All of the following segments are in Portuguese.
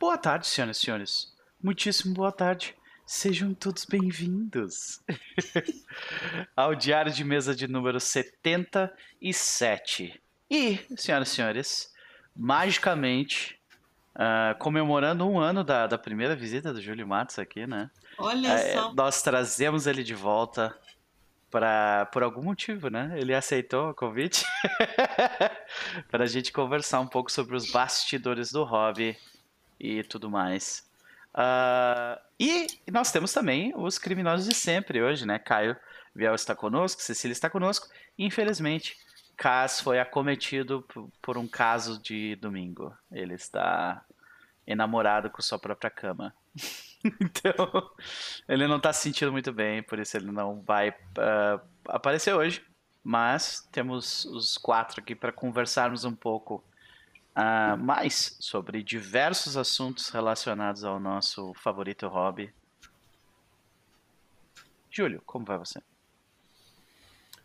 Boa tarde, senhoras e senhores. Muitíssimo boa tarde. Sejam todos bem-vindos ao Diário de Mesa de número 77. E, senhoras e senhores, magicamente, uh, comemorando um ano da, da primeira visita do Júlio Matos aqui, né? Olha uh, só. Nós trazemos ele de volta para por algum motivo, né? Ele aceitou o convite para a gente conversar um pouco sobre os bastidores do hobby e tudo mais. Uh, e nós temos também os criminosos de sempre hoje, né? Caio Biel está conosco, Cecília está conosco. Infelizmente, Cas foi acometido por um caso de domingo. Ele está enamorado com sua própria cama. então, ele não está se sentindo muito bem, por isso ele não vai uh, aparecer hoje. Mas temos os quatro aqui para conversarmos um pouco uh, mais sobre diversos assuntos relacionados ao nosso favorito hobby. Júlio, como vai você?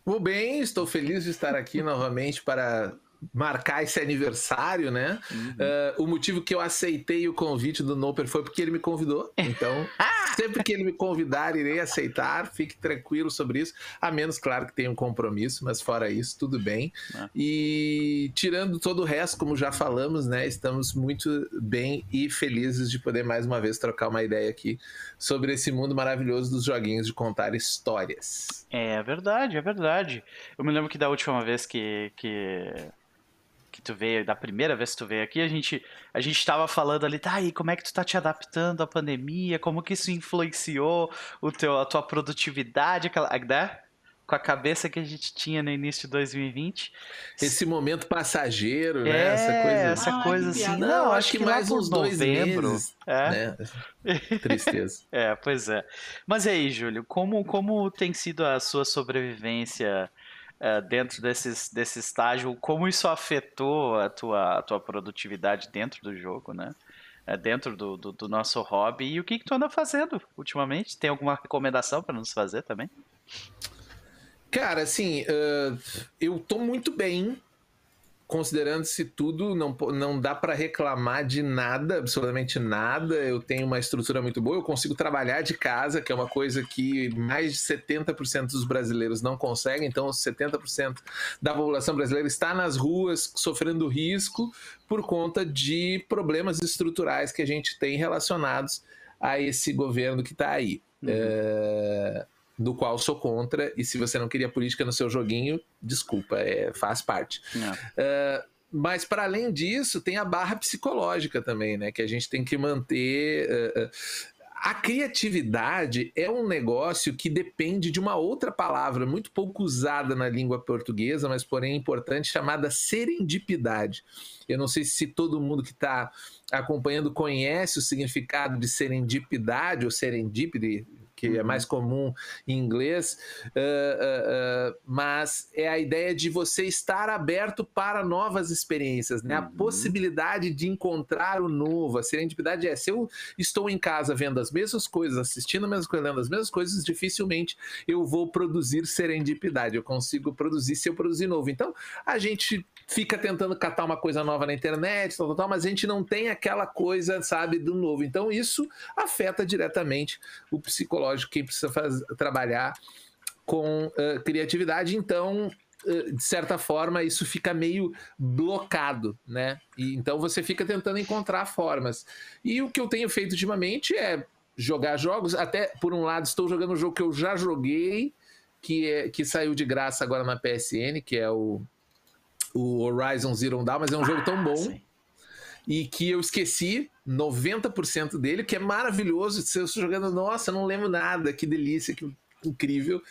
Vou bem, estou feliz de estar aqui novamente para marcar esse aniversário, né? Uhum. Uh, o motivo que eu aceitei o convite do Noper foi porque ele me convidou. Então, sempre que ele me convidar, irei aceitar. Fique tranquilo sobre isso. A menos, claro, que tenha um compromisso, mas fora isso, tudo bem. É. E tirando todo o resto, como já falamos, né? Estamos muito bem e felizes de poder mais uma vez trocar uma ideia aqui sobre esse mundo maravilhoso dos joguinhos de contar histórias. É verdade, é verdade. Eu me lembro que da última vez que, que que tu veio, da primeira vez que tu veio aqui, a gente a gente estava falando ali, tá, e como é que tu tá te adaptando à pandemia? Como que isso influenciou o teu, a tua produtividade, aquela, né? Com a cabeça que a gente tinha no início de 2020. Esse momento passageiro, né? É, essa coisa, essa Ai, coisa assim. Não, não, acho que, que mais uns dois novembro, meses. É. Né? Tristeza. é, pois é. Mas e aí, Júlio, como, como tem sido a sua sobrevivência? Uh, dentro desses, desse estágio, como isso afetou a tua, a tua produtividade dentro do jogo, né? Uh, dentro do, do, do, nosso hobby. E o que, que tu anda fazendo ultimamente? Tem alguma recomendação para nos fazer também? Cara, assim, uh, eu tô muito bem considerando-se tudo, não, não dá para reclamar de nada, absolutamente nada. Eu tenho uma estrutura muito boa, eu consigo trabalhar de casa, que é uma coisa que mais de 70% dos brasileiros não conseguem. Então, 70% da população brasileira está nas ruas sofrendo risco por conta de problemas estruturais que a gente tem relacionados a esse governo que está aí. Uhum. É do qual sou contra, e se você não queria política no seu joguinho, desculpa, é, faz parte. Uh, mas para além disso, tem a barra psicológica também, né? Que a gente tem que manter. Uh, a criatividade é um negócio que depende de uma outra palavra muito pouco usada na língua portuguesa, mas porém importante, chamada serendipidade. Eu não sei se todo mundo que está acompanhando conhece o significado de serendipidade ou serendipity, que uhum. é mais comum em inglês, uh, uh, uh, mas é a ideia de você estar aberto para novas experiências, né? Uhum. A possibilidade de encontrar o novo. A serendipidade é: se eu estou em casa vendo as mesmas coisas, assistindo as mesmas coisas, lendo as mesmas coisas, dificilmente eu vou produzir serendipidade. Eu consigo produzir se eu produzir novo. Então, a gente fica tentando catar uma coisa nova na internet, tal, tal, tal, mas a gente não tem aquela coisa, sabe, do novo. Então, isso afeta diretamente o psicológico lógico, quem precisa trabalhar com uh, criatividade, então de certa forma isso fica meio blocado, né? E, então você fica tentando encontrar formas. E o que eu tenho feito ultimamente é jogar jogos. Até por um lado estou jogando um jogo que eu já joguei, que é que saiu de graça agora na PSN, que é o, o Horizon Zero Dawn, mas é um ah, jogo tão bom. Sim e que eu esqueci 90% dele, que é maravilhoso. Se eu estou jogando, nossa, não lembro nada, que delícia, que incrível,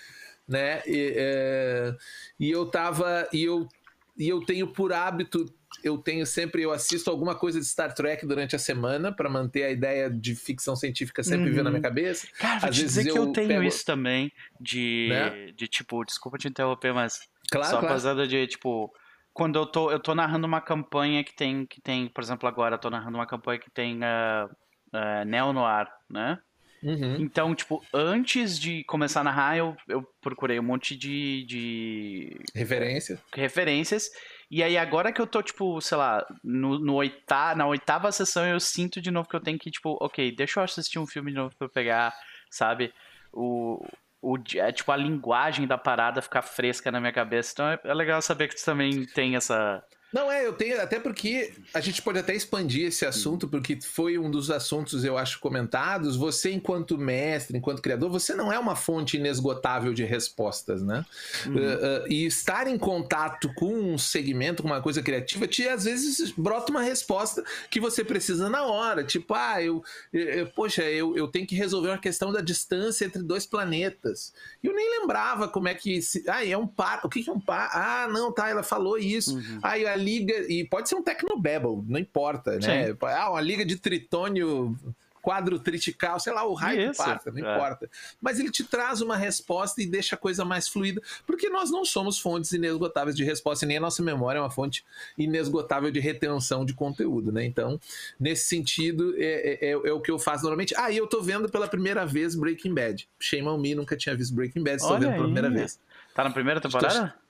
né? E, é, e eu tava e eu e eu tenho por hábito eu tenho sempre, eu assisto alguma coisa de Star Trek durante a semana para manter a ideia de ficção científica sempre uhum. na minha cabeça. Cara, vou Às te dizer que eu tenho pego... isso também, de, né? de tipo, desculpa te interromper, mas claro, só claro. de tipo, quando eu tô, eu tô narrando uma campanha que tem, que tem, por exemplo, agora eu tô narrando uma campanha que tem uh, uh, neo-noir, né? Uhum. Então, tipo, antes de começar a narrar, eu, eu procurei um monte de, de... Referência. referências. E aí, agora que eu tô, tipo, sei lá, no, no oita, na oitava sessão, eu sinto de novo que eu tenho que, tipo, ok, deixa eu assistir um filme de novo pra eu pegar, sabe? O, o, é, tipo, a linguagem da parada ficar fresca na minha cabeça. Então é, é legal saber que tu também tem essa não, é, eu tenho, até porque a gente pode até expandir esse assunto, porque foi um dos assuntos, eu acho, comentados. Você, enquanto mestre, enquanto criador, você não é uma fonte inesgotável de respostas, né? Uhum. Uh, uh, e estar em contato com um segmento, com uma coisa criativa, te às vezes brota uma resposta que você precisa na hora. Tipo, ah, eu, eu poxa, eu, eu tenho que resolver uma questão da distância entre dois planetas. Eu nem lembrava como é que. Se, ah, é um par. O que, que é um par? Ah, não, tá, ela falou isso. Uhum. Aí liga, e pode ser um Tecnobabble, não importa, né? Sim. Ah, uma liga de tritônio quadro tritical, sei lá, o raio que parta, não é. importa. Mas ele te traz uma resposta e deixa a coisa mais fluida, porque nós não somos fontes inesgotáveis de resposta, e nem a nossa memória é uma fonte inesgotável de retenção de conteúdo, né? Então, nesse sentido, é, é, é o que eu faço normalmente. Ah, e eu tô vendo pela primeira vez Breaking Bad. Shame on me, nunca tinha visto Breaking Bad, estou vendo pela primeira vez. Tá na primeira temporada? Estou...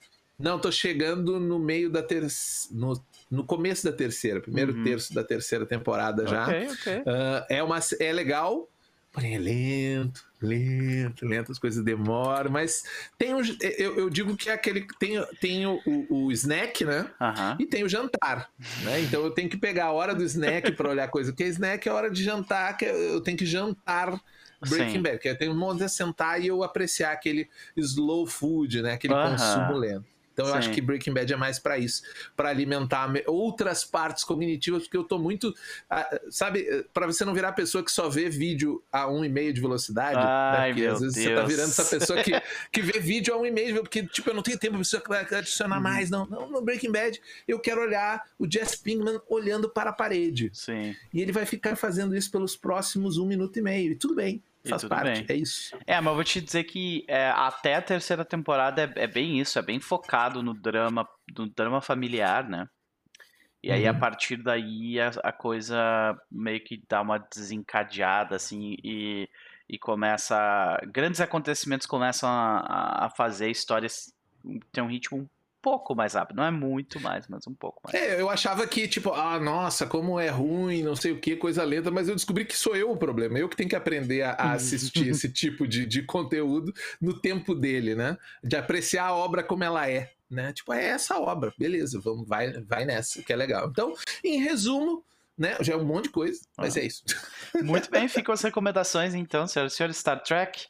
Não, tô chegando no meio da terceira. No, no começo da terceira, primeiro uhum. terço da terceira temporada já. Ok, ok. Uh, é, uma, é legal, porém é lento, lento, lento, as coisas demoram, mas tem um. Eu, eu digo que é aquele. Tem, tem o, o, o snack, né? Uhum. E tem o jantar. Né? Então eu tenho que pegar a hora do snack para olhar coisa. Porque snack é a hora de jantar, que eu tenho que jantar. Breaking Sim. Bad, que eu tenho um sentar e eu apreciar aquele slow food, né? Aquele uhum. consumo lento. Então eu acho que Breaking Bad é mais para isso, para alimentar outras partes cognitivas, porque eu tô muito, ah, sabe, para você não virar a pessoa que só vê vídeo a um e meio de velocidade, né? Ai, né? porque às vezes Deus. você tá virando essa pessoa que, que vê vídeo a um e meio, porque tipo eu não tenho tempo para adicionar uhum. mais, não, não, no Breaking Bad eu quero olhar o Jess Pinkman olhando para a parede, Sim. e ele vai ficar fazendo isso pelos próximos um minuto e meio, e tudo bem, Faz parte, bem. é isso. É, mas eu vou te dizer que é, até a terceira temporada é, é, bem isso, é bem focado no drama, no drama familiar, né? E aí, uhum. a partir daí, a, a, coisa meio que dá uma desencadeada, assim, e, e começa. Grandes acontecimentos começam a, a fazer histórias ter um ritmo pouco mais rápido. Não é muito mais, mas um pouco mais. É, eu achava que, tipo, ah, nossa, como é ruim, não sei o que, coisa lenta, mas eu descobri que sou eu o problema. Eu que tenho que aprender a, a assistir esse tipo de, de conteúdo no tempo dele, né? De apreciar a obra como ela é. Né? Tipo, é essa obra, beleza, vamos, vai, vai nessa, que é legal. Então, em resumo, né? Já é um monte de coisa, mas ah. é isso. Muito bem, ficam as recomendações então, senhor, senhor Star Trek.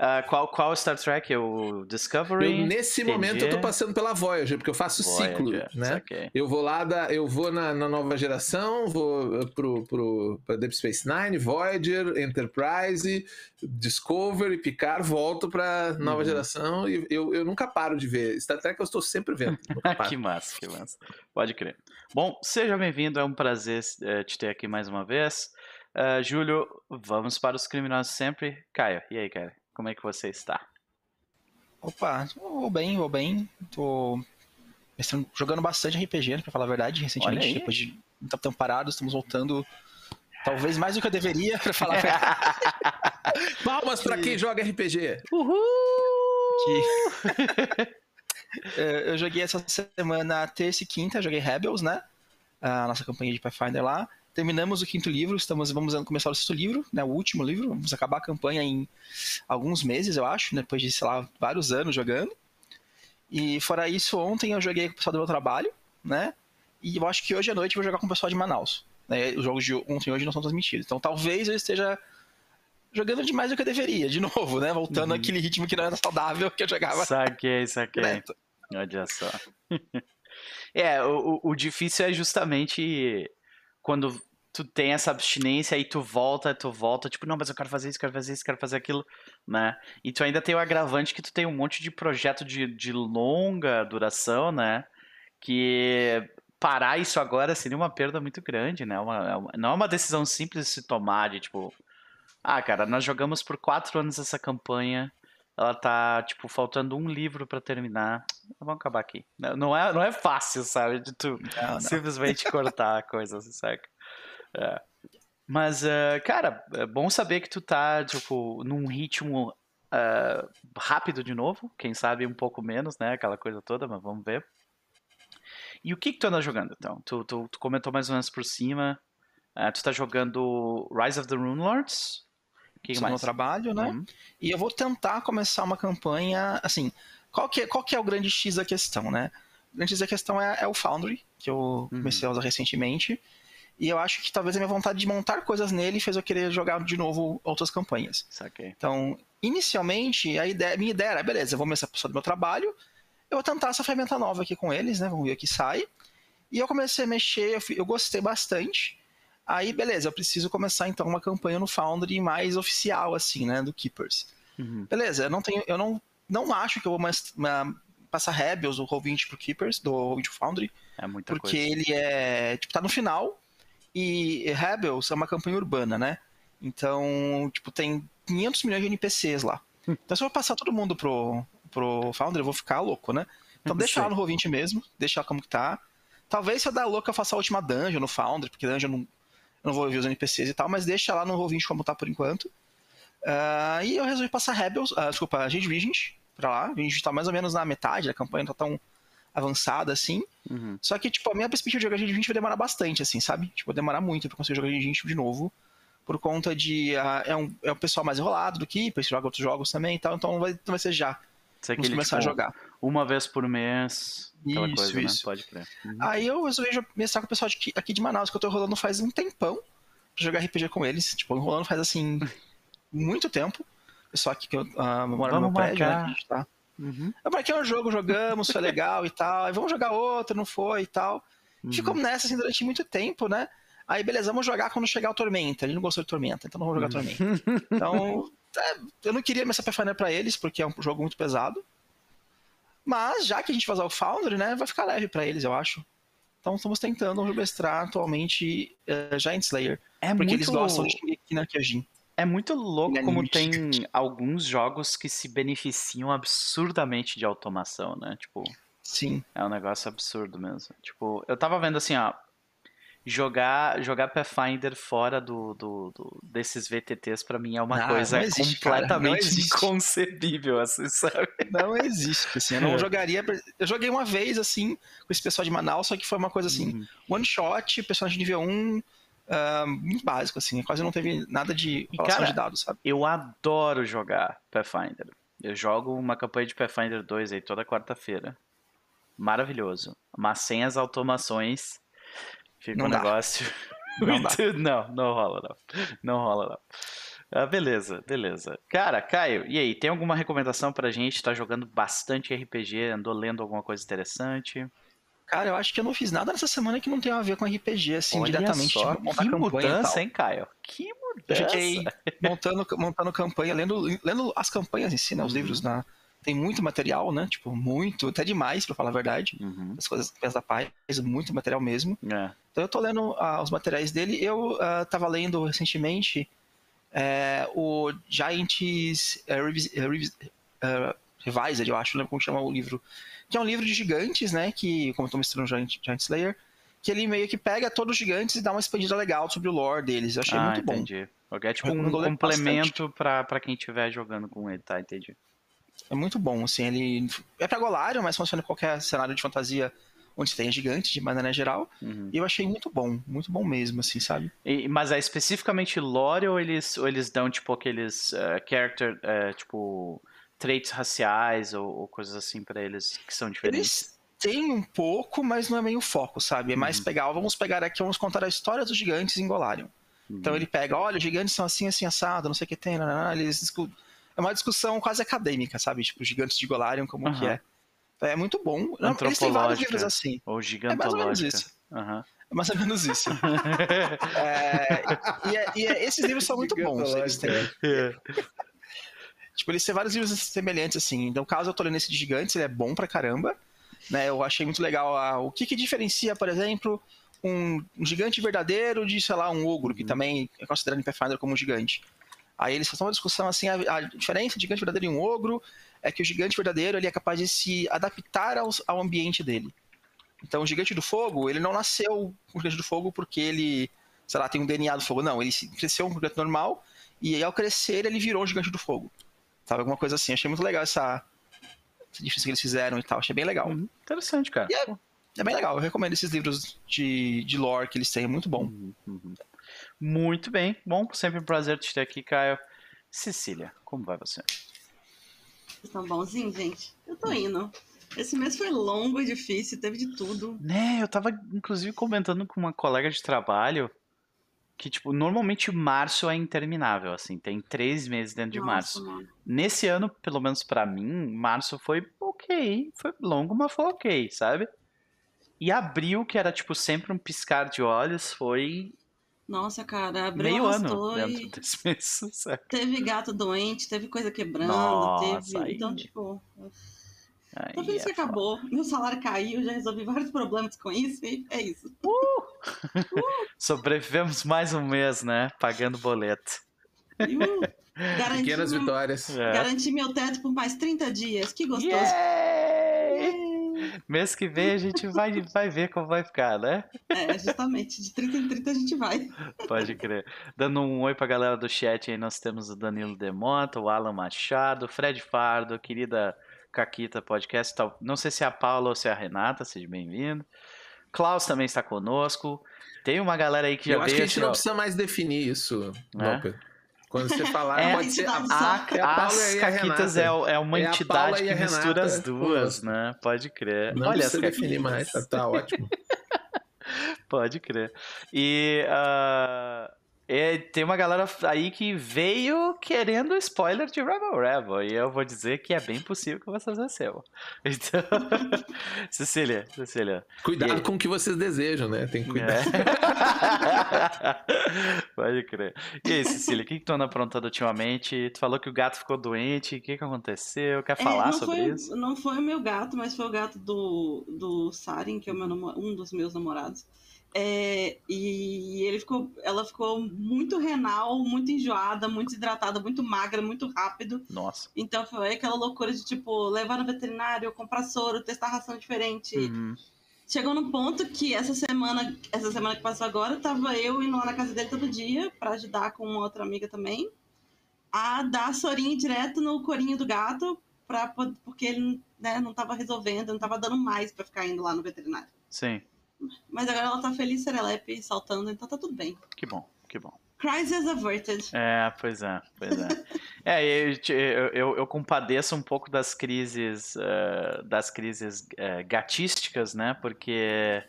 Uh, qual, qual Star Trek? O Discovery? Eu, nesse momento eu tô passando pela Voyager, porque eu faço Voyager, ciclo, né? Eu vou lá, da, eu vou na, na, nova geração, vou uh, pro, pro, pra Deep Space Nine, Voyager, Enterprise, Discovery, Picard, volto pra nova uhum. geração e eu, eu nunca paro de ver. Star Trek eu estou sempre vendo. que massa, que massa. Pode crer. Bom, seja bem-vindo, é um prazer uh, te ter aqui mais uma vez. Uh, Júlio, vamos para os criminosos sempre. Caio, e aí, cara? Como é que você está? Opa, vou bem, vou bem. Tô jogando bastante RPG, né, pra falar a verdade, recentemente. Depois de muito tempo parado, estamos voltando. Talvez mais do que eu deveria, pra falar a verdade. Palmas pra quem joga RPG! Uhul! Que... É, eu joguei essa semana terça e quinta, joguei Rebels, né? A nossa campanha de Pathfinder lá terminamos o quinto livro, estamos vamos começar o sexto livro, né, o último livro, vamos acabar a campanha em alguns meses, eu acho, né, depois de, sei lá, vários anos jogando. E fora isso, ontem eu joguei com o pessoal do meu trabalho, né, e eu acho que hoje à noite eu vou jogar com o pessoal de Manaus. Né, os jogos de ontem e hoje não são transmitidos, então talvez eu esteja jogando demais do que eu deveria, de novo, né, voltando uhum. àquele ritmo que não era saudável que eu jogava. Saquei, saquei. Neto. Olha só. é, o, o difícil é justamente quando tu tem essa abstinência e tu volta, tu volta, tipo, não, mas eu quero fazer isso, quero fazer isso, quero fazer aquilo, né? E tu ainda tem o agravante que tu tem um monte de projeto de, de longa duração, né? Que parar isso agora seria uma perda muito grande, né? Uma, é uma, não é uma decisão simples de se tomar, de tipo, ah, cara, nós jogamos por quatro anos essa campanha, ela tá, tipo, faltando um livro para terminar. Vamos acabar aqui. Não é, não é fácil, sabe? De tu não, não. simplesmente cortar a coisa, saca? É. Mas, uh, cara, é bom saber que tu tá, tipo, num ritmo uh, rápido de novo. Quem sabe um pouco menos, né? Aquela coisa toda, mas vamos ver. E o que, que tu anda jogando, então? Tu, tu, tu comentou mais ou menos por cima. Uh, tu tá jogando Rise of the Runelords? O que, que mais? no trabalho, né? Uhum. E eu vou tentar começar uma campanha, assim, qual que, é, qual que é o grande X da questão, né? O grande X da questão é, é o Foundry, que eu uhum. comecei a usar recentemente. E eu acho que talvez a minha vontade de montar coisas nele fez eu querer jogar de novo outras campanhas. Saquei. Então, inicialmente, a ideia, minha ideia era, beleza, eu vou começar a pessoa do meu trabalho, eu vou tentar essa ferramenta nova aqui com eles, né? Vamos ver o que sai. E eu comecei a mexer, eu, eu gostei bastante. Aí, beleza, eu preciso começar então uma campanha no Foundry mais oficial, assim, né? Do Keepers. Uhum. Beleza, eu não tenho. Eu não, não acho que eu vou mais, uma, passar Rebels ou Roll20 pro Keepers, do Roll20 Foundry. É muita porque coisa. ele é. Tipo, tá no final. E Rebels é uma campanha urbana, né? Então, tipo, tem 500 milhões de NPCs lá. Hum. Então, se eu passar todo mundo pro, pro Foundry, eu vou ficar louco, né? Então, deixa lá no Roll20 mesmo, deixa lá como que tá. Talvez se eu dar louco eu faça a última dungeon no Foundry, porque dungeon não, eu não vou ver os NPCs e tal, mas deixa lá no Roll20 como tá por enquanto. Uh, e eu resolvi passar Rebels, uh, desculpa, Agent Regent pra lá. A gente tá mais ou menos na metade, a campanha não tá tão avançada assim. Uhum. Só que, tipo, a minha perspectiva de jogar Agent 20 vai demorar bastante, assim, sabe? Tipo, vai demorar muito pra conseguir jogar Agent 20 de novo. Por conta de. Uh, é, um, é um pessoal mais enrolado do que, pra joga outros jogos também e tal, então não vai, não vai ser já. Você Vamos começar tipo, a jogar. Uma vez por mês. Aquela isso, coisa, né? isso. Né? Pode crer. Uhum. Aí eu resolvi mestrar com o pessoal de, aqui de Manaus, que eu tô enrolando faz um tempão pra jogar RPG com eles. Tipo, enrolando faz assim. muito tempo. Pessoal aqui que eu uh, moro no meu prédio, né? A gente tá. Uhum. Eu marquei um jogo, jogamos, foi legal e tal. Aí vamos jogar outro, não foi e tal. Uhum. Ficamos nessa assim durante muito tempo, né? Aí, beleza, vamos jogar quando chegar o Tormenta. Ele não gostou de Tormenta, então não vamos jogar uhum. Tormenta. Então, é, eu não queria começar Pathfinder pra eles, porque é um jogo muito pesado. Mas, já que a gente vai usar o Foundry, né, vai ficar leve para eles, eu acho. Então, estamos tentando mestrar atualmente uh, Giant Slayer. É porque muito... eles gostam de Shingeki no Kyojin. É muito louco é como tem alguns jogos que se beneficiam absurdamente de automação, né? Tipo. Sim. É um negócio absurdo mesmo. Tipo, eu tava vendo assim, ó. Jogar, jogar Pathfinder fora do, do, do desses VTTs para mim é uma ah, coisa existe, completamente inconcebível, assim, sabe? Não existe, assim, eu não é. jogaria... Eu joguei uma vez, assim, com esse pessoal de Manaus, só que foi uma coisa assim, uhum. one shot, personagem nível 1, uh, muito básico, assim. Quase não teve nada de relação de dados, sabe? Eu adoro jogar Pathfinder. Eu jogo uma campanha de Pathfinder 2 aí toda quarta-feira. Maravilhoso. Mas sem as automações, fica não um dá. negócio. Não, muito... não, não rola, não. Não rola, não. Ah, beleza, beleza. Cara, Caio, e aí, tem alguma recomendação pra gente? Tá jogando bastante RPG, andou lendo alguma coisa interessante? Cara, eu acho que eu não fiz nada nessa semana que não tem a ver com RPG, assim, Olha diretamente. Só, tipo, que mudança, hein, Caio? Que mudança. Fiquei montando, montando campanha, lendo, lendo as campanhas em si, né, os uhum. livros na... Tem muito material, né? Tipo, muito, até demais, pra falar a verdade. Uhum. As coisas da paz, muito material mesmo. É. Então eu tô lendo uh, os materiais dele. Eu uh, tava lendo recentemente uh, o Giants uh, Revised, eu acho, não lembro como chama o livro que é um livro de gigantes, né? Que, como eu tô mostrando Giant, Giant Slayer, que ele meio que pega todos os gigantes e dá uma expandida legal sobre o lore deles. Eu achei ah, muito entendi. bom. É tipo um complemento pra quem estiver jogando com ele, tá? Entendi. É muito bom, assim, ele é pra Golarion, mas funciona em qualquer cenário de fantasia onde tem gigantes, de maneira geral. Uhum. E eu achei muito bom, muito bom mesmo, assim, sabe? E, mas é especificamente lore ou eles, ou eles dão, tipo, aqueles uh, character, uh, tipo traits raciais ou, ou coisas assim para eles que são diferentes? Eles têm um pouco, mas não é meio foco, sabe? É mais uhum. pegar, vamos pegar aqui, vamos contar a história dos gigantes em Golarion. Uhum. Então ele pega, olha, os gigantes são assim, assim, assado, não sei o que tem, não, não, não, eles discutem. É uma discussão quase acadêmica, sabe? Tipo, gigantes de Golarion, como uhum. que é. É muito bom. Eles têm vários livros assim. Ou gigantológica. É mais ou menos isso. Uhum. É mais ou menos isso. é, e, é, e é, esses livros são muito bons. Eles têm. É. Tipo, eles têm vários livros semelhantes, assim. Então, caso eu tô lendo esse de Gigantes, ele é bom pra caramba. Né? Eu achei muito legal a, o que, que diferencia, por exemplo, um, um, gigante verdadeiro de, sei lá, um ogro, que uhum. também é considerado em Pathfinder como um gigante. Aí eles fazem uma discussão assim, a, a diferença de gigante verdadeiro e um ogro é que o gigante verdadeiro ele é capaz de se adaptar ao, ao ambiente dele. Então, o gigante do fogo, ele não nasceu com o gigante do fogo porque ele, sei lá, tem um DNA do fogo. Não, ele cresceu um gigante normal e aí, ao crescer ele virou um gigante do fogo. Sabe, alguma coisa assim. Achei muito legal essa, essa diferença que eles fizeram e tal. Achei bem legal. Uhum. Interessante, cara. É, É bem legal, eu recomendo esses livros de, de lore que eles têm, é muito bom. Uhum, uhum. Muito bem, bom, sempre um prazer te ter aqui, Caio. Cecília, como vai você? Estão bonzinho, gente? Eu tô indo. Esse mês foi longo e difícil, teve de tudo. Né, eu tava inclusive comentando com uma colega de trabalho que, tipo, normalmente março é interminável, assim, tem três meses dentro de Nossa, março. mano. Nesse ano, pelo menos pra mim, março foi ok, foi longo, mas foi ok, sabe? E abril, que era, tipo, sempre um piscar de olhos, foi Nossa, cara, abriu meio ano dentro e sabe? teve gato doente, teve coisa quebrando, Nossa, teve. aí- Então, tipo, Aí tô feliz que é foda. acabou. Meu salário caiu, já resolvi vários problemas com isso e é isso. Sobrevivemos mais um mês, né? Pagando boleto. Uh, garanti, Pequenas meu, vitórias. É. garanti meu teto por mais 30 dias. Que gostoso. Yay! Mês que vem a gente vai, vai ver como vai ficar, né? É, justamente. De 30 em 30 a gente vai. Pode crer. Dando um oi pra galera do chat aí, nós temos o Danilo Demota, o Alan Machado, o Fred Fardo, a querida Caquita Podcast. tal- Não sei se é a Paula ou se é a Renata, seja bem-vindo. Klaus também está conosco. Tem uma galera aí que já Eu acho que a gente assim, não ó, precisa mais definir isso, É? Quando você falar, É, pode ser a, É a Paula as e a Caquitas Renata. é, é uma É entidade que mistura as duas, né? Pode crer. Não Olha as definir Caquitas. mais, tá, tá ótimo. Pode crer. E ah, é, tem uma galera aí que veio querendo spoiler de Rebel Rebel. E eu vou dizer que é bem possível que vocês recebam. Então, Cecília, Cecília. Cuidado E com o que vocês desejam, né? Tem que cuidar. É. Pode crer. E aí, Cecília, o que, que tu anda aprontando ultimamente? Tu falou que o gato ficou doente. O que, que aconteceu? Quer É, falar não sobre foi, isso? Não foi o meu gato, mas foi o gato do, do Sarin, que é o meu um dos meus namorados. É, e ele ficou, ela ficou muito renal, muito enjoada, muito desidratada, muito magra, muito rápido. Nossa. Então foi aquela loucura de tipo levar no veterinário, comprar soro, testar ração diferente. Uhum. Chegou num ponto que essa semana, essa semana que passou agora, tava eu indo lá na casa dele todo dia pra ajudar com uma outra amiga também a dar sorinho direto no corinho do gato para porque ele né, não tava resolvendo, não tava dando mais pra ficar indo lá no veterinário. Sim. Mas agora ela tá feliz, serelepe, saltando, então tá tudo bem. Que bom, que bom. Crisis averted. É, pois é, pois é. é, eu, eu, eu, compadeço um pouco das crises, eh, das crises eh, gatísticas, né? Porque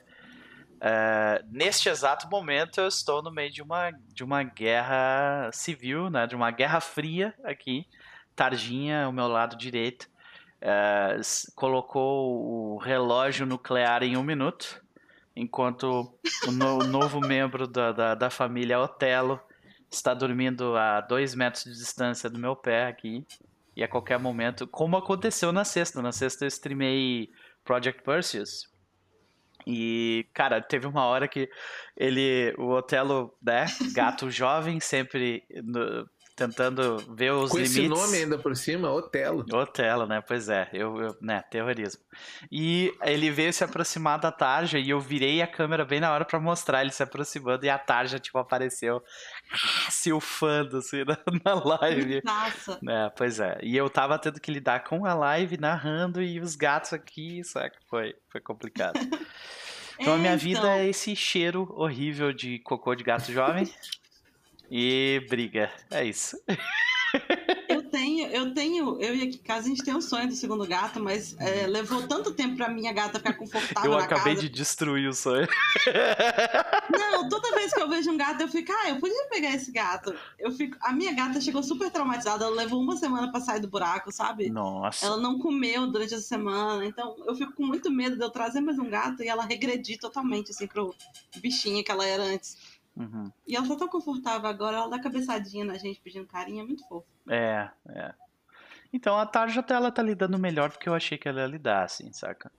eh, neste exato momento eu estou no meio de uma, de uma guerra civil, né? De uma guerra fria aqui. Tardinha, ao meu lado direito, colocou o relógio nuclear em um minuto. Enquanto o no- novo membro da, da, da família Otelo está dormindo a dois metros de distância do meu pé aqui. E a qualquer momento, como aconteceu na sexta. Na sexta eu streamei Project Perseus. E, cara, teve uma hora que ele, o Otelo, né, gato jovem, sempre no- tentando ver os Com limites. esse nome ainda por cima, Otelo. Otelo, né? Pois é, eu, eu- né, terrorismo. E ele veio se aproximar da tarja e eu virei a câmera bem na hora pra mostrar ele se aproximando e a tarja, tipo, apareceu ah, se ufando, assim, na, na live. Nossa. É, pois é. E eu tava tendo que lidar com a live, narrando e os gatos aqui, saca? Foi, foi complicado. Então a minha É, vida então. é esse cheiro horrível de cocô de gato jovem e briga. É isso. Eu tenho, eu tenho, eu e a casa a gente tem um sonho do segundo gato, mas é, levou tanto tempo pra minha gata ficar confortável Eu acabei casa. de destruir o sonho. Não, toda vez que eu vejo um gato, eu fico, ah, eu podia pegar esse gato. Eu fico, a minha gata chegou super traumatizada, ela levou uma semana pra sair do buraco, sabe? Nossa. Ela não comeu durante essa semana, então eu fico com muito medo de eu trazer mais um gato e ela regredir totalmente, assim, pro bichinho que ela era antes. Uhum. E ela tá tão confortável agora, ela dá cabeçadinha na gente pedindo carinho, é muito fofo. É, é. Então a Tarja até ela tá lidando melhor do que eu achei que ela ia lidar, assim, saca?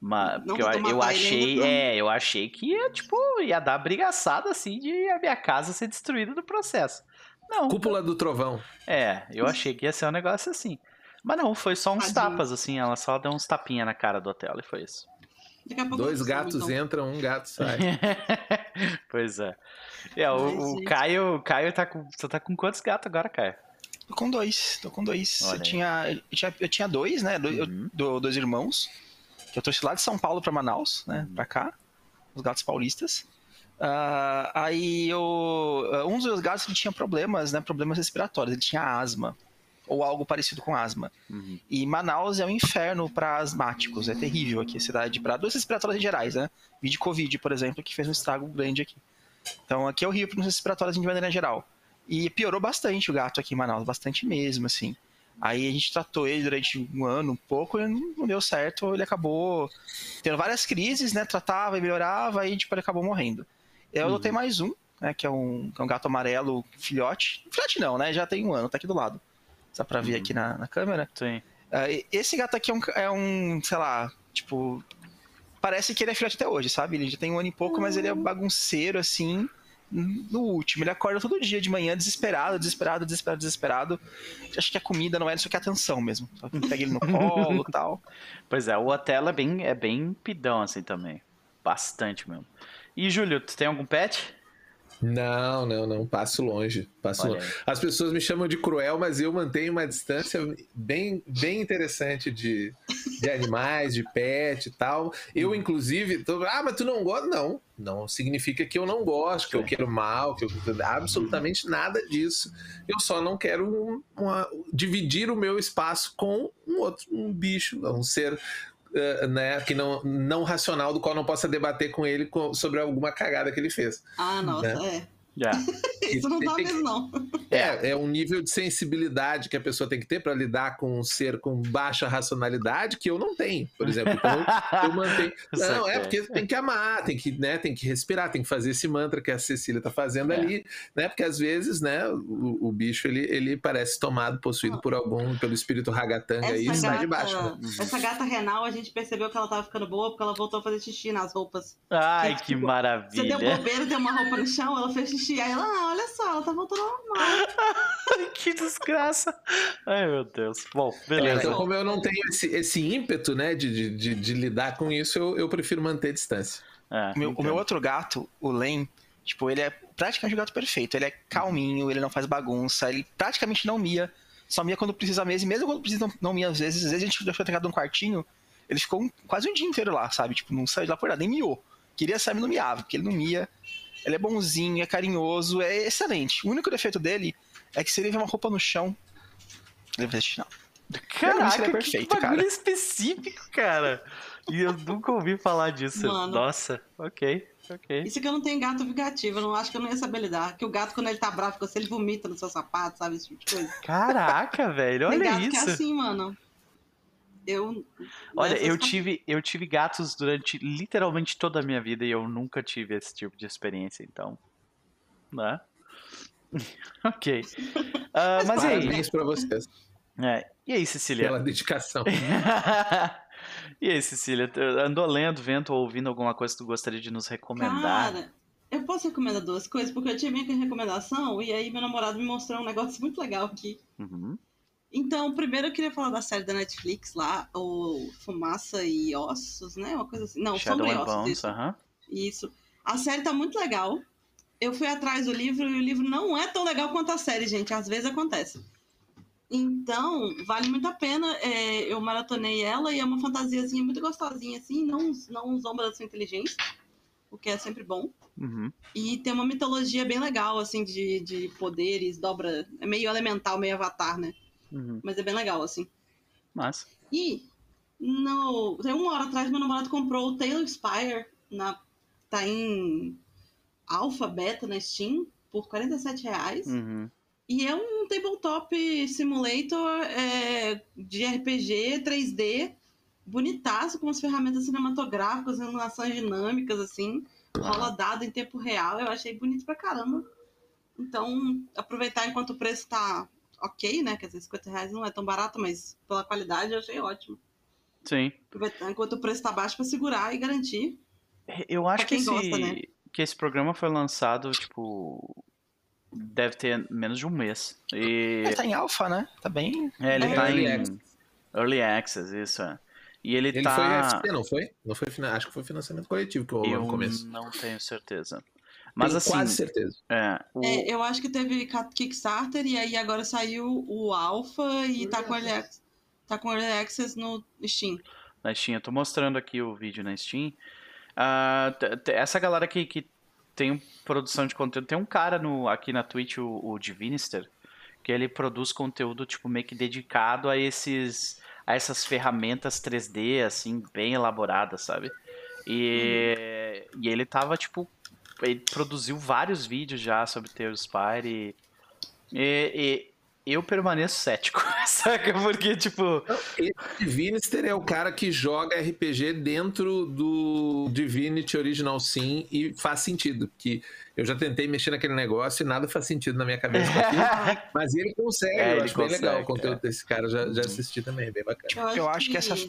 Mas Não eu, eu achei, é, eu achei que ia, tipo, ia dar brigaçada assim de a minha casa ser destruída no processo. Não. Cúpula do Trovão. É, eu achei que ia ser um negócio assim. Mas não, foi só uns Tadinho. tapas, assim, ela só deu uns tapinha na cara do hotel e foi isso. Daqui a pouco Dois gatos então. entram, um gato sai. pois é. É, o, o. Caio, o Caio tá com. Você tá com quantos gatos agora, Caio? Tô com dois, tô com dois. Olha Eu aí. tinha, eu tinha, eu tinha dois, né? do- Uhum. do- dois irmãos. que eu trouxe lá de São Paulo para Manaus, né, para cá, os gatos paulistas. Uh, aí eu, um dos meus gatos ele tinha problemas, né, problemas respiratórios, ele tinha asma ou algo parecido com asma. Uhum. E Manaus é um inferno para asmáticos, é terrível aqui a cidade para doenças respiratórias em gerais, né? de Covid, por exemplo, que fez um estrago grande aqui. Então aqui é horrível para doenças respiratórias de maneira geral. E piorou bastante o gato aqui em Manaus, bastante mesmo, assim. Aí a gente tratou ele durante um ano, um pouco, e não deu certo. Ele acabou tendo várias crises, né? Tratava e melhorava, e tipo, ele acabou morrendo. Eu uhum. adotei mais um, né? Que é um, que é um gato amarelo filhote. Filhote não, né? Já tem um ano, tá aqui do lado. Dá pra ver uhum. aqui na, na câmera. Sim. Uh, esse gato aqui é um, é um, sei lá, tipo. Parece que ele é filhote até hoje, sabe? Ele já tem um ano e pouco, uhum. mas ele é uhum. bagunceiro, assim no último. Ele acorda todo dia de manhã desesperado, desesperado, desesperado, desesperado. Acho que a comida não é isso que é atenção mesmo. Só que pega ele no colo e tal. Pois é, o hotel é bem, é bem pidão assim também. Bastante mesmo. E, Júlio, tu tem algum pet? Não, não, não. Passo longe. Passo longe. As pessoas me chamam de cruel, mas eu mantenho uma distância bem, bem interessante de, de animais, de pet e tal. Eu, inclusive, tô, ah, mas tu não gosta? Não. Não significa que eu não gosto, que eu quero mal, que eu absolutamente nada disso. Eu só não quero uma, dividir o meu espaço com um outro um bicho, um ser né, que não, não racional, do qual não possa debater com ele sobre alguma cagada que ele fez. Ah, nossa, né? é. Yeah. Isso não tá mesmo, não. É, é um nível de sensibilidade que a pessoa tem que ter para lidar com um ser com baixa racionalidade que eu não tenho, por exemplo. Então, eu mantenho. Não, é porque tem que amar, tem que, né, tem que respirar, tem que fazer esse mantra que a Cecília tá fazendo é. ali, né? Porque às vezes, né, o, o, bicho ele, ele parece tomado, possuído por algum, pelo espírito ragatanga e sai de baixo. Né? Essa gata renal, a gente percebeu que ela tava ficando boa porque ela voltou a fazer xixi nas roupas. Ai, que, que tipo, maravilha. Você deu bobeira, deu uma roupa no chão, ela fez xixi Aí ela, ah, olha só, ela tá voltando ao normal. que desgraça. Ai, meu Deus. Bom, beleza. então, como eu não tenho esse, esse ímpeto, né, de, de, de lidar com isso, eu, eu prefiro manter distância. É, o, meu, o meu outro gato, o Len, tipo, ele é praticamente um gato perfeito. Ele é calminho, ele não faz bagunça, ele praticamente não mia. Só mia quando precisa mesmo, e mesmo quando precisa não, não mia às vezes. Às vezes a gente deixou trancado um quartinho, ele ficou um, quase um dia inteiro lá, sabe? Tipo, não saiu de lá por nada, nem miou. Queria sair, mas não miava, porque ele não mia. Ele é bonzinho, é carinhoso, é excelente. O único defeito dele é que se ele vê uma roupa no chão, ele vai assistir, não. Caraca, é perfeito, que bagulho cara. específico, cara. E eu nunca ouvi falar disso. Mano, Nossa, ok, ok. Isso que eu não tenho gato vingativo, eu não acho que eu não ia saber lidar. Que o gato, quando ele tá bravo, você ele vomita no seu sapato, sabe? Esse tipo de coisa. Caraca, velho, olha Tem gato isso. Que é assim, mano. Eu. Olha, eu tive, eu tive gatos durante literalmente toda a minha vida e eu nunca tive esse tipo de experiência, então. Né? ok. Uh, mas, e aí? Parabéns pra vocês. É, e aí, Cecília? Pela dedicação. e aí, Cecília? Andou lendo, vendo ou ouvindo alguma coisa que tu gostaria de nos recomendar? Cara, eu posso recomendar duas coisas, porque eu tinha minha recomendação e aí meu namorado me mostrou um negócio muito legal aqui. Uhum. Então, primeiro eu queria falar da série da Netflix lá, o Fumaça e Ossos, né? Uma coisa assim. Não, Shadow Sombra e Ossos. Isso. Uh -huh. isso. A série tá muito legal. Eu fui atrás do livro e o livro não é tão legal quanto a série, gente. Às vezes acontece. Então, vale muito a pena. É, eu maratonei ela e é uma fantasiazinha muito gostosinha, assim. Não, não zomba da sua inteligência, o que é sempre bom. Uhum. E tem uma mitologia bem legal, assim, de, de poderes, dobra. É meio elemental, meio avatar, né? Uhum. Mas é bem legal, assim. Massa. E no, tem uma hora atrás meu namorado comprou o Taylor Spire na, tá em alfa, beta na Steam por 47 reais. Uhum. E é um tabletop simulator é, de RPG 3D bonitaço, com as ferramentas cinematográficas, animações dinâmicas, assim. Rola dado em tempo real. Eu achei bonito pra caramba. Então, aproveitar enquanto o preço tá ok, né? Quer dizer, 50 reais não é tão barato, mas pela qualidade eu achei ótimo. Sim. Enquanto o preço tá baixo para segurar e garantir. Eu acho que esse, gosta, né? que esse programa foi lançado, tipo. Deve ter menos de um mês. E... Ele tá em alfa, né? Tá bem. É, ele é, tá early em. Access. Early Access, isso é. E ele, ele tá. Foi FP, não foi? Não foi? Acho que foi financiamento coletivo que rolou no começo. Não tenho certeza. Mas Tenho assim. Quase certeza. É, o... é, eu acho que teve Kickstarter e aí agora saiu o Alpha e tá com, ele, tá com Early Access no Steam. na Steam. Eu tô mostrando aqui o vídeo na Steam. T- essa galera que, que tem produção de conteúdo, tem um cara no, aqui na Twitch, o, o Divinister, que ele produz conteúdo tipo meio que dedicado a esses a essas ferramentas 3D assim bem elaboradas, sabe? E, e ele tava tipo ele produziu vários vídeos já sobre Tales Spire e, e, e eu permaneço cético, saca? Porque tipo, Esse Divinister é o cara que joga RPG dentro do Divinity Original Sim e faz sentido. Que eu já tentei mexer naquele negócio e nada faz sentido na minha cabeça. aquilo, mas ele consegue, É, eu ele acho bem legal consegue, o conteúdo é. desse cara. Já, já assisti também, bem bacana. Eu acho que essa-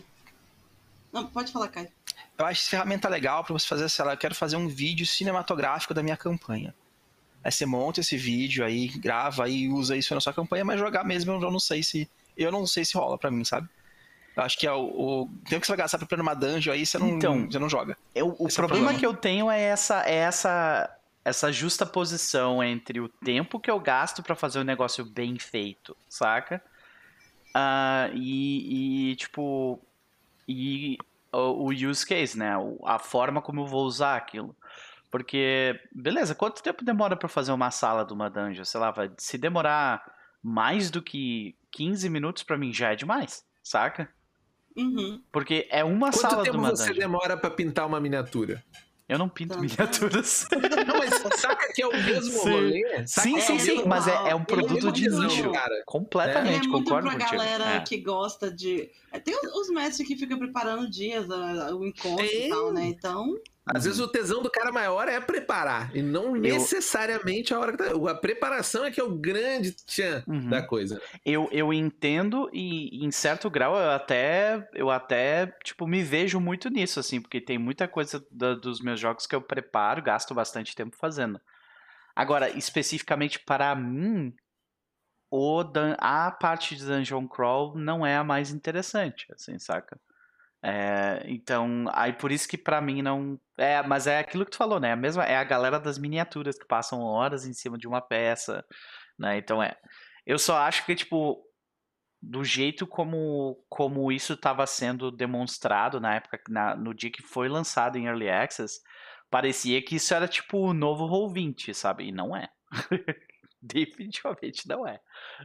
Não, pode falar, Caio. Eu acho essa ferramenta legal para você fazer, sei lá, eu quero fazer um vídeo cinematográfico da minha campanha. Aí você monta esse vídeo aí, grava e usa isso na sua campanha, mas jogar mesmo eu não sei se. Eu não sei se rola pra mim, sabe? Eu acho que é o, o tempo que você vai gastar preparando uma dungeon aí, você não, Então, você não joga. Eu- o Esse é o problema problema. que eu tenho é essa, é essa, essa justa posição entre o tempo que eu gasto pra fazer um negócio bem feito, saca? Ah, e, e, tipo, e o, o use case, né? O- A forma como eu vou usar aquilo. Porque, beleza, quanto tempo demora pra fazer uma sala de uma dungeon? Sei lá, vai, se demorar mais do que 15 minutos pra mim já é demais, saca? Uhum. Porque é uma Quanto sala de tempo uma você dungeon. demora pra pintar uma miniatura? Eu não pinto Tá. miniaturas. Não, mas saca que é o mesmo Sim. rolê? Saca Sim, que é sim, sim, mesmo- mas é, é um é produto muito de nicho. Completamente, é muito concordo pra contigo. galera É. que gosta de. É, Tem os, os mestres que ficam preparando dias, a- o encontro e tal, né? Então. Às vezes o tesão do cara maior é preparar, e não necessariamente a hora que tá. A preparação é que é o grande tchan Uhum. da coisa. Eu, eu entendo e em certo grau eu até eu até tipo me vejo muito nisso assim, porque tem muita coisa da- dos meus jogos que eu preparo, gasto bastante tempo fazendo. Agora, especificamente para mim, o dun- a parte de Dungeon Crawl não é a mais interessante, assim, saca? É, então, aí por isso que pra mim não. É, mas é aquilo que tu falou, né? A mesma, é a galera das miniaturas que passam horas em cima de uma peça, né? Então é. Eu só acho que, tipo, do jeito como, como isso estava sendo demonstrado na época, na- no dia que foi lançado em Early Access, parecia que isso era tipo o novo Roll20, sabe? E não é. Definitivamente não é,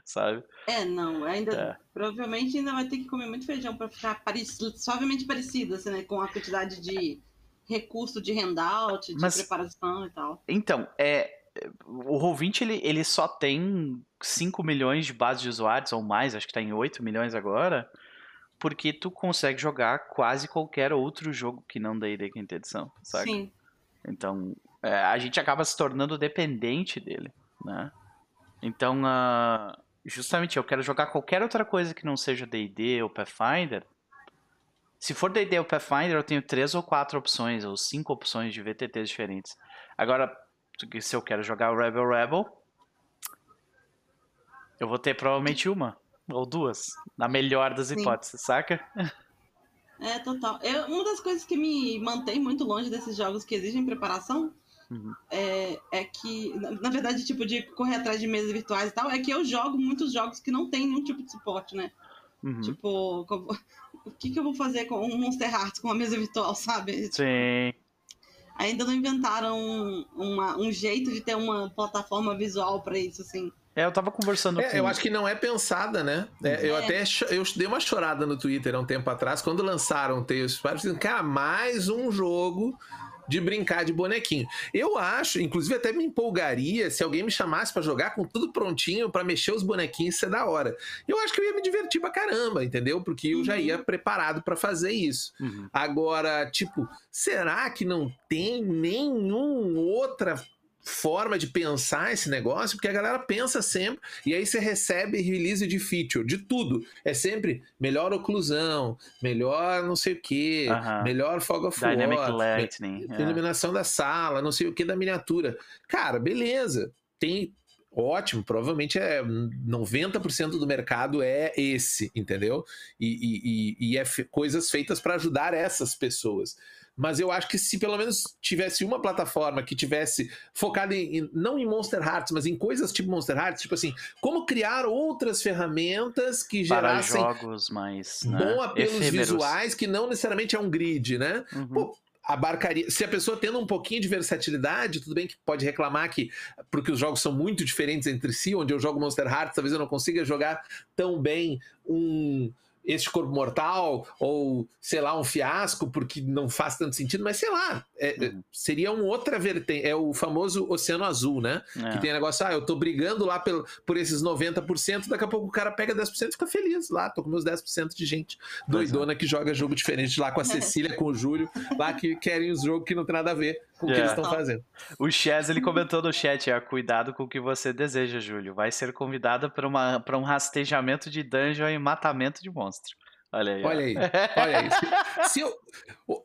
sabe? É, não, ainda. É. Provavelmente ainda vai ter que comer muito feijão pra ficar parecido, suavemente parecido, assim, né? Com a quantidade de recurso de handout, de Mas- preparação e tal. Então, é, o Roll20 ele, ele só tem 5 milhões de bases de usuários ou mais, acho que tá em 8 milhões agora, porque tu consegue jogar quase qualquer outro jogo que não D&D quinta edição, sabe? Sim. Então, é, a gente acaba se tornando dependente dele, né? Então, ah, justamente, eu quero jogar qualquer outra coisa que não seja D&D ou Pathfinder. Se for D&D ou Pathfinder, eu tenho três ou quatro opções, ou cinco opções de VTTs diferentes. Agora, se eu quero jogar o Rebel Rebel, eu vou ter provavelmente uma ou duas, na melhor das Sim. hipóteses, saca? É, total. Eu, uma das coisas que me mantém muito longe desses jogos que exigem preparação Uhum. é, é que, na, na verdade, tipo, de correr atrás de mesas virtuais e tal, é que eu jogo muitos jogos que não tem nenhum tipo de suporte, né? Uhum. Tipo, como- o que, que eu vou fazer com um Monster Hearts com uma mesa virtual, sabe? Sim. Ainda não inventaram uma- um jeito de ter uma plataforma visual pra isso, assim. É, eu tava conversando É, com... eu acho que não é pensada, né? É, eu É. até cho- eu dei uma chorada no Twitter há um tempo atrás, quando lançaram o Tales of cara, mais um jogo de brincar de bonequinho. Eu acho, inclusive até me empolgaria se alguém me chamasse pra jogar com tudo prontinho pra mexer os bonequinhos, isso é da hora. Eu acho que eu ia me divertir pra caramba, entendeu? Porque eu já Uhum. ia preparado pra fazer isso. Uhum. Agora, tipo, será que não tem nenhuma outra forma de pensar esse negócio? Porque a galera pensa sempre, e aí você recebe release de feature, de tudo. É sempre melhor oclusão, melhor não sei o que, Aham. melhor fog of Dynamic war, Lightning. é. iluminação da sala, não sei o que da miniatura. Cara, beleza. Tem ótimo, provavelmente é 90% do mercado é esse, entendeu? E, e- e- e é coisas feitas para ajudar essas pessoas. Mas eu acho que se pelo menos tivesse uma plataforma que tivesse focada em, em- não em Monster Hearts, mas em coisas tipo Monster Hearts, tipo assim, como criar outras ferramentas que Para gerassem jogos mais. Né? bom apelos efêmeros. visuais, que não necessariamente é um grid, né? Uhum. Pô, abarcaria. Se a pessoa tendo um pouquinho de versatilidade, tudo bem que pode reclamar que, porque os jogos são muito diferentes entre si, onde eu jogo Monster Hearts, talvez eu não consiga jogar tão bem um. Este corpo mortal, ou sei lá, um fiasco, porque não faz tanto sentido, mas sei lá, é- é- Uhum. seria um outra vertente. É o famoso Oceano Azul, né? É. Que tem negócio, ah, eu tô brigando lá pelo, por esses 90%, daqui a pouco o cara pega 10% e fica feliz lá, tô com meus 10% de gente é. doidona que joga jogo diferente lá com a Cecília, com o Júlio, lá que querem os jogos que não tem nada a ver com o que É. eles estão fazendo. O Chaz, ele comentou no chat, é, cuidado com o que você deseja, Júlio. Vai ser convidada para um rastejamento de dungeon e matamento de monstro. Olha aí. Olha aí, olha aí. Se, eu,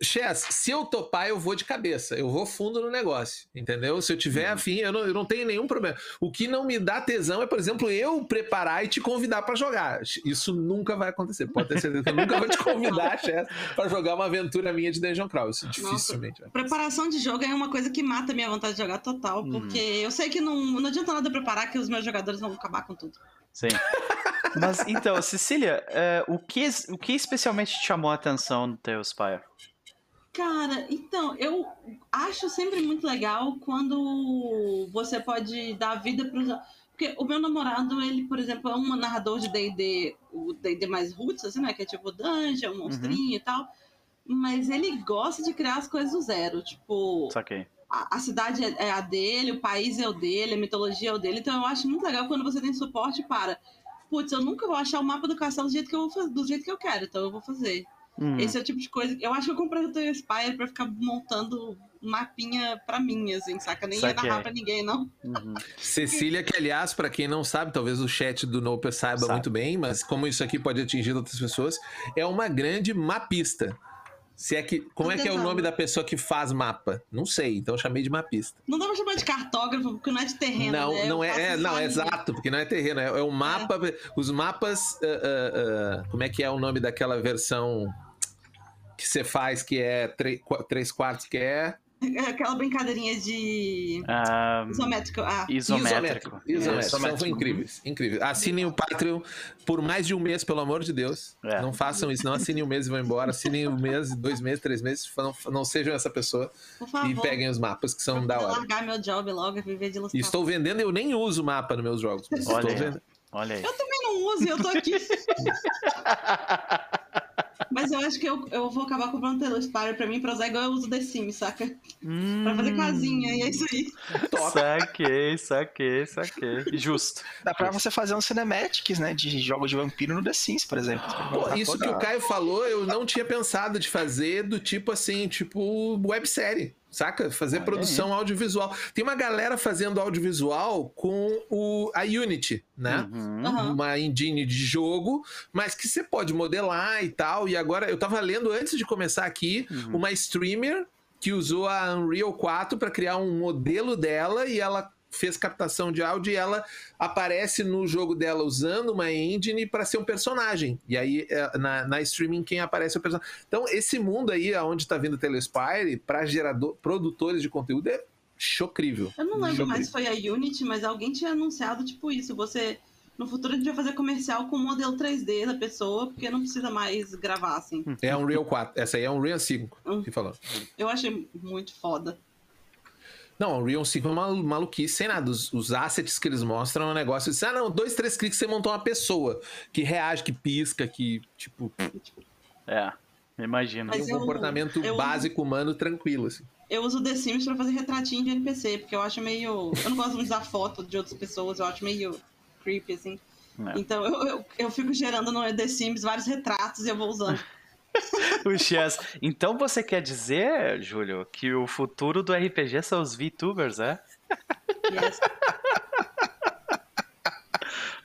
Chess, se eu topar, eu vou de cabeça, eu vou fundo no negócio, entendeu? Se eu tiver Uhum. afim, eu não, eu não tenho nenhum problema. O que não me dá tesão é, por exemplo, eu preparar e te convidar pra jogar. Isso nunca vai acontecer. Pode ter certeza que eu nunca vou te convidar, Chess, pra jogar uma aventura minha de Dungeon Crawl. Isso dificilmente vai. Preparação de jogo é uma coisa que mata a minha vontade de jogar total, Uhum. porque eu sei que não, não adianta nada preparar que os meus jogadores vão acabar com tudo. Sim. Mas então, Cecília, é, o, que, o que especialmente te chamou a atenção no teu Spire? Cara, então, eu acho sempre muito legal quando você pode dar vida para Porque o meu namorado, ele, por exemplo, é um narrador de D&D, o D&D mais roots, assim, né? Que é tipo dungeon, monstrinho e tal. Mas ele gosta de criar as coisas do zero. Tipo, Saquei. a, a cidade é, é a dele, o país é o dele, a mitologia é o dele. Então eu acho muito legal quando você tem suporte para... Putz, eu nunca vou achar o mapa do castelo do jeito que eu, vou fazer, do jeito que eu quero, então eu vou fazer. Hum, Esse é o tipo de coisa. Eu acho que eu comprei o Toy Spire pra ficar montando um mapinha pra mim, assim, saca? Nem ia Saquei. narrar pra ninguém, não. uhum. Cecília, que aliás, para quem não sabe, talvez o chat do Noper saiba Sabe. muito bem, mas como isso aqui pode atingir outras pessoas, é uma grande mapista. Se é que, como é que é o nome da pessoa que faz mapa? Não sei, então eu chamei de mapista. Não dá pra chamar de cartógrafo, porque não é de terreno. não, né? Não é, é, não, é exato, porque não é terreno, é, é o mapa, os mapas, ah, ah, ah, como é que é o nome daquela versão que você faz que é 3 quartos que é É Aquela brincadeirinha de. Ah, Isométrico. Ah, isométrico. Isométrico. São isométrico. incríveis, incríveis. Assinem o Patreon por mais de um mês, pelo amor de Deus. É. Não façam isso, não assinem um mês e vão embora. Assinem um mês, dois meses, três meses. Não, não sejam essa pessoa por favor. e peguem os mapas que são da hora. largar meu job logo e viver de E ilustração. estou vendendo, eu nem uso mapa nos meus jogos. Olha estou aí. Olha aí. Eu também não uso e eu tô aqui. Mas eu acho que eu, eu vou acabar comprando o Taylor Spire pra mim pra usar igual eu uso The Sims, saca? Pra fazer Hum, casinha, e é isso aí. Saquei, saquei, saquei. Justo. Dá pra você fazer uns cinematics, né? De jogos de vampiro no The Sims, por exemplo. Pô, Tá isso toda- que o Caio falou, eu não tinha pensado de fazer do tipo assim, tipo websérie, saca? Fazer Olha produção audiovisual. Tem uma galera fazendo audiovisual com o, a Unity, né? Uhum. Aham. uma engine de jogo, mas que você pode modelar e tal. E agora eu tava lendo antes de começar aqui Uhum. uma streamer que usou a Unreal 4 para criar um modelo dela e ela fez captação de áudio e ela aparece no jogo dela usando uma engine para ser um personagem. E aí é, na, na streaming quem aparece é o personagem. Então esse mundo aí aonde tá vindo o Telespire para gerador produtores de conteúdo é chocrível. Eu não lembro Chocrível. mais se foi a Unity, mas alguém tinha anunciado, tipo, isso. Você. No futuro a gente vai fazer comercial com o modelo 3D da pessoa, porque não precisa mais gravar, assim. É a Unreal 4. Essa aí é a Unreal 5 Hum. que falou. Eu achei muito foda. Não, o Unreal 5 é uma maluquice sem nada. Os, os assets que eles mostram é um negócio de, ah, não, dois, três cliques você montou uma pessoa que reage, que pisca, que, tipo, É, imagino. Mas tem um eu- comportamento eu- básico humano tranquilo, assim. Eu uso The Sims pra fazer retratinho de NPC, porque eu acho meio. Eu não gosto muito de usar foto de outras pessoas, eu acho meio creepy, assim. É. Então eu, eu, eu fico gerando no The Sims vários retratos e eu vou usando. O Chess. Então você quer dizer, Júlio, que o futuro do RPG são os VTubers, é? Yes.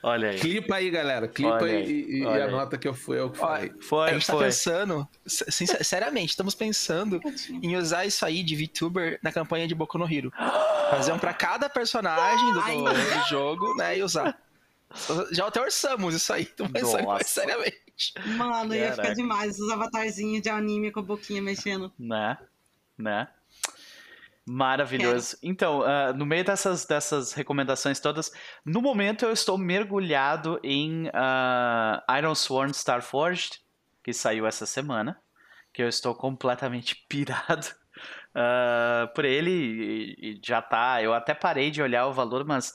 Olha aí. Clipa aí, galera. Clipa Olha aí aí, e, e olha anota que eu fui eu que falei. a Foi, gente tá foi. pensando, sin- seriamente, estamos pensando em usar isso aí de VTuber na campanha de Boku no Hero. Fazer um pra cada personagem do, Ai. do jogo, né? E usar. Já até orçamos isso aí, tô pensando Nossa. seriamente. Mano, ia Caraca. ficar demais os avatarzinhos de anime com a boquinha mexendo. Né? né? Maravilhoso. Então, uh, no meio dessas, dessas recomendações todas, no momento eu estou mergulhado em uh, Iron Sworn Starforged, que saiu essa semana, que eu estou completamente pirado uh, por ele e, e, já tá. Eu até parei de olhar o valor, mas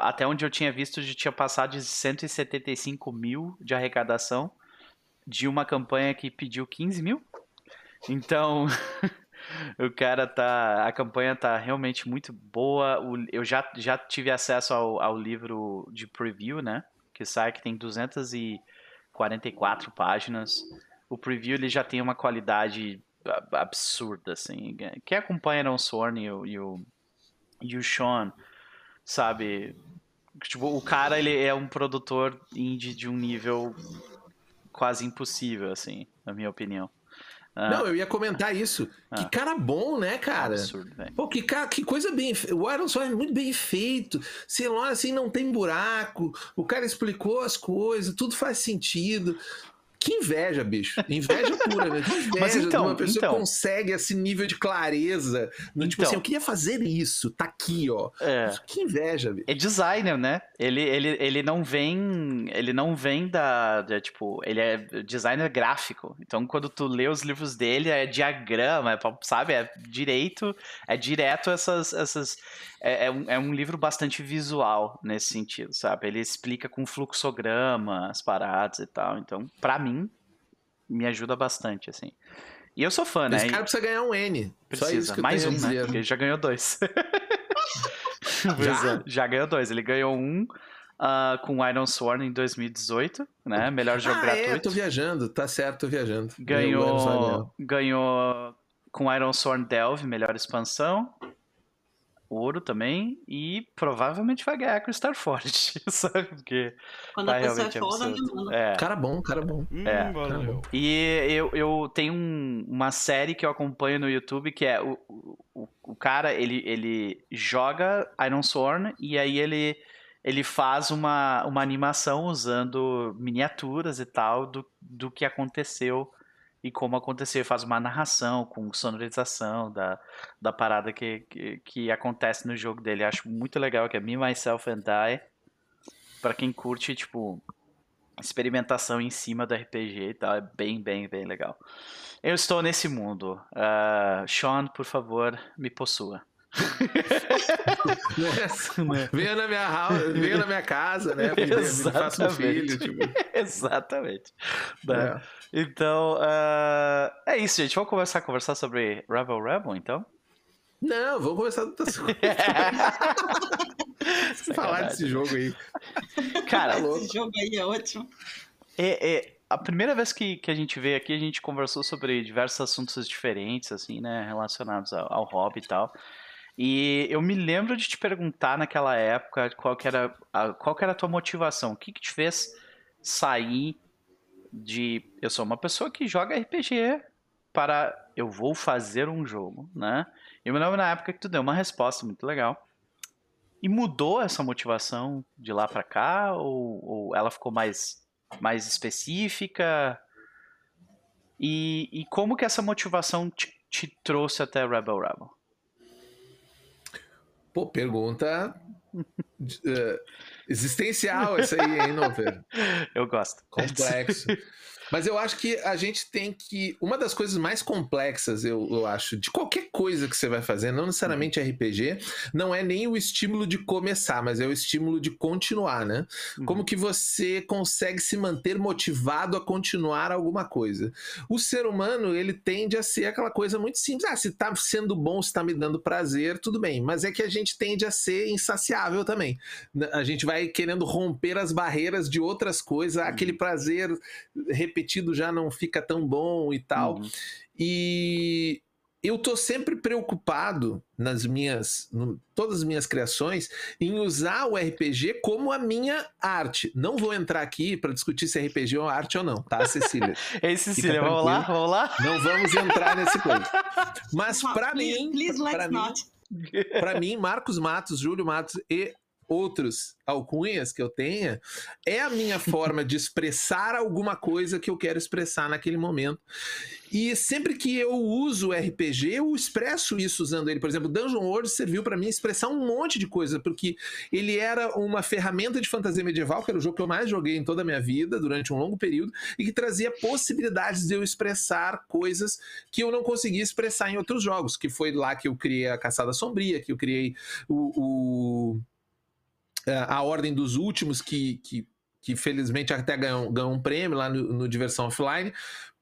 até onde eu tinha visto já tinha passado de 175 mil de arrecadação de uma campanha que pediu 15 mil. Então. o cara tá. A campanha tá realmente muito boa. eu já, já tive acesso ao, ao livro de preview, né? Que sai que tem 244 páginas. O preview ele já tem uma qualidade absurda, assim. Quem acompanha o Sworn e o, e o, e o Sean, sabe? Tipo, o cara ele é um produtor indie de um nível quase impossível, assim, na minha opinião. Ah. Não, eu ia comentar isso. Ah. Que cara bom, né, cara? Absurdo, velho. Pô, que, cara, que coisa bem. O Iron Swan é muito bem feito. Sei lá, assim, não tem buraco. O cara explicou as coisas, tudo faz sentido. Que inveja, bicho. Inveja pura, né? Inveja Mas então, de uma pessoa então, consegue esse nível de clareza. No, tipo assim, então, eu queria fazer isso, tá aqui, ó. É, que inveja, bicho. É designer, né? Ele, ele, ele não vem. Ele não vem da, da, Tipo, ele é designer gráfico. Então, quando tu lê os livros dele, é diagrama, é, sabe? É direito, é direto essas. essas é, é, um, é um livro bastante visual nesse sentido, sabe? Ele explica com fluxograma as paradas e tal. Então, para mim, me ajuda bastante, assim. E eu sou fã, né? Esse cara precisa ganhar um N. Precisa. Mais um, né? Porque ele já ganhou dois. já? É, já ganhou dois. Ele ganhou um uh, com Iron Sworn em 2018, né? Melhor jogo ah, gratuito. É, tô viajando, tá certo, tô viajando. Ganhou, ganhou com Iron Sworn Delve, melhor expansão ouro também e provavelmente vai ganhar com o Starford, sabe? Porque Quando tá a pessoa é foda, né, é. Cara bom, cara bom. Hum, é. Bom. E eu, eu tenho um, uma série que eu acompanho no YouTube que é o, o, o cara, ele, ele joga Iron Sworn e aí ele ele faz uma, uma animação usando miniaturas e tal do, do que aconteceu e como aconteceu, faz uma narração com sonorização da, da parada que, que, que, acontece no jogo dele. Acho muito legal que é Me, Myself and I. Pra quem curte, tipo, experimentação em cima do RPG e tal, é bem, bem, bem legal. Eu estou nesse mundo. Uh, Sean, por favor, me possua. Venha na minha house, venha na minha casa, né? Me faça um filho. Tipo. Exatamente. É. Então, uh, é isso, gente. Vamos começar a conversar sobre Rebel Rebel, então? Não, vamos começar de outras coisas. falar desse jogo aí. Cara, esse jogo aí é ótimo. É, é, a primeira vez que, que a gente veio aqui, a gente conversou sobre diversos assuntos diferentes, assim, né? Relacionados ao, ao hobby e tal. E eu me lembro de te perguntar naquela época qual que era a, qual que era a tua motivação. O que, que te fez sair de eu sou uma pessoa que joga RPG para eu vou fazer um jogo, né? Eu me lembro na época que tu deu uma resposta muito legal. E mudou essa motivação de lá para cá ou, ou, ela ficou mais mais específica? E, e como que essa motivação te, te trouxe até Rebel Rebel? Pô, pergunta uh, existencial essa aí, hein, Nover? Eu gosto. Complexo. Mas eu acho que a gente tem que. Uma das coisas mais complexas, eu, eu acho, de qualquer coisa que você vai fazer, não necessariamente RPG, não é nem o estímulo de começar, mas é o estímulo de continuar, né? Uhum. Como que você consegue se manter motivado a continuar alguma coisa? O ser humano, ele tende a ser aquela coisa muito simples. Ah, se tá sendo bom, se tá me dando prazer, tudo bem. Mas é que a gente tende a ser insaciável também. A gente vai querendo romper as barreiras de outras coisas, uhum. aquele prazer repetido já não fica tão bom e tal. Uhum. E eu tô sempre preocupado nas minhas, no, todas as minhas criações, em usar o RPG como a minha arte. Não vou entrar aqui para discutir se RPG é arte ou não, tá, Cecília? Ei, Cecília, vamos lá, vamos lá. Não vamos entrar nesse coisa. Mas para mim, para mim, para mim, Marcos Matos, Júlio Matos e outros alcunhas que eu tenha, é a minha forma de expressar alguma coisa que eu quero expressar naquele momento. E sempre que eu uso RPG, eu expresso isso usando ele. Por exemplo, Dungeon World serviu para mim expressar um monte de coisa, porque ele era uma ferramenta de fantasia medieval, que era o jogo que eu mais joguei em toda a minha vida, durante um longo período, e que trazia possibilidades de eu expressar coisas que eu não conseguia expressar em outros jogos, que foi lá que eu criei a Caçada Sombria, que eu criei o, o a Ordem dos Últimos, que, que, que felizmente até ganhou, ganhou um prêmio lá no, no Diversão Offline,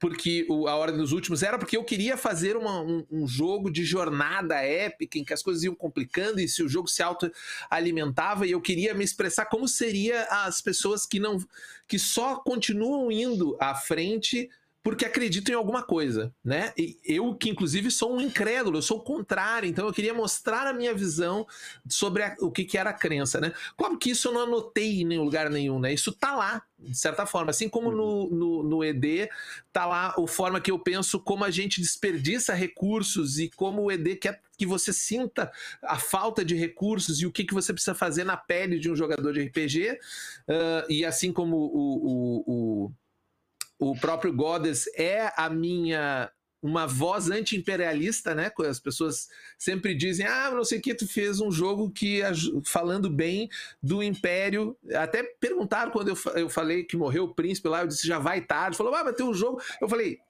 porque o, a Ordem dos Últimos era porque eu queria fazer uma, um, um, jogo de jornada épica em que as coisas iam complicando e se o jogo se autoalimentava e eu queria me expressar como seria as pessoas que não que só continuam indo à frente porque acredito em alguma coisa, né? E eu, que inclusive sou um incrédulo, eu sou o contrário, então eu queria mostrar a minha visão sobre a, o que, que era a crença, né? Claro que isso eu não anotei em lugar nenhum, né? Isso tá lá, de certa forma. Assim como no, uhum. no, no ED tá lá a forma que eu penso como a gente desperdiça recursos e como o ED quer que você sinta a falta de recursos e o que, que você precisa fazer na pele de um jogador de RPG. Uh, e assim como o, o, o o próprio Goddess é a minha uma voz anti-imperialista, né? As pessoas sempre dizem, ah, não sei o que, tu fez um jogo que falando bem do Império. Até perguntaram quando eu, eu falei que morreu o príncipe lá, eu disse, já vai tarde. Falou, ah, vai ter um jogo. Eu falei,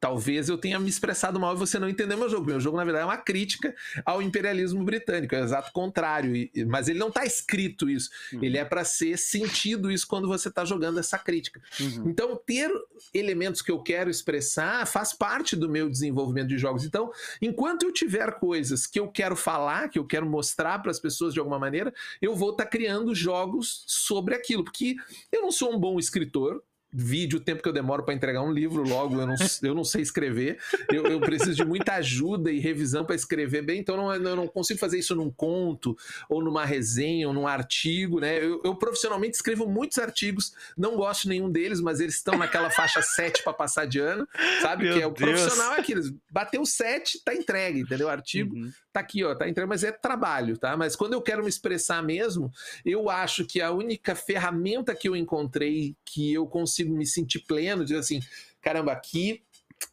talvez eu tenha me expressado mal e você não entendeu meu jogo. Meu jogo, na verdade, é uma crítica ao imperialismo britânico, é o exato contrário. Mas ele não está escrito isso. Uhum. Ele é para ser sentido isso quando você está jogando essa crítica. Uhum. Então, ter elementos que eu quero expressar faz parte do meu desenvolvimento de jogos. Então, enquanto eu tiver coisas que eu quero falar, que eu quero mostrar para as pessoas de alguma maneira, eu vou estar tá criando jogos sobre aquilo. Porque eu não sou um bom escritor, vídeo o tempo que eu demoro para entregar um livro, logo eu não, eu não sei escrever, eu, eu preciso de muita ajuda e revisão para escrever bem, então não, eu não consigo fazer isso num conto, ou numa resenha, ou num artigo, né? Eu, eu profissionalmente escrevo muitos artigos, não gosto de nenhum deles, mas eles estão naquela faixa 7 para passar de ano, sabe? Meu que é o Deus. profissional é aquilo, bateu 7, tá entregue, entendeu? O artigo uhum. tá aqui, ó, tá entregue, mas é trabalho, tá? Mas quando eu quero me expressar mesmo, eu acho que a única ferramenta que eu encontrei que eu consigo consigo me sentir pleno, dizer assim, caramba, aqui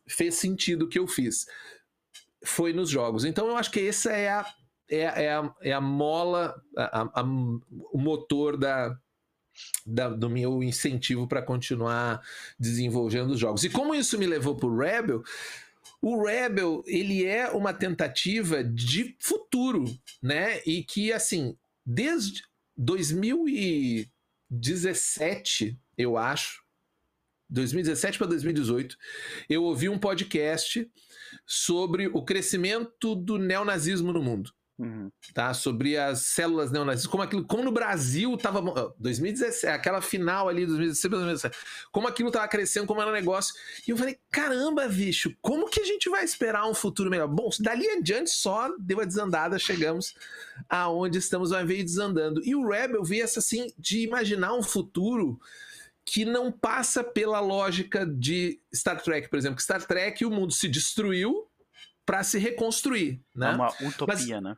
fez sentido o que eu fiz. Foi nos jogos. Então eu acho que essa é a, é, é a, é a mola, a, a, o motor da, da, do meu incentivo para continuar desenvolvendo os jogos. E como isso me levou para o Rebel, o Rebel ele é uma tentativa de futuro, né? E que assim, desde 2017, eu acho, 2017 para 2018, eu ouvi um podcast sobre o crescimento do neonazismo no mundo. Uhum. Tá? Sobre as células neonazistas, como aquilo, como no Brasil estava 2017, aquela final ali 2016, 2017, como aquilo estava crescendo, como era um negócio. E eu falei, caramba, bicho, como que a gente vai esperar um futuro melhor? Bom, dali adiante só deu a desandada, chegamos aonde estamos, vai ver desandando. E o Rebel veio essa assim de imaginar um futuro que não passa pela lógica de Star Trek, por exemplo. Que Star Trek o mundo se destruiu para se reconstruir, né? É uma utopia, Mas, né?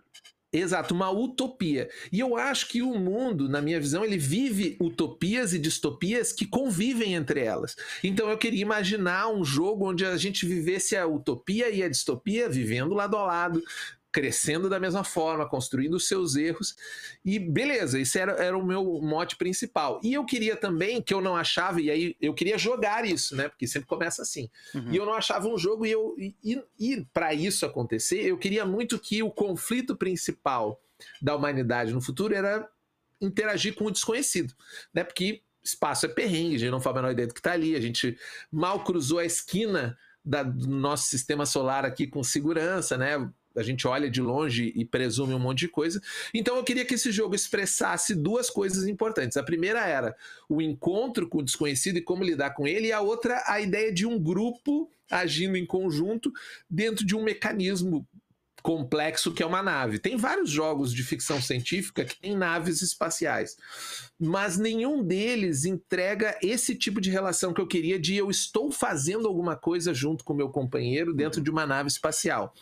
Exato, uma utopia. E eu acho que o mundo, na minha visão, ele vive utopias e distopias que convivem entre elas. Então eu queria imaginar um jogo onde a gente vivesse a utopia e a distopia vivendo lado a lado, crescendo da mesma forma, construindo os seus erros. E beleza, esse era, era o meu mote principal. E eu queria também, que eu não achava, e aí eu queria jogar isso, né? Porque sempre começa assim. Uhum. E eu não achava um jogo, e, eu, e, e para isso acontecer, eu queria muito que o conflito principal da humanidade no futuro era interagir com o desconhecido, né? Porque espaço é perrengue, a gente não faz a menor ideia do que está ali, a gente mal cruzou a esquina da, do nosso sistema solar aqui com segurança, né? A gente olha de longe e presume um monte de coisa. Então eu queria que esse jogo expressasse duas coisas importantes. A primeira era o encontro com o desconhecido e como lidar com ele, e a outra, a ideia de um grupo agindo em conjunto dentro de um mecanismo complexo que é uma nave. Tem vários jogos de ficção científica que tem naves espaciais, mas nenhum deles entrega esse tipo de relação que eu queria de eu estou fazendo alguma coisa junto com meu companheiro dentro de uma nave espacial.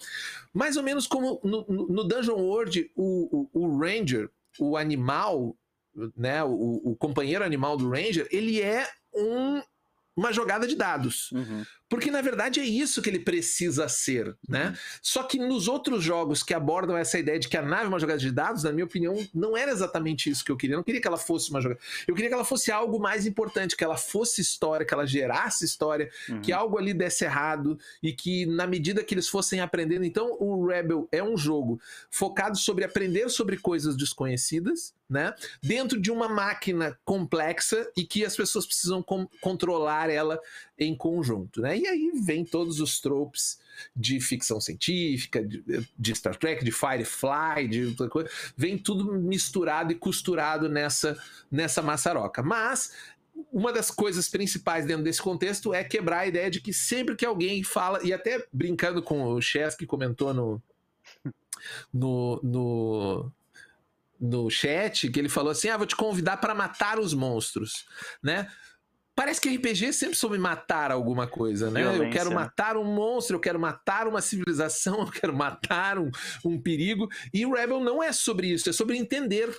Mais ou menos como no, no Dungeon World, o, o, o Ranger, o animal, né, o, o companheiro animal do Ranger, ele é um, uma jogada de dados. Uhum. Porque, na verdade, é isso que ele precisa ser, né? Uhum. Só que nos outros jogos que abordam essa ideia de que a nave é uma jogada de dados, na minha opinião, não era exatamente isso que eu queria. Eu não queria que ela fosse uma jogada. Eu queria que ela fosse algo mais importante, que ela fosse história, que ela gerasse história, Uhum. que algo ali desse errado e que, na medida que eles fossem aprendendo. Então, o Rebel é um jogo focado sobre aprender sobre coisas desconhecidas, né? Dentro de uma máquina complexa e que as pessoas precisam com- controlar ela em conjunto, né? E aí vem todos os tropes de ficção científica, de, de Star Trek, de Firefly, de outra coisa, vem tudo misturado e costurado nessa nessa maçaroca. Mas uma das coisas principais dentro desse contexto é quebrar a ideia de que sempre que alguém fala, e até brincando com o Chess que comentou no, no, no, no chat, que ele falou assim: ah, vou te convidar para matar os monstros, né? Parece que RPG é sempre sobre matar alguma coisa, né? Eu Violência, quero né? matar um monstro, eu quero matar uma civilização, eu quero matar um, um perigo. E o Rebel não é sobre isso, é sobre entender.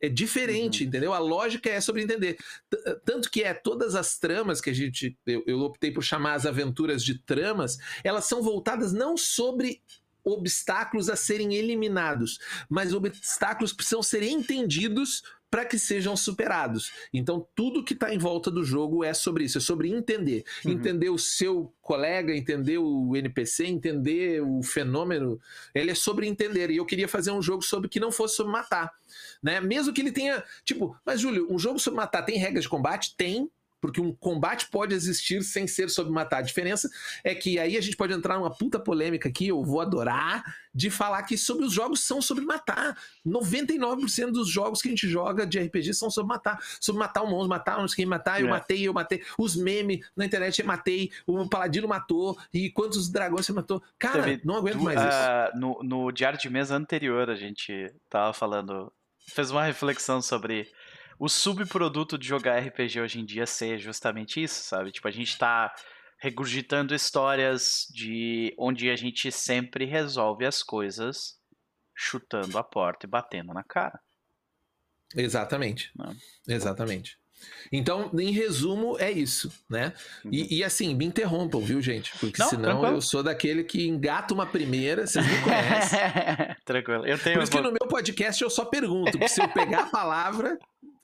É diferente, entendeu? A lógica é sobre entender. T- Tanto que é todas as tramas que a gente. Eu, eu optei por chamar as aventuras de tramas, elas são voltadas não sobre obstáculos a serem eliminados, mas obstáculos precisam ser entendidos para que sejam superados. Então, tudo que está em volta do jogo é sobre isso, é sobre entender. Uhum. Entender o seu colega, entender o NPC, entender o fenômeno. Ele é sobre entender. E eu queria fazer um jogo sobre que não fosse sobre matar. Né? Mesmo que ele tenha. Tipo, mas Júlio, um jogo sobre matar tem regras de combate? Tem. Porque um combate pode existir sem ser sobre matar. A diferença é que aí a gente pode entrar numa puta polêmica aqui, eu vou adorar, de falar que sobre os jogos são sobre matar. 99% dos jogos que a gente joga de RPG são sobre matar. Sobre matar um monstro, matar não sei quem matar, eu É. matei, eu matei. Os memes na internet, eu matei, o paladino matou, e quantos dragões você matou. Cara, Teve não aguento mais isso. ah, no, no diário de mesa anterior, a gente tava falando. Fez uma reflexão sobre o subproduto de jogar RPG hoje em dia ser justamente isso, sabe? Tipo, a gente tá regurgitando histórias de onde a gente sempre resolve as coisas chutando a porta e batendo na cara. Exatamente. Não. Exatamente. Então, em resumo, é isso, né? E, e assim, me interrompam, viu, gente? Porque Não, senão tranquilo. eu sou daquele que engata uma primeira, vocês me conhecem. Tranquilo. Eu tenho. Por isso que no meu podcast eu só pergunto, porque se eu pegar a palavra,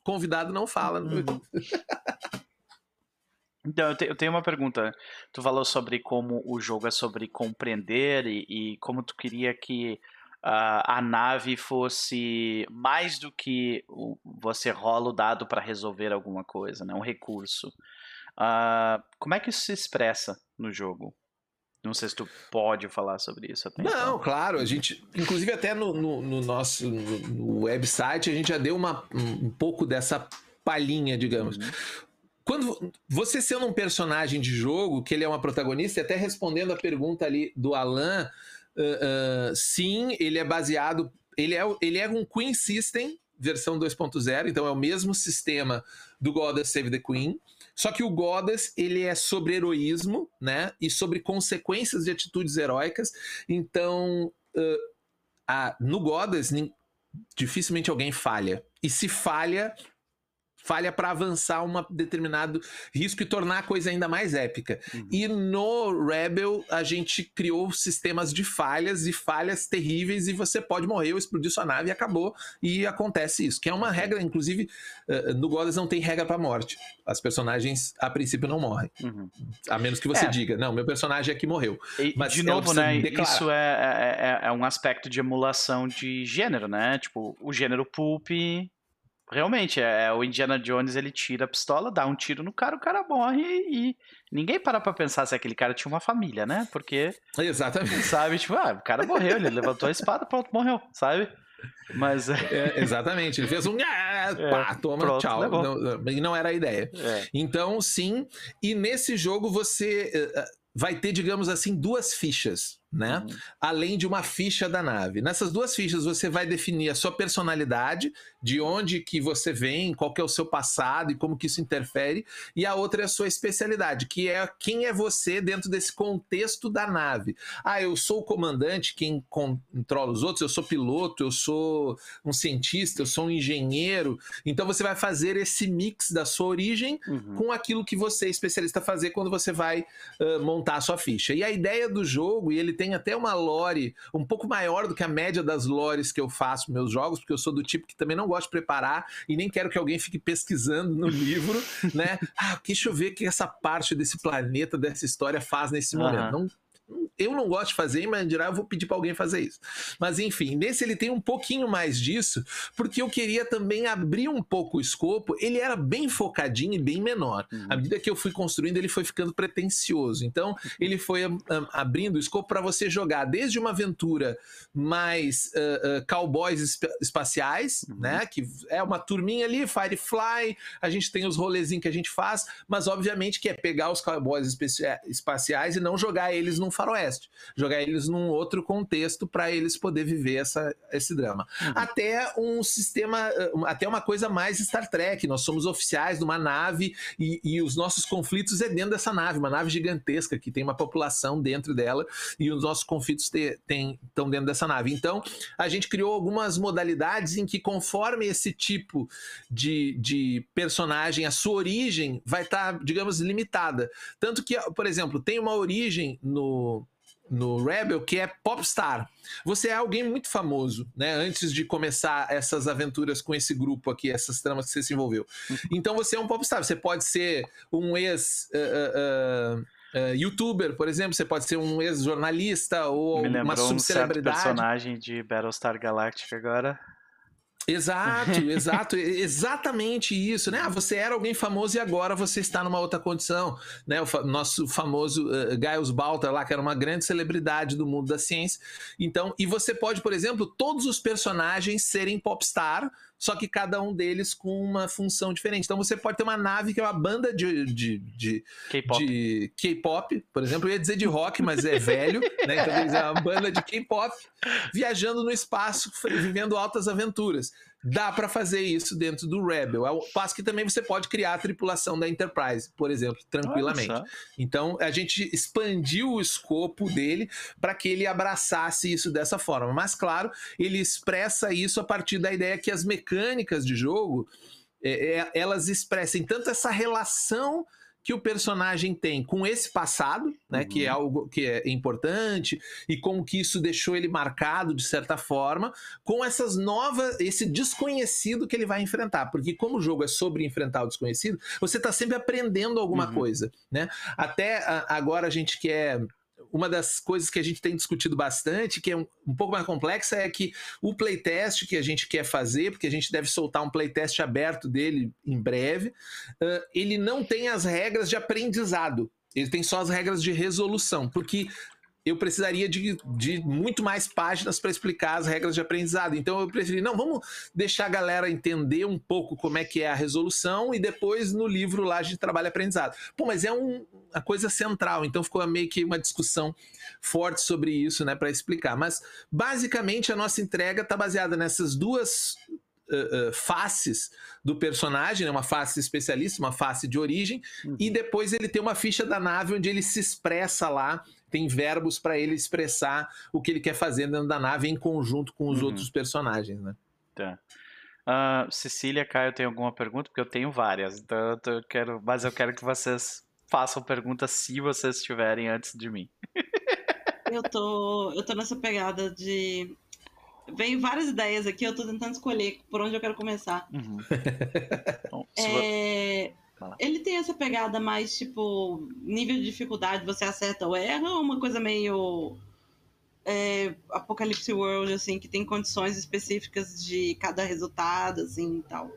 convidado não fala. Uhum. Então, eu, te- eu tenho uma pergunta. Tu falou sobre como o jogo é sobre compreender e, e como tu queria que ah, a nave fosse mais do que o- você rola o dado para resolver alguma coisa, né? Um recurso. Ah, como é que isso se expressa no jogo? Não sei se tu pode falar sobre isso até Não, então. claro, a gente, inclusive até no, no- no nosso no, no website, a gente já deu uma, um, pouco dessa palhinha, digamos. Uhum. Quando você sendo um personagem de jogo, que ele é uma protagonista, e até respondendo a pergunta ali do Alan, ah, ah, sim, ele é baseado. Ele é, ele é um Queen System, versão 2.0, então é o mesmo sistema do Goddess Save the Queen. Só que o Goddess, ele é sobre heroísmo, né? E sobre consequências de atitudes heróicas. Então, ah, a- no nin- dificilmente alguém falha. E se falha, falha para avançar um determinado risco e tornar a coisa ainda mais épica. Uhum. E no Rebel, a gente criou sistemas de falhas e falhas terríveis, e você pode morrer ou explodir sua nave e acabou. E acontece isso. Que é uma regra, inclusive, eh, no Goddess não tem regra para morte. As personagens, a princípio, não morrem. Uhum. A menos que você É. diga, não, meu personagem aqui morreu. E, Mas de ela novo, né? declarar. Isso é, é, é- é um aspecto de emulação de gênero, né? Tipo, o gênero pulp. Realmente, é, o Indiana Jones ele tira a pistola, dá um tiro no cara, o cara morre e ninguém para pra pensar se aquele cara tinha uma família, né? Porque, Exatamente. sabe, tipo, ah, o cara morreu, ele levantou a espada, pronto, morreu, sabe? Mas, é, É, exatamente. Ele fez um. ah, pá, toma, pronto, tchau. Não, não- e não era a ideia. é, Então, sim. E nesse jogo você eh, eh, vai ter, digamos assim, duas fichas. Né? Uhum. Além de uma ficha da nave. Nessas duas fichas você vai definir a sua personalidade, de onde que você vem, qual que é o seu passado e como que isso interfere, e a outra é a sua especialidade, que é quem é você dentro desse contexto da nave. Ah, eu sou o comandante, quem controla os outros, eu sou piloto, eu sou um cientista, eu sou um engenheiro. Então você vai fazer esse mix da sua origem uhum. com aquilo que você é especialista fazer quando você vai uh, montar a sua ficha. E a ideia do jogo, e ele tem tem até uma lore um pouco maior do que a média das lores que eu faço meus jogos, porque eu sou do tipo que também não gosto de preparar e nem quero que alguém fique pesquisando no livro, né? Ah, deixa eu ver o que essa parte desse planeta, dessa história faz nesse momento. Não eu não gosto de fazer, mas dirá, eu vou pedir para alguém fazer isso. Mas enfim, nesse ele tem um pouquinho mais disso, porque eu queria também abrir um pouco o escopo. Ele era bem focadinho e bem menor. Uhum. À medida que eu fui construindo, ele foi ficando pretencioso. Então, ele foi um, abrindo o escopo para você jogar desde uma aventura mais uh, uh, cowboys esp espaciais, uhum. né? Que é uma turminha ali, Firefly, a gente tem os rolezinhos que a gente faz, mas obviamente que é pegar os cowboys espaciais e não jogar eles num faroeste, jogar eles num outro contexto para eles poder viver essa, esse drama. Uhum. Até um sistema, até uma coisa mais Star Trek, nós somos oficiais de uma nave e, e os nossos conflitos é dentro dessa nave, uma nave gigantesca que tem uma população dentro dela e os nossos conflitos estão dentro dessa nave. Então, a gente criou algumas modalidades em que conforme esse tipo de, de personagem, a sua origem vai estar, tá, digamos, limitada. Tanto que, por exemplo, tem uma origem no no, Rebel, que é Popstar. Você é alguém muito famoso, né? Antes de começar essas aventuras com esse grupo aqui, essas tramas que você se envolveu. Uhum. Então você é um Popstar. Você pode ser um ex. Uh, uh, uh, youtuber, por exemplo, você pode ser um ex-jornalista ou uma subcelebridade. Um personagem de Battlestar Galactica agora. Exato, exato, exatamente isso, né? Ah, você era alguém famoso e agora você está numa outra condição, né? O fa nosso famoso uh, Giles Balter lá, que era uma grande celebridade do mundo da ciência. Então, e você pode, por exemplo, todos os personagens serem popstar, só que cada um deles com uma função diferente. Então você pode ter uma nave que é uma banda de, de, de K-pop, por exemplo. Eu ia dizer de rock, mas é velho, né? Então é uma banda de K-pop viajando no espaço, vivendo altas aventuras. Dá para fazer isso dentro do Rebel. Ao passo que também você pode criar a tripulação da Enterprise, por exemplo, tranquilamente. Nossa. Então a gente expandiu o escopo dele para que ele abraçasse isso dessa forma. Mas claro, ele expressa isso a partir da ideia que as mecânicas de jogo é, é, elas expressem tanto essa relação que o personagem tem com esse passado, né, uhum. que é algo que é importante e como que isso deixou ele marcado de certa forma, com essas novas, esse desconhecido que ele vai enfrentar, porque como o jogo é sobre enfrentar o desconhecido, você está sempre aprendendo alguma uhum. coisa, né? Até agora a gente quer uma das coisas que a gente tem discutido bastante, que é um, um, pouco mais complexa, é que o playtest que a gente quer fazer, porque a gente deve soltar um playtest aberto dele em breve, uh, ele não tem as regras de aprendizado. Ele tem só as regras de resolução, porque eu precisaria de, de muito mais páginas para explicar as regras de aprendizado. Então eu preferi, não, vamos deixar a galera entender um pouco como é que é a resolução e depois no livro lá a gente trabalha aprendizado. Pô, mas é um, uma coisa central, então ficou meio que uma discussão forte sobre isso, né, para explicar. Mas basicamente a nossa entrega está baseada nessas duas Uh, uh, faces do personagem, né? uma face especialista, uma face de origem, uhum. e depois ele tem uma ficha da nave onde ele se expressa lá tem verbos para ele expressar o que ele quer fazer dentro da nave em conjunto com os uhum. outros personagens, né? Tá. Uh, Cecília, Caio, tem alguma pergunta? Porque eu tenho várias, então eu quero, mas eu quero que vocês façam perguntas se vocês tiverem antes de mim. eu tô, eu tô nessa pegada de Vem várias ideias aqui, eu tô tentando escolher por onde eu quero começar. Uhum. Bom, é... Ele tem essa pegada mais, tipo, nível de dificuldade, você acerta ou erra, ou uma coisa meio é, Apocalypse World, assim, que tem condições específicas de cada resultado, assim, e tal.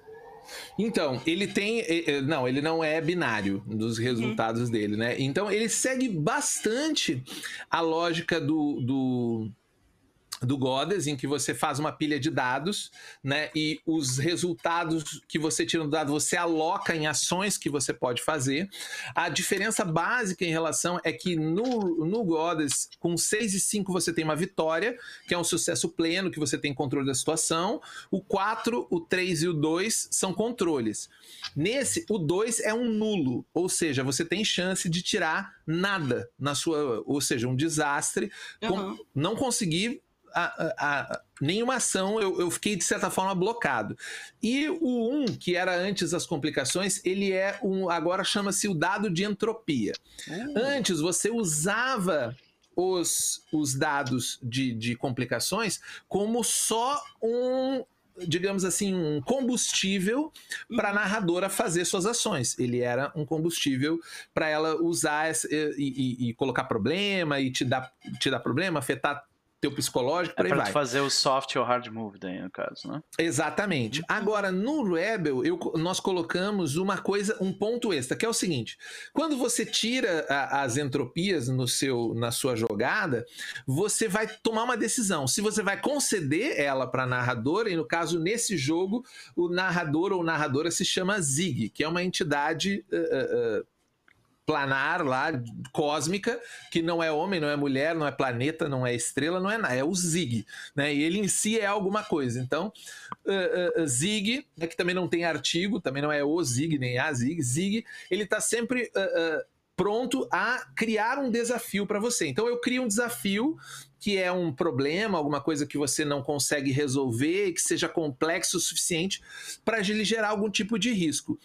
Então, ele tem. Não, ele não é binário dos resultados uhum. dele, né? Então, ele segue bastante a lógica do, do do Goddess, em que você faz uma pilha de dados, né? E os resultados que você tira do dado, você aloca em ações que você pode fazer. A diferença básica em relação é que no, no Goddess, com 6 e 5 você tem uma vitória, que é um sucesso pleno, que você tem controle da situação. O 4, o 3 e o 2 são controles. Nesse, o 2 é um nulo, ou seja, você tem chance de tirar nada na sua, ou seja, um desastre, Uhum. com, não conseguir a, a- nenhuma ação, eu, eu fiquei de certa forma blocado. E o 1, que era antes das complicações, ele é um. Agora chama-se o dado de entropia. Antes você usava os, os dados de, de complicações como só um. Digamos assim, um combustível para a narradora fazer suas ações. Ele era um combustível para ela usar essa- e, e- e colocar problema e te dar, te dar problema, afetar teu psicológico, por É aí pra vai. tu fazer o soft ou hard move daí, no caso, né? Exatamente. Agora, no Rebel, eu- nós colocamos uma coisa, um ponto extra, que é o seguinte: quando você tira a- as entropias no seu, na sua jogada, você vai tomar uma decisão. Se você vai conceder ela para a narradora, e no caso, nesse jogo, o narrador ou narradora se chama Zig, que é uma entidade. eh, eh, planar lá, cósmica, que não é homem, não é mulher, não é planeta, não é estrela, não é nada, é o Zig, né? E ele em si é alguma coisa. Então, uh, uh, Zig, né, que também não tem artigo, também não é o Zig, nem a Zig, Zig, ele está sempre pronto a criar um desafio para você. Então, eu crio um desafio que é um problema, alguma coisa que você não consegue resolver, que seja complexo o suficiente para lhe gerar algum tipo de risco.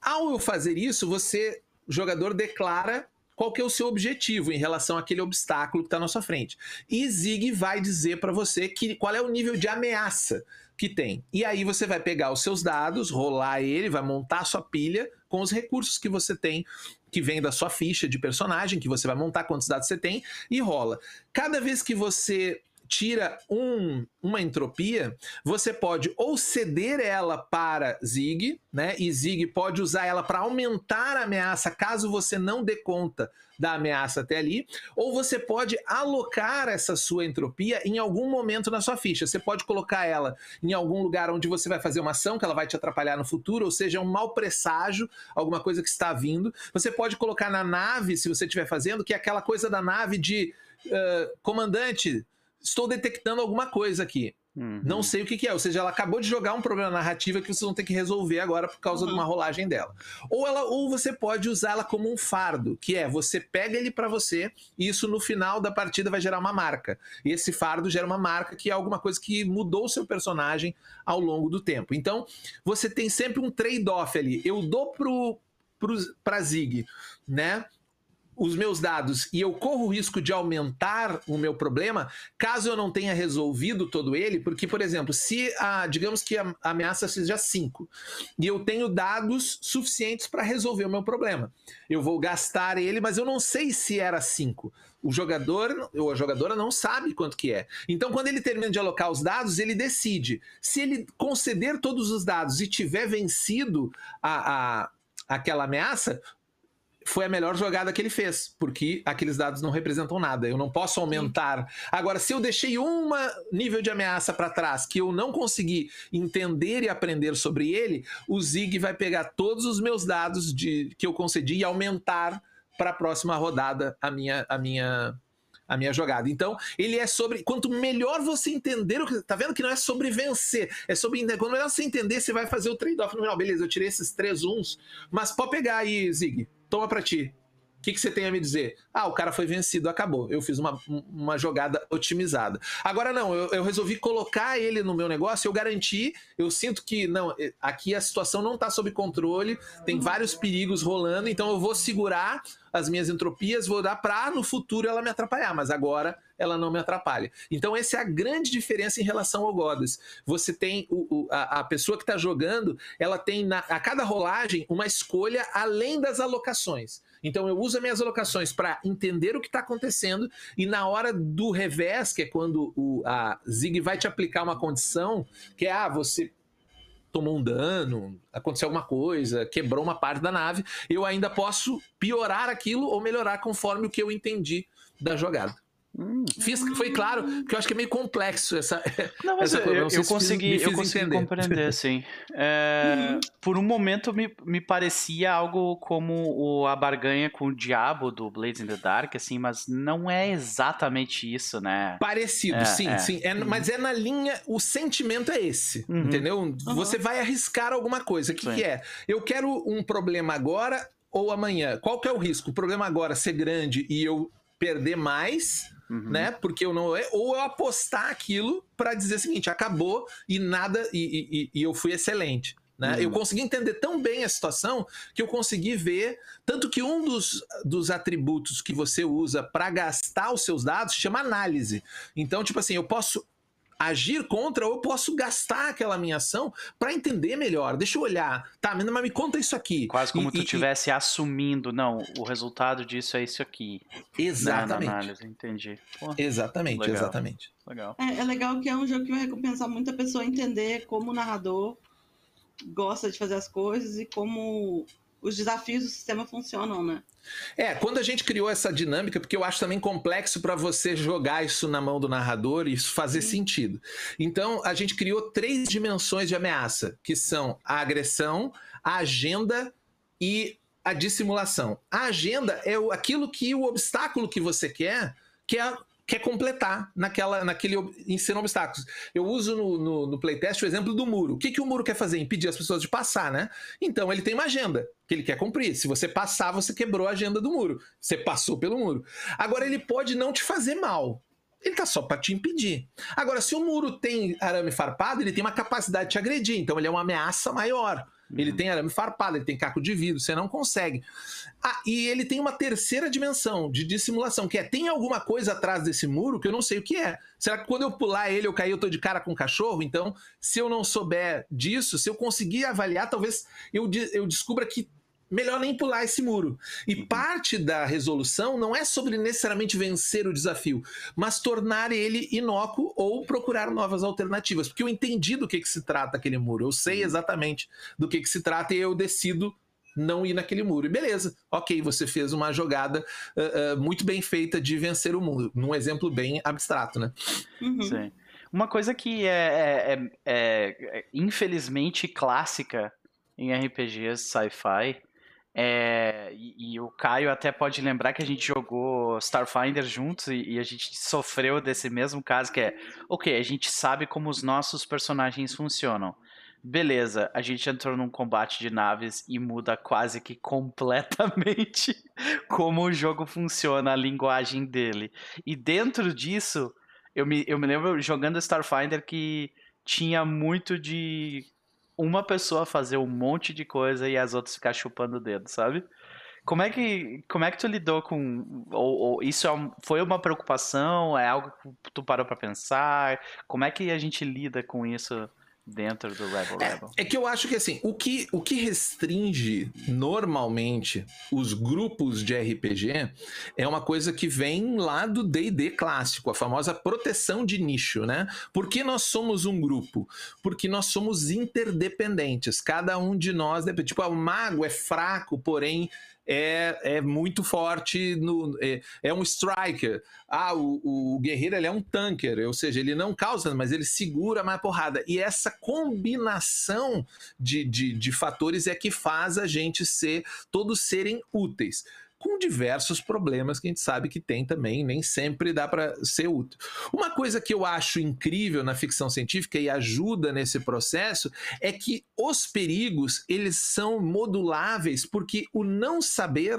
Ao eu fazer isso, você o jogador declara qual que é o seu objetivo em relação àquele obstáculo que está na sua frente. E Zig vai dizer para você que, qual é o nível de ameaça que tem. E aí você vai pegar os seus dados, rolar ele, vai montar a sua pilha com os recursos que você tem, que vem da sua ficha de personagem, que você vai montar quantos dados você tem, e rola. Cada vez que você tira um, uma entropia, você pode ou ceder ela para Zig, né? E Zig pode usar ela para aumentar a ameaça caso você não dê conta da ameaça até ali, ou você pode alocar essa sua entropia em algum momento na sua ficha. Você pode colocar ela em algum lugar onde você vai fazer uma ação que ela vai te atrapalhar no futuro, ou seja, um mau presságio, alguma coisa que está vindo. Você pode colocar na nave, se você estiver fazendo, que é aquela coisa da nave de uh, comandante estou detectando alguma coisa aqui. Uhum. Não sei o que, que, é. Ou seja, ela acabou de jogar um problema narrativo que vocês vão ter que resolver agora por causa uhum. de uma rolagem dela. Ou, ela, ou você pode usar ela como um fardo, que é você pega ele para você e isso no final da partida vai gerar uma marca. E esse fardo gera uma marca que é alguma coisa que mudou o seu personagem ao longo do tempo. Então, você tem sempre um trade-off ali. Eu dou pro, pro, pra Zig, né? Os meus dados e eu corro o risco de aumentar o meu problema caso eu não tenha resolvido todo ele, porque, por exemplo, se a, digamos que a ameaça seja 5 e eu tenho dados suficientes para resolver o meu problema, eu vou gastar ele, mas eu não sei se era 5. O jogador ou a jogadora não sabe quanto que é. Então, quando ele termina de alocar os dados, ele decide. Se ele conceder todos os dados e tiver vencido a, a aquela ameaça, foi a melhor jogada que ele fez, porque aqueles dados não representam nada. Eu não posso aumentar. Agora, se eu deixei um nível de ameaça para trás que eu não consegui entender e aprender sobre ele, o Zig vai pegar todos os meus dados de, que eu concedi e aumentar para a próxima rodada a minha, a minha a minha jogada. Então, ele é sobre. Quanto melhor você entender o que. Tá vendo que não é sobre vencer, é sobre. Quanto melhor você entender, você vai fazer o trade-off no final. Beleza, eu tirei esses três uns, mas pode pegar aí, Zig toma para ti. O que, que, você tem a me dizer? Ah, o cara foi vencido, acabou. Eu fiz uma, uma jogada otimizada. Agora não, eu, eu, resolvi colocar ele no meu negócio, eu garanti, eu sinto que não, aqui a situação não está sob controle, tem vários perigos rolando, então eu vou segurar as minhas entropias, vou dar para no futuro ela me atrapalhar, mas agora ela não me atrapalha. Então essa é a grande diferença em relação ao Goddess. Você tem o, o, a, a, pessoa que está jogando, ela tem na, a cada rolagem uma escolha além das alocações. Então eu uso as minhas alocações para entender o que está acontecendo e na hora do revés, que é quando o, a Zig vai te aplicar uma condição, que é ah, você tomou um dano, aconteceu alguma coisa, quebrou uma parte da nave, eu ainda posso piorar aquilo ou melhorar conforme o que eu entendi da jogada. Hum. Fiz, foi claro, que eu acho que é meio complexo essa. Não, mas essa eu, eu, eu consegui, fiz, eu consegui entender. compreender, sim. É. Por um momento me, me parecia algo como o, a barganha com o diabo do Blades in the Dark, assim, mas não é exatamente isso, né? Parecido, é, sim, é. sim. É, uhum. Mas é na linha, o sentimento é esse, uhum. entendeu? Uhum. Você vai arriscar alguma coisa. O que, que é? Eu quero um problema agora ou amanhã. Qual que é o risco? O problema agora ser grande e eu perder mais Uhum. né? Porque eu não. Ou eu apostar aquilo para dizer o seguinte: acabou e nada, e, e, e eu fui excelente. Né? Uhum. Eu consegui entender tão bem a situação que eu consegui ver. Tanto que um dos, dos atributos que você usa para gastar os seus dados chama análise. Então, tipo assim, eu posso agir contra ou eu posso gastar aquela minha ação para entender melhor. Deixa eu olhar. Tá, mas me conta isso aqui. Quase como e, tu estivesse assumindo, não, o resultado disso é isso aqui. Exatamente. Na, análise, entendi. Pô, exatamente, legal. exatamente. Legal. É, é legal que é um jogo que vai recompensar muita pessoa entender como o narrador gosta de fazer as coisas e como os desafios do sistema funcionam, né? É, quando a gente criou essa dinâmica, porque eu acho também complexo para você jogar isso na mão do narrador e isso fazer Sim. sentido. Então, a gente criou três dimensões de ameaça, que são a agressão, a agenda e a dissimulação. A agenda é aquilo que o obstáculo que você quer, que é quer completar naquela, naquele ensinando obstáculos. Eu uso no, no, no, playtest o exemplo do muro. O que, que o muro quer fazer? Impedir as pessoas de passar, né? Então ele tem uma agenda que ele quer cumprir. Se você passar, você quebrou a agenda do muro. Você passou pelo muro. Agora ele pode não te fazer mal. Ele tá só para te impedir. Agora, se o muro tem arame farpado, ele tem uma capacidade de te agredir. Então ele é uma ameaça maior. Ele uhum. tem arame farpado, ele tem caco de vidro, você não consegue. Ah, e ele tem uma terceira dimensão de dissimulação, que é: tem alguma coisa atrás desse muro que eu não sei o que é. Será que quando eu pular ele, eu cair, eu tô de cara com o cachorro? Então, se eu não souber disso, se eu conseguir avaliar, talvez eu, eu descubra que melhor nem pular esse muro. E uhum. parte da resolução não é sobre necessariamente vencer o desafio, mas tornar ele inócuo ou procurar novas alternativas. Porque eu entendi do que, que se trata aquele muro, eu sei uhum. exatamente do que, que se trata e eu decido não ir naquele muro. E beleza, ok, você fez uma jogada uh, uh, muito bem feita de vencer o mundo, num exemplo bem abstrato, né? Uhum. Sim. Uma coisa que é, é, é, é infelizmente clássica em RPGs sci-fi é, e, e, o Caio até pode lembrar que a gente jogou Starfinder juntos e, e, a gente sofreu desse mesmo caso que é, ok, a gente sabe como os nossos personagens funcionam. Beleza, a gente entrou num combate de naves e muda quase que completamente como o jogo funciona, a linguagem dele. E dentro disso, eu me, eu me lembro jogando Starfinder que tinha muito de uma pessoa fazer um monte de coisa e as outras ficar chupando o dedo, sabe? Como é que, como é que tu lidou com. Ou, ou isso é foi uma preocupação? É algo que tu parou para pensar? Como é que a gente lida com isso dentro do Rebel é, Rebel. É que eu acho que assim, o que, o que restringe normalmente os grupos de RPG é uma coisa que vem lá do D&D clássico, a famosa proteção de nicho, né? Por que nós somos um grupo? Porque nós somos interdependentes, cada um de nós, tipo, o mago é fraco, porém é, é muito forte, no, é, é um striker. Ah, o, o guerreiro ele é um tanker, ou seja, ele não causa, mas ele segura mais porrada. E essa combinação de, de, de fatores é que faz a gente ser, todos serem úteis com diversos problemas que a gente sabe que tem também, nem sempre dá para ser útil. Uma coisa que eu acho incrível na ficção científica e ajuda nesse processo é que os perigos, eles são moduláveis porque o não saber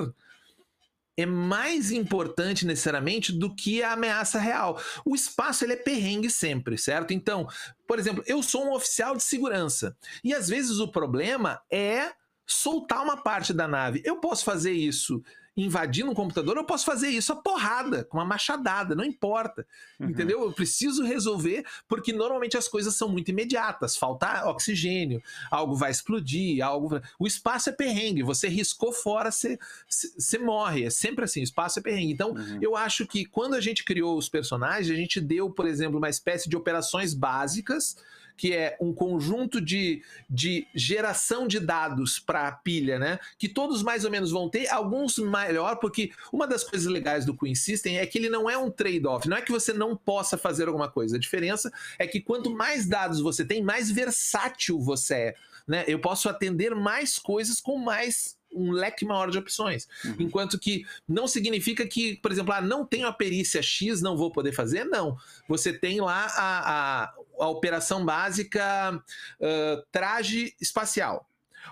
é mais importante necessariamente do que a ameaça real. O espaço ele é perrengue sempre, certo? Então, por exemplo, eu sou um oficial de segurança e às vezes o problema é soltar uma parte da nave. Eu posso fazer isso invadindo um computador, eu posso fazer isso a porrada, com uma machadada, não importa. Uhum. Entendeu? Eu preciso resolver, porque normalmente as coisas são muito imediatas. Falta oxigênio, algo vai explodir, algo. O espaço é perrengue, você riscou fora, você, você morre. É sempre assim, o espaço é perrengue. Então, uhum. eu acho que quando a gente criou os personagens, a gente deu, por exemplo, uma espécie de operações básicas que é um conjunto de, de geração de dados para a pilha, né? Que todos mais ou menos vão ter, alguns melhor, porque uma das coisas legais do Queen System é que ele não é um trade-off, não é que você não possa fazer alguma coisa. A diferença é que quanto mais dados você tem, mais versátil você é. Né? Eu posso atender mais coisas com mais um leque maior de opções. Uhum. Enquanto que não significa que, por exemplo, ah, não tenho a perícia X, não vou poder fazer. Não. Você tem lá a, a, a operação básica uh, traje espacial.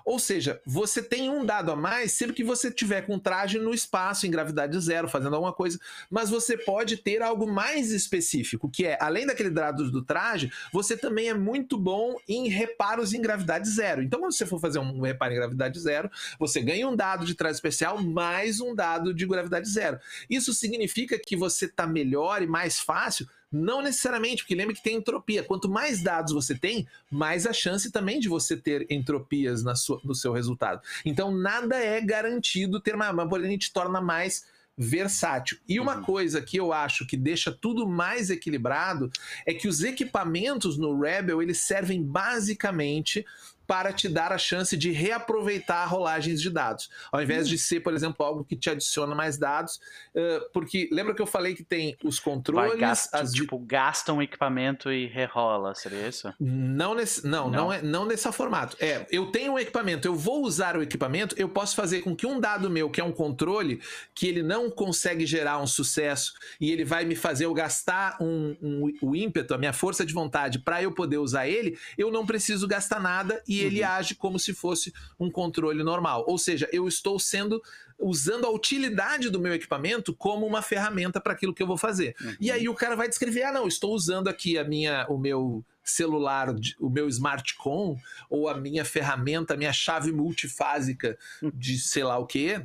Ou seja, você tem um dado a mais sempre que você tiver com traje no espaço, em gravidade zero, fazendo alguma coisa, mas você pode ter algo mais específico, que é, além daquele dado do traje, você também é muito bom em reparos em gravidade zero. Então, quando você for fazer um reparo em gravidade zero, você ganha um dado de traje especial mais um dado de gravidade zero. Isso significa que você está melhor e mais fácil não necessariamente, porque lembre que tem entropia. Quanto mais dados você tem, mais a chance também de você ter entropias na sua, no seu resultado. Então, nada é garantido ter mais, mas a gente torna mais versátil. E uma uhum. coisa que eu acho que deixa tudo mais equilibrado é que os equipamentos no Rebel eles servem basicamente para te dar a chance de reaproveitar rolagens de dados, ao invés de ser, por exemplo, algo que te adiciona mais dados, uh, porque lembra que eu falei que tem os controles, Vai, gasta, as... tipo gasta um equipamento e rerola, seria isso? Não nesse, não, não, não é, não nesse formato. É, eu tenho um equipamento, eu vou usar o equipamento, eu posso fazer com que um dado meu, que é um controle, que ele não consegue gerar um sucesso e ele vai me fazer eu gastar um, um, o ímpeto, a minha força de vontade para eu poder usar ele, eu não preciso gastar nada e ele uhum. age como se fosse um controle normal. Ou seja, eu estou sendo usando a utilidade do meu equipamento como uma ferramenta para aquilo que eu vou fazer. Uhum. E aí o cara vai descrever: ah, não, estou usando aqui a minha, o meu celular, o meu smartcom, ou a minha ferramenta, a minha chave multifásica de sei lá o que,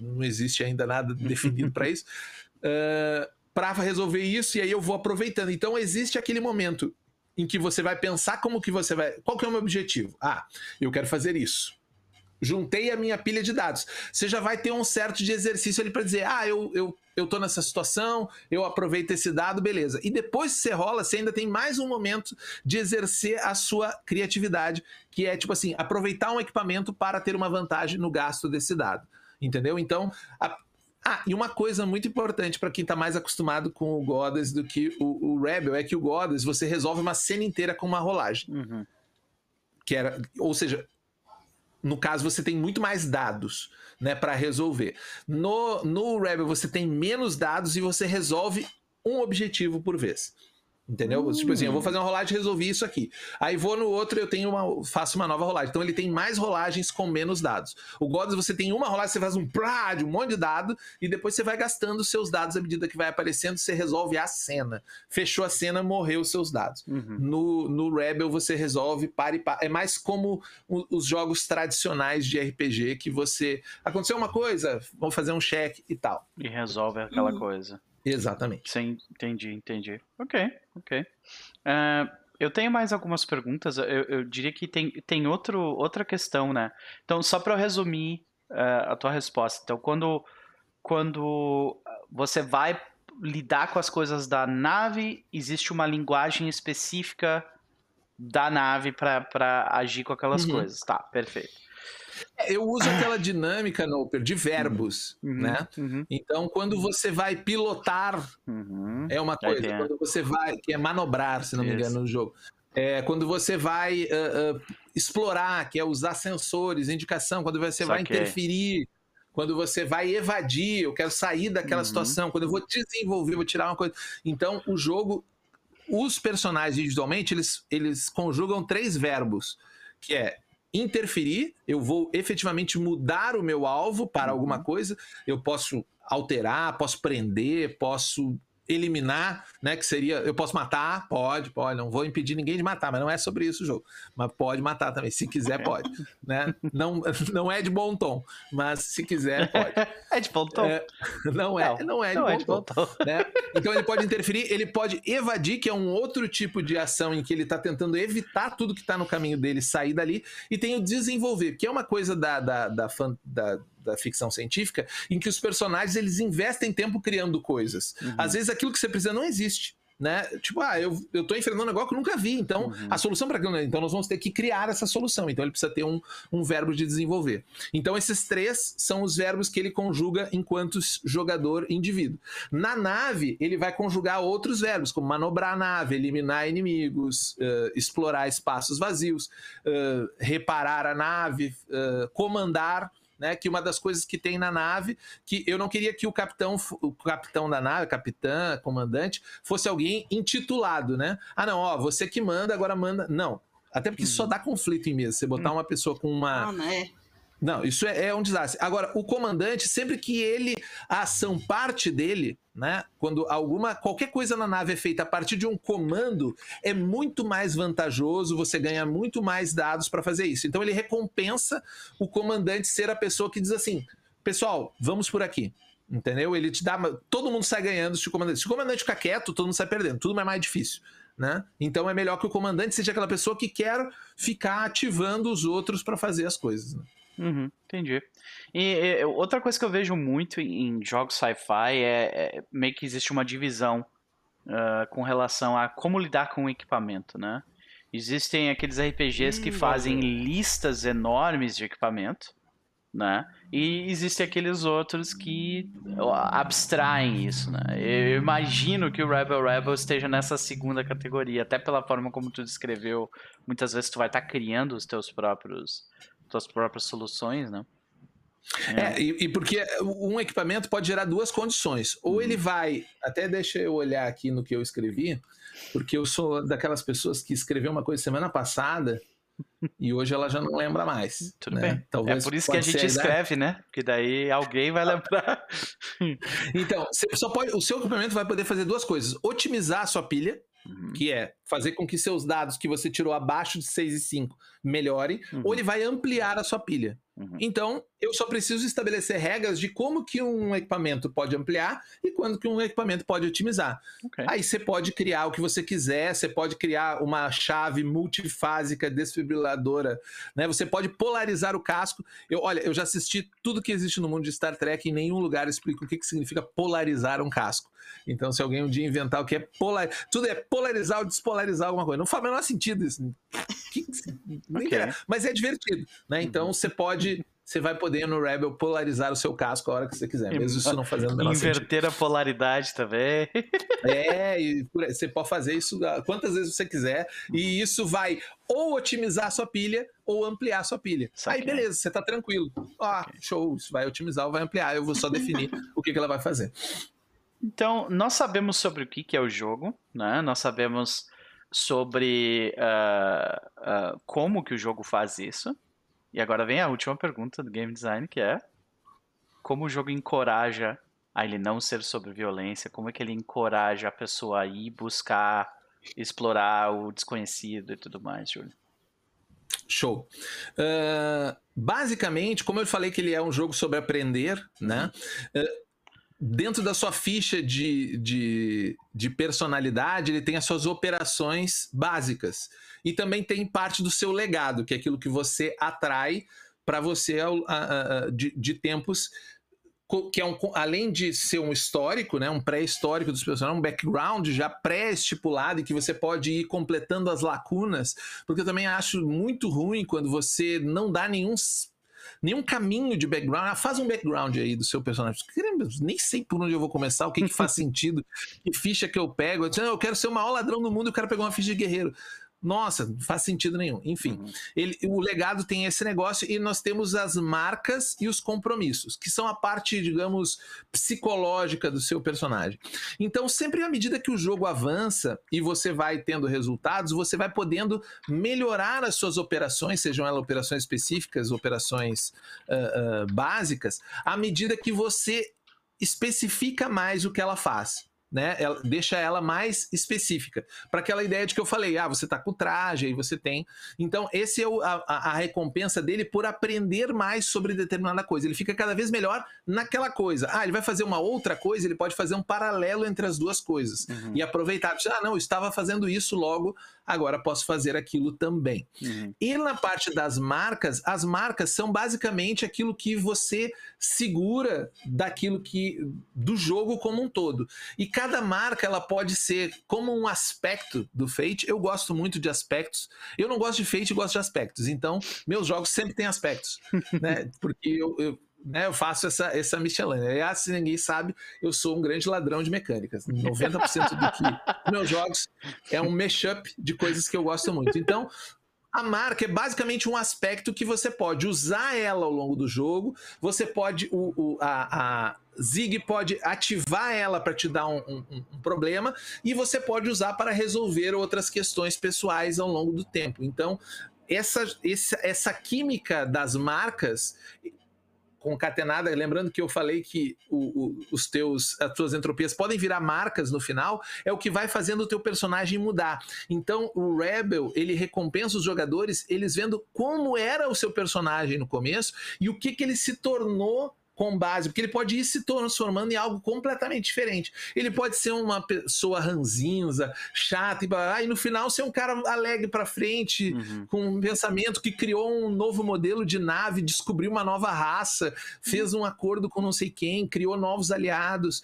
não existe ainda nada definido para isso, uh, para resolver isso, e aí eu vou aproveitando. Então existe aquele momento em que você vai pensar como que você vai. Qual que é o meu objetivo? Ah, eu quero fazer isso. Juntei a minha pilha de dados. Você já vai ter um certo de exercício ali para dizer: ah, eu, eu, eu tô nessa situação, eu aproveito esse dado, beleza. E depois que você rola, você ainda tem mais um momento de exercer a sua criatividade, que é tipo assim, aproveitar um equipamento para ter uma vantagem no gasto desse dado. Entendeu? Então, a, ah, e uma coisa muito importante para quem está mais acostumado com o Goddess do que o, o, Rebel é que o Goddess você resolve uma cena inteira com uma rolagem. Uhum. Que era, ou seja, no caso você tem muito mais dados, né, para resolver. No, no Rebel você tem menos dados e você resolve um objetivo por vez. Entendeu? Tipo assim, eu vou hum. fazer uma rolagem e resolvi isso aqui. Aí vou no outro, eu tenho uma, faço uma nova rolagem. Então ele tem mais rolagens com menos dados. O Gods, você tem uma rolagem, você faz um plá de um monte de dado, e depois você vai gastando os seus dados à medida que vai aparecendo, você resolve a cena. Fechou a cena, morreu os seus dados. Uhum. No, no Rebel você resolve para e para. É mais como os jogos tradicionais de RPG que você. Aconteceu uma coisa, vamos fazer um check e tal. E resolve aquela uhum. coisa. Exatamente. Sim, entendi, entendi. Ok, ok. Uh, eu tenho mais algumas perguntas. Eu, eu, diria que tem, tem outro, outra questão, né? Então, só para resumir uh, a tua resposta. Então, quando, quando você vai lidar com as coisas da nave, existe uma linguagem específica da nave para agir com aquelas uhum. coisas. Tá, perfeito. É, eu uso aquela dinâmica, Noper, de verbos, uhum, né? Uhum. Então, quando você vai pilotar, uhum. é uma coisa. É. Quando você vai, que é manobrar, se não me engano, no jogo. É, quando você vai uh, uh, explorar, que é usar sensores, indicação, quando você Só vai que... interferir, quando você vai evadir, eu quero sair daquela uhum. situação, quando eu vou desenvolver, vou tirar uma coisa. Então, o jogo, os personagens individualmente, eles, eles conjugam três verbos, que é interferir, eu vou efetivamente mudar o meu alvo para uhum. alguma coisa, eu posso alterar, posso prender, posso eliminar, né? Que seria, eu posso matar, pode, pode, não vou impedir ninguém de matar, mas não é sobre isso o jogo. Mas pode matar também, se quiser pode, né? Não, não é de bom tom, mas se quiser pode. É de bom tom? É, não é, não, não é de, não bom, é de tom, bom tom. Né? Então ele pode interferir, ele pode evadir, que é um outro tipo de ação em que ele está tentando evitar tudo que está no caminho dele, sair dali, e tem o desenvolver, que é uma coisa da, da, da, da da ficção científica, em que os personagens eles investem tempo criando coisas. Uhum. Às vezes aquilo que você precisa não existe. né? Tipo, ah, eu, eu tô enfrentando um negócio que eu nunca vi, então Uhum. a solução para aquilo, então nós vamos ter que criar essa solução. Então ele precisa ter um, um verbo de desenvolver. Então esses três são os verbos que ele conjuga enquanto jogador indivíduo. Na nave, ele vai conjugar outros verbos, como manobrar a nave, eliminar inimigos, eh, explorar espaços vazios, eh, reparar a nave, eh, comandar. Né, que uma das coisas que tem na nave, que eu não queria que o capitão, o capitão da nave, capitã, comandante, fosse alguém intitulado, né? Ah, não, ó, você que manda, agora manda. Não. Até porque isso só dá conflito em mesa. Você botar uma pessoa com uma. Ah, né? Não, isso é, é um desastre. Agora, o comandante, sempre que ele, a ação parte dele, né? Quando alguma, qualquer coisa na nave é feita a partir de um comando, é muito mais vantajoso, você ganha muito mais dados para fazer isso. Então ele recompensa o comandante ser a pessoa que diz assim: pessoal, vamos por aqui. Entendeu? Ele te dá. Todo mundo sai ganhando se o comandante. Se o comandante ficar quieto, todo mundo sai perdendo. Tudo é mais difícil. Né? Então é melhor que o comandante seja aquela pessoa que quer ficar ativando os outros para fazer as coisas. Né? Uhum, entendi. E, e, outra coisa que eu vejo muito em jogos sci-fi é, é meio que existe uma divisão uh, com relação a como lidar com o equipamento, né? Existem aqueles RPGs que fazem listas enormes de equipamento, né? E existem aqueles outros que abstraem isso, né? Eu imagino que o Rebel Rebel esteja nessa segunda categoria, até pela forma como tu descreveu. Muitas vezes tu vai estar criando os teus próprios, tuas próprias soluções, né? É, e, e porque um equipamento pode gerar duas condições. Ou ele vai, até deixa eu olhar aqui no que eu escrevi, porque eu sou daquelas pessoas que escreveu uma coisa semana passada e hoje ela já não lembra mais. Tudo né? bem. Talvez é por isso que a gente escreve, né? Porque daí alguém vai lembrar. Então, você só pode, o seu equipamento vai poder fazer duas coisas: otimizar a sua pilha, Uhum. que é fazer com que seus dados que você tirou abaixo de 6 e 5 melhorem, Uhum. ou ele vai ampliar a sua pilha. Uhum. Então, eu só preciso estabelecer regras de como que um equipamento pode ampliar e quando que um equipamento pode otimizar. Ok. Aí você pode criar o que você quiser, você pode criar uma chave multifásica desfibriladora, né? Você pode polarizar o casco. Eu, olha, eu já assisti tudo que existe no mundo de Star Trek, em nenhum lugar explica o que, que significa polarizar um casco. Então, se alguém um dia inventar o que é polarizar, tudo é polarizar ou despolarizar alguma coisa. Não faz o menor sentido isso. Nem Ok. quero. Mas é divertido, né? Então, você pode, você vai poder no Rebel polarizar o seu casco a hora que você quiser, mesmo isso não fazendo o menor sentido. Inverter a polaridade também. É, e você pode fazer isso ah, quantas vezes você quiser, e isso vai ou otimizar a sua pilha ou ampliar a sua pilha. Saquei. Aí beleza, você tá tranquilo. Ah, show, isso vai otimizar ou vai ampliar. Eu vou só definir o que, que ela vai fazer. Então, nós sabemos sobre o que, que é o jogo, né? Nós sabemos sobre ah, ah, como que o jogo faz isso. E agora vem a última pergunta do game design, que é como o jogo encoraja a ele não ser sobre violência, como é que ele encoraja a pessoa a ir buscar explorar o desconhecido e tudo mais, Júlio. Show. Ah, basicamente, como eu falei que ele é um jogo sobre aprender, né? Ah, dentro da sua ficha de, de, de personalidade, ele tem as suas operações básicas. E também tem parte do seu legado, que é aquilo que você atrai para você de, de tempos que é um, além de ser um histórico, né, um pré-histórico dos personagens, um background já pré-estipulado e que você pode ir completando as lacunas, porque eu também acho muito ruim quando você não dá nenhum nenhum caminho de background. Ah, faz um background aí do seu personagem. Caramba, nem sei por onde eu vou começar, o que, que faz sentido, que ficha que eu pego. Eu, disse, "Não, eu quero ser o maior ladrão do mundo e o cara pegou uma ficha de guerreiro. Nossa, não faz sentido nenhum. Enfim, Uhum. ele, o legado tem esse negócio e nós temos as marcas e os compromissos, que são a parte, digamos, psicológica do seu personagem. Então, sempre à medida que o jogo avança e você vai tendo resultados, você vai podendo melhorar as suas operações, sejam elas operações específicas, operações ah, ah, básicas, à medida que você especifica mais o que ela faz. Né? Ela, deixa ela mais específica. Para aquela ideia de que eu falei, ah, você tá com traje, aí você tem. Então, esse é o, a, a- recompensa dele por aprender mais sobre determinada coisa. Ele fica cada vez melhor naquela coisa. Ah, ele vai fazer uma outra coisa, ele pode fazer um paralelo entre as duas coisas. Uhum. E aproveitar, ah, não, eu estava fazendo isso logo, agora posso fazer aquilo também. Uhum. E na parte das marcas, as marcas são basicamente aquilo que você segura daquilo que do jogo como um todo. E cada marca ela pode ser como um aspecto do Fate. Eu gosto muito de aspectos. Eu não gosto de Fate, eu gosto de aspectos. Então, meus jogos sempre têm aspectos, né? Porque eu, eu né, eu faço essa, essa Michelin. Aliás, se ninguém sabe, eu sou um grande ladrão de mecânicas. 90% do que meus jogos é um mashup de coisas que eu gosto muito. Então, a marca é basicamente um aspecto que você pode usar ela ao longo do jogo. Você pode. O, o a, a Zig pode ativar ela para te dar um, um, um, problema e você pode usar para resolver outras questões pessoais ao longo do tempo. Então, essa, essa, essa química das marcas concatenada, lembrando que eu falei que o, o, os teus, as tuas entropias podem virar marcas no final, é o que vai fazendo o teu personagem mudar. Então, o Rebel, ele recompensa os jogadores, eles vendo como era o seu personagem no começo e o que, que ele se tornou com base, porque ele pode ir se transformando em algo completamente diferente. Ele pode ser uma pessoa ranzinza, chata, e, e no final ser um cara alegre para frente, uhum. com um pensamento que criou um novo modelo de nave, descobriu uma nova raça, fez um acordo com não sei quem, criou novos aliados,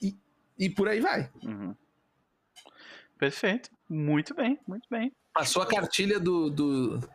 e, e por aí vai. Uhum. Perfeito. Muito bem, muito bem. Passou a cartilha do, do...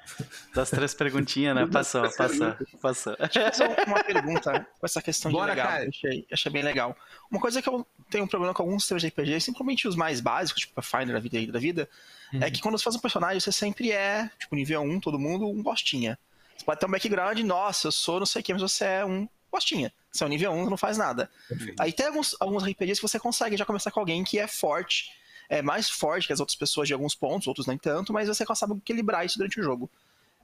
Das três perguntinhas, né? Passou, passou, passou. Deixa eu fazer uma pergunta com essa questão Bora, de legal. Cara. Achei, achei bem legal. Uma coisa que eu tenho um problema com alguns sistemas de RPG, simplesmente os mais básicos, tipo a Finder da vida, da vida uhum. é que quando você faz um personagem, você sempre é, tipo, nível 1, todo mundo, um bostinha. Você pode ter um background, nossa, eu sou não sei o que, mas você é um bostinha. Você é um nível 1, não faz nada. Perfeito. Aí tem alguns, alguns RPGs que você consegue já começar com alguém que é forte é mais forte que as outras pessoas de alguns pontos, outros nem tanto, mas você consegue equilibrar isso durante o jogo.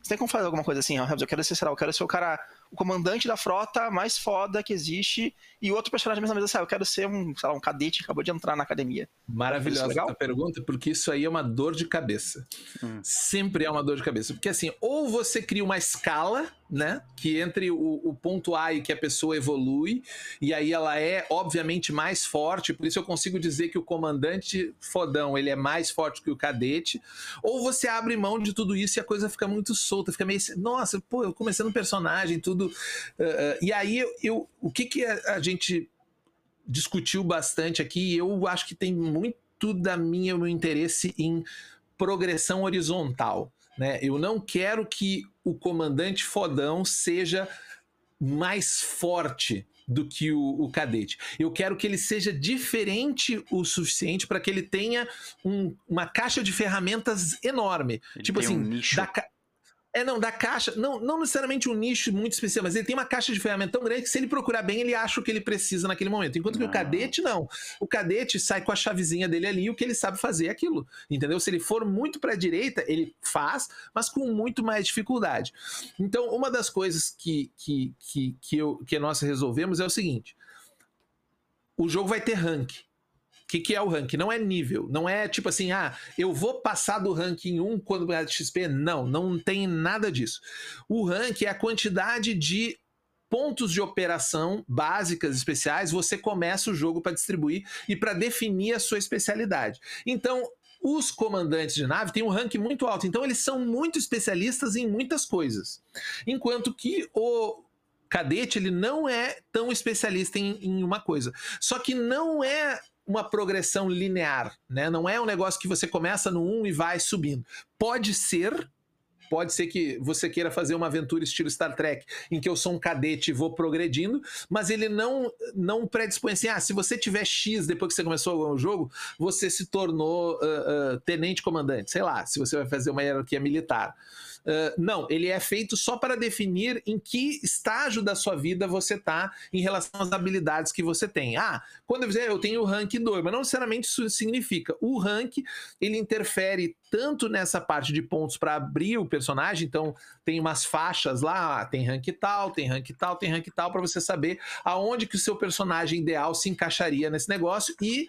Você tem como fazer alguma coisa assim, eu quero ser, sei eu quero ser o cara, o comandante da frota mais foda que existe, e o outro personagem mesmo assim, ah, eu quero ser um, sei lá, um cadete que acabou de entrar na academia. Maravilhosa a pergunta, porque isso aí é uma dor de cabeça. Hum. Sempre é uma dor de cabeça. Porque assim, ou você cria uma escala né? Que entre o, o, ponto A e que a pessoa evolui, e aí ela é, obviamente, mais forte, por isso eu consigo dizer que o comandante fodão ele é mais forte que o cadete, ou você abre mão de tudo isso e a coisa fica muito solta, fica meio. Nossa, pô, eu comecei no personagem, tudo. Uh, uh, e aí eu, eu, o que, que a, a gente discutiu bastante aqui, eu acho que tem muito da minha meu interesse em progressão horizontal. Né? Eu não quero que o comandante fodão seja mais forte do que o, o, cadete. Eu quero que ele seja diferente o suficiente para que ele tenha um, uma caixa de ferramentas enorme. Ele tipo assim, um da, é, não, da caixa, não, não necessariamente um nicho muito especial, mas ele tem uma caixa de ferramenta tão grande que se ele procurar bem, ele acha o que ele precisa naquele momento. Enquanto que o cadete, não. O cadete sai com a chavezinha dele ali e o que ele sabe fazer é aquilo. Entendeu? Se ele for muito para a direita, ele faz, mas com muito mais dificuldade. Então, uma das coisas que, que, que, que, eu, que nós resolvemos é o seguinte: o jogo vai ter rank que, que é o ranking? Não é nível, não é tipo assim, ah, eu vou passar do ranking 1 quando ganhar XP. Não, não tem nada disso. O ranking é a quantidade de pontos de operação básicas, especiais, você começa o jogo para distribuir e para definir a sua especialidade. Então, os comandantes de nave têm um ranking muito alto, então eles são muito especialistas em muitas coisas. Enquanto que o cadete ele não é tão especialista em, em uma coisa. Só que não é uma progressão linear, né? Não é um negócio que você começa no 1 e vai subindo. Pode ser, pode ser que você queira fazer uma aventura estilo Star Trek, em que eu sou um cadete e vou progredindo, mas ele não não predispõe assim, ah, se você tiver X depois que você começou o jogo, você se tornou uh, uh, tenente comandante, sei lá, se você vai fazer uma hierarquia militar. Uh, não, ele é feito só para definir em que estágio da sua vida você está em relação às habilidades que você tem. Ah, quando eu dizer eu tenho o rank 2, mas não necessariamente isso significa. O rank ele interfere tanto nessa parte de pontos para abrir o personagem, então tem umas faixas lá, ah, tem rank tal, tem rank tal, tem rank tal, para você saber aonde que o seu personagem ideal se encaixaria nesse negócio e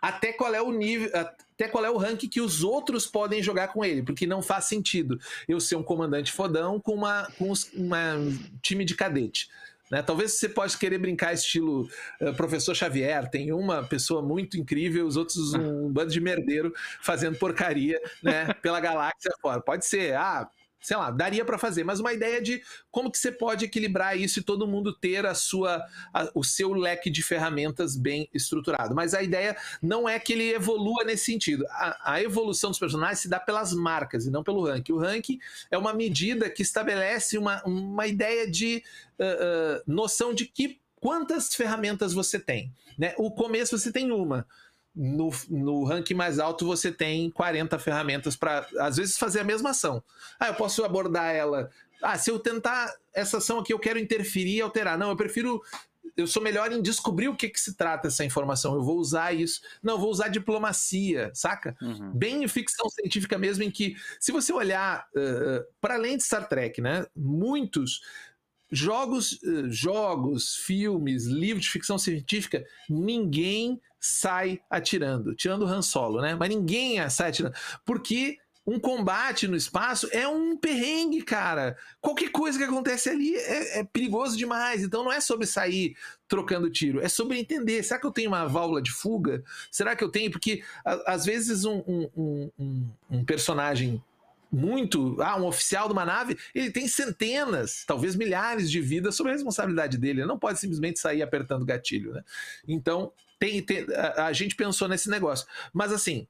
até qual é o nível, até qual é o rank que os outros podem jogar com ele, porque não faz sentido eu ser um comandante fodão com uma com uma time de cadete. Né? Talvez você possa querer brincar estilo uh, professor Xavier, tem uma pessoa muito incrível, os outros um bando de merdeiro fazendo porcaria né, pela galáxia fora. Pode ser, ah, sei lá, daria para fazer, mas uma ideia de como que você pode equilibrar isso e todo mundo ter a sua, a, o seu leque de ferramentas bem estruturado. Mas a ideia não é que ele evolua nesse sentido. A, a evolução dos personagens se dá pelas marcas e não pelo ranking. O ranking é uma medida que estabelece uma, uma ideia de uh, uh, noção de que quantas ferramentas você tem. Né? O começo você tem uma no, no ranking mais alto você tem 40 ferramentas para, às vezes, fazer a mesma ação. Ah, eu posso abordar ela. Ah, se eu tentar essa ação aqui, eu quero interferir e alterar. Não, eu prefiro. Eu sou melhor em descobrir o que, que se trata essa informação. Eu vou usar isso. Não, eu vou usar diplomacia, saca? Uhum. Bem em ficção científica mesmo, em que, se você olhar uh, para além de Star Trek, né? Muitos jogos, jogos, filmes, livros de ficção científica, ninguém sai atirando, tirando o Han Solo, né? Mas ninguém sai atirando, porque um combate no espaço é um perrengue, cara. Qualquer coisa que acontece ali é, é, perigoso demais. Então não é sobre sair trocando tiro, é sobre entender. Será que eu tenho uma válvula de fuga? Será que eu tenho? Porque a, às vezes um, um, um, um personagem muito. Ah, um oficial de uma nave, ele tem centenas, talvez milhares de vidas sob a responsabilidade dele. Ele não pode simplesmente sair apertando gatilho, né? Então, tem, tem a, a, gente pensou nesse negócio. Mas assim,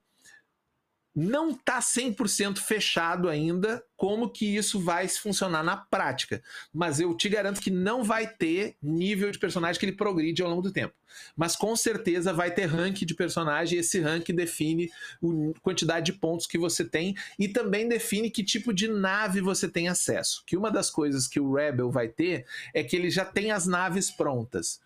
não está 100% fechado ainda como que isso vai funcionar na prática. Mas eu te garanto que não vai ter nível de personagem que ele progride ao longo do tempo. Mas com certeza vai ter rank de personagem e esse rank define a quantidade de pontos que você tem e também define que tipo de nave você tem acesso. Que uma das coisas que o Rebel vai ter é que ele já tem as naves prontas.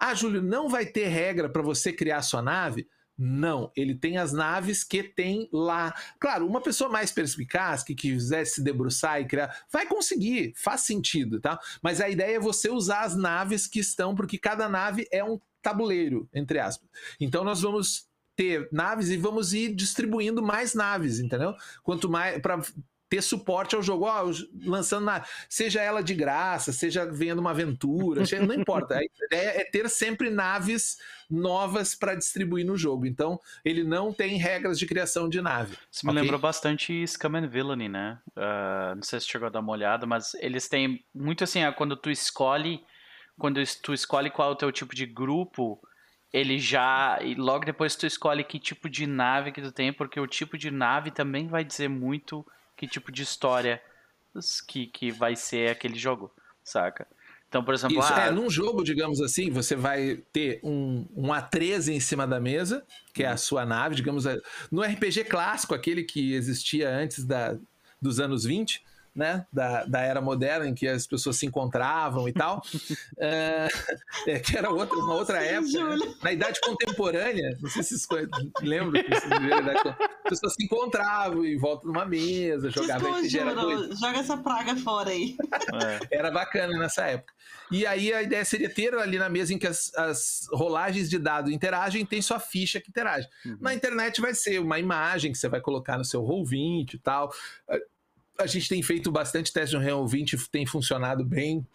Ah, Júlio, não vai ter regra para você criar sua nave? Não, ele tem as naves que tem lá. Claro, uma pessoa mais perspicaz que quiser se debruçar e criar, vai conseguir, faz sentido, tá? Mas a ideia é você usar as naves que estão, porque cada nave é um tabuleiro, entre aspas. Então nós vamos ter naves e vamos ir distribuindo mais naves, entendeu? Quanto mais para ter suporte ao jogo, ó, lançando na, seja ela de graça, seja vendo uma aventura, não importa. A ideia é ter sempre naves novas para distribuir no jogo. Então, ele não tem regras de criação de nave. Isso me okay? lembrou bastante Scum and Villainy, né? Uh, não sei se chegou a dar uma olhada, mas eles têm muito assim, quando tu escolhe, quando tu escolhe qual é o teu tipo de grupo, ele já. E logo depois tu escolhe que tipo de nave que tu tem, porque o tipo de nave também vai dizer muito que tipo de história que, que vai ser aquele jogo, saca? Então, por exemplo, Isso, ah, é, num jogo, digamos assim, você vai ter um, um A13 em cima da mesa, que é a sua nave, digamos, é, no RPG clássico, aquele que existia antes da, dos anos 20, né, da, da era moderna em que as pessoas se encontravam e tal, é, é, que era outra, uma outra época, né? na idade contemporânea, não sei se vocês lembram que as pessoas se encontravam em volta de uma mesa, jogavam refrigerador. Joga essa praga fora aí. É. Era bacana nessa época. E aí a ideia seria ter ali na mesa em que as, as rolagens de dado interagem, tem sua ficha que interage. Uhum. Na internet vai ser uma imagem que você vai colocar no seu Roll20 e tal a gente tem feito bastante teste no Real 20, tem funcionado bem.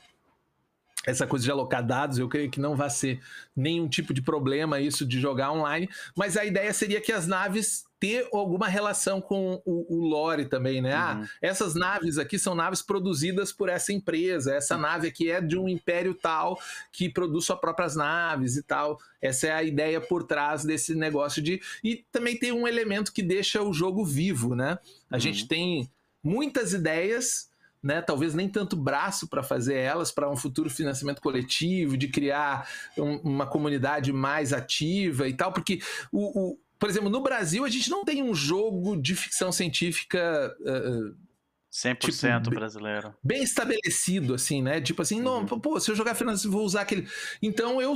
Essa coisa de alocar dados, eu creio que não vai ser nenhum tipo de problema isso de jogar online, mas a ideia seria que as naves ter alguma relação com o, o lore também, né? Ah, uhum. Ah, essas naves aqui são naves produzidas por essa empresa, essa nave aqui é de um império tal que produz suas próprias naves e tal. Essa é a ideia por trás desse negócio de. E também tem um elemento que deixa o jogo vivo, né? A uhum. gente tem muitas ideias, né? Talvez nem tanto braço para fazer elas, para um futuro financiamento coletivo, de criar um, uma comunidade mais ativa e tal, porque o, o, por exemplo, no Brasil a gente não tem um jogo de ficção científica. Uh, 100% tipo, brasileiro. Bem estabelecido, assim, né? Tipo assim, uhum. não, pô, se eu jogar Finance, vou usar aquele. Então eu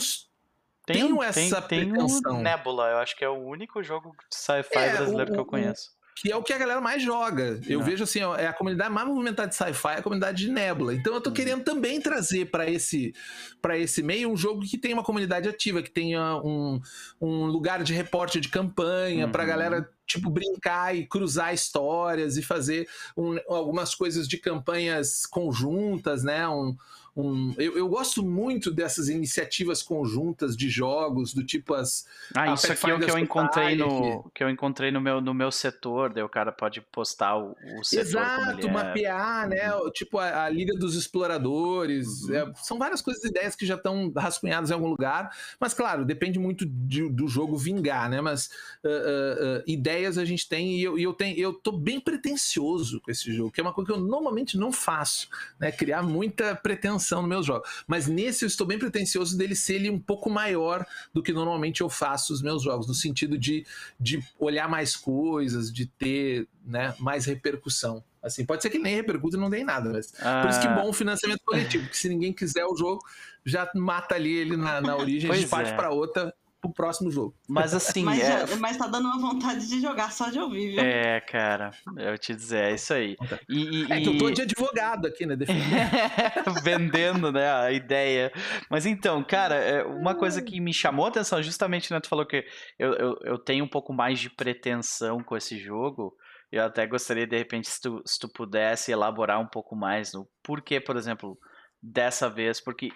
tem, tenho essa tem, pretensão. Tem Nebula, eu acho que é o único jogo de sci-fi é, brasileiro o, que eu conheço que é o que a galera mais joga. Eu vejo assim, é a comunidade mais movimentada de sci-fi, é a comunidade de Nebula. Então eu tô uhum. querendo também trazer para esse para esse meio um jogo que tenha uma comunidade ativa, que tenha um, um lugar de reporte de campanha, uhum. pra galera tipo, brincar e cruzar histórias e fazer um, algumas coisas de campanhas conjuntas, né? Um, um, eu, eu, gosto muito dessas iniciativas conjuntas de jogos, do tipo as. Ah, isso aqui é o que eu encontrei no que eu encontrei no meu, no meu setor, daí o cara pode postar o, o setor. Exato, é. mapear, né? Uhum. Tipo a, a, Liga dos Exploradores. Uhum. É, são várias coisas, ideias que já estão rascunhadas em algum lugar. Mas, claro, depende muito de, do jogo vingar, né? Mas uh, uh, uh, ideias a gente tem e eu, e eu tenho, eu tô bem pretencioso com esse jogo, que é uma coisa que eu normalmente não faço, né? Criar muita pretensão atenção nos meus jogos. Mas nesse eu estou bem pretensioso dele ser ele um pouco maior do que normalmente eu faço os meus jogos, no sentido de, de olhar mais coisas, de ter né, mais repercussão. Assim, pode ser que nem repercute e não dê nada, mas ah. por isso que ah. bom o financiamento coletivo, porque se ninguém quiser o jogo, já mata ali ele na, na origem, pois a gente é. parte para outra pro próximo jogo. Mas assim. mas, é... mas tá dando uma vontade de jogar só de ouvir, viu? É, cara, eu te dizer, é isso aí. E, e, é que eu tô de advogado aqui, né? Vendendo, né, a ideia. Mas então, cara, é, uma coisa que me chamou a atenção, justamente, né, tu falou que eu, eu, eu tenho um pouco mais de pretensão com esse jogo. Eu até gostaria, de repente, se tu, se tu pudesse elaborar um pouco mais no porquê, por exemplo, dessa vez, porque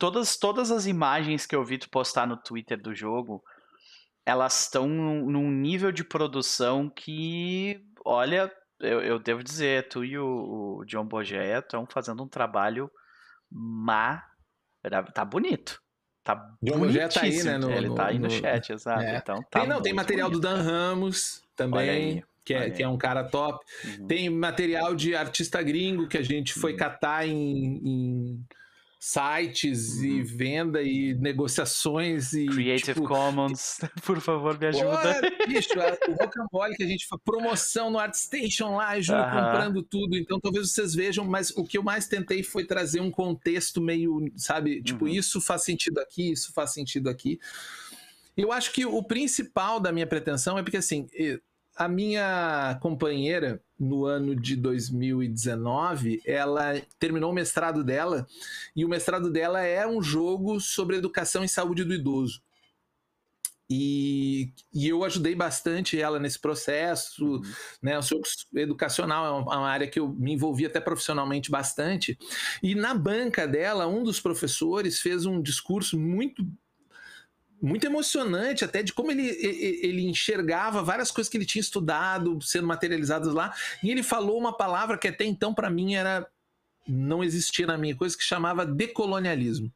todas, todas as imagens que eu vi tu postar no Twitter do jogo, elas estão num nível de produção que, olha, eu, eu devo dizer, tu e o, o John Bogé estão fazendo um trabalho má. Tá bonito. Tá John Bogé tá aí, né? No, Ele tá aí no, no chat, exato. É. Então, tá tem, não, tem material bonito. do Dan Ramos também. Que é, que é, um cara top. Uhum. Tem material de artista gringo que a gente foi uhum. catar em, em sites uhum. e venda e negociações e Creative tipo, Commons, por favor, me ajuda. Pô, bicho, o Rocambole que a gente foi promoção no ArtStation lá, e Júlio comprando tudo, então talvez vocês vejam, mas o que eu mais tentei foi trazer um contexto meio, sabe, tipo, uhum. isso faz sentido aqui, isso faz sentido aqui. Eu acho que o principal da minha pretensão é porque assim, a minha companheira, no ano de 2019, ela terminou o mestrado dela, e o mestrado dela é um jogo sobre educação e saúde do idoso. E, e eu ajudei bastante ela nesse processo, uhum. né? O educacional é uma, uma área que eu me envolvi até profissionalmente bastante. E na banca dela, um dos professores fez um discurso muito muito emocionante até de como ele, ele enxergava várias coisas que ele tinha estudado sendo materializadas lá e ele falou uma palavra que até então para mim era não existia na minha coisa que chamava decolonialismo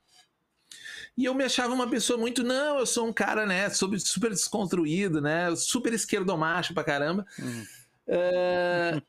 e eu me achava uma pessoa muito não eu sou um cara né super desconstruído né super esquerdomacho pra caramba hum. uh,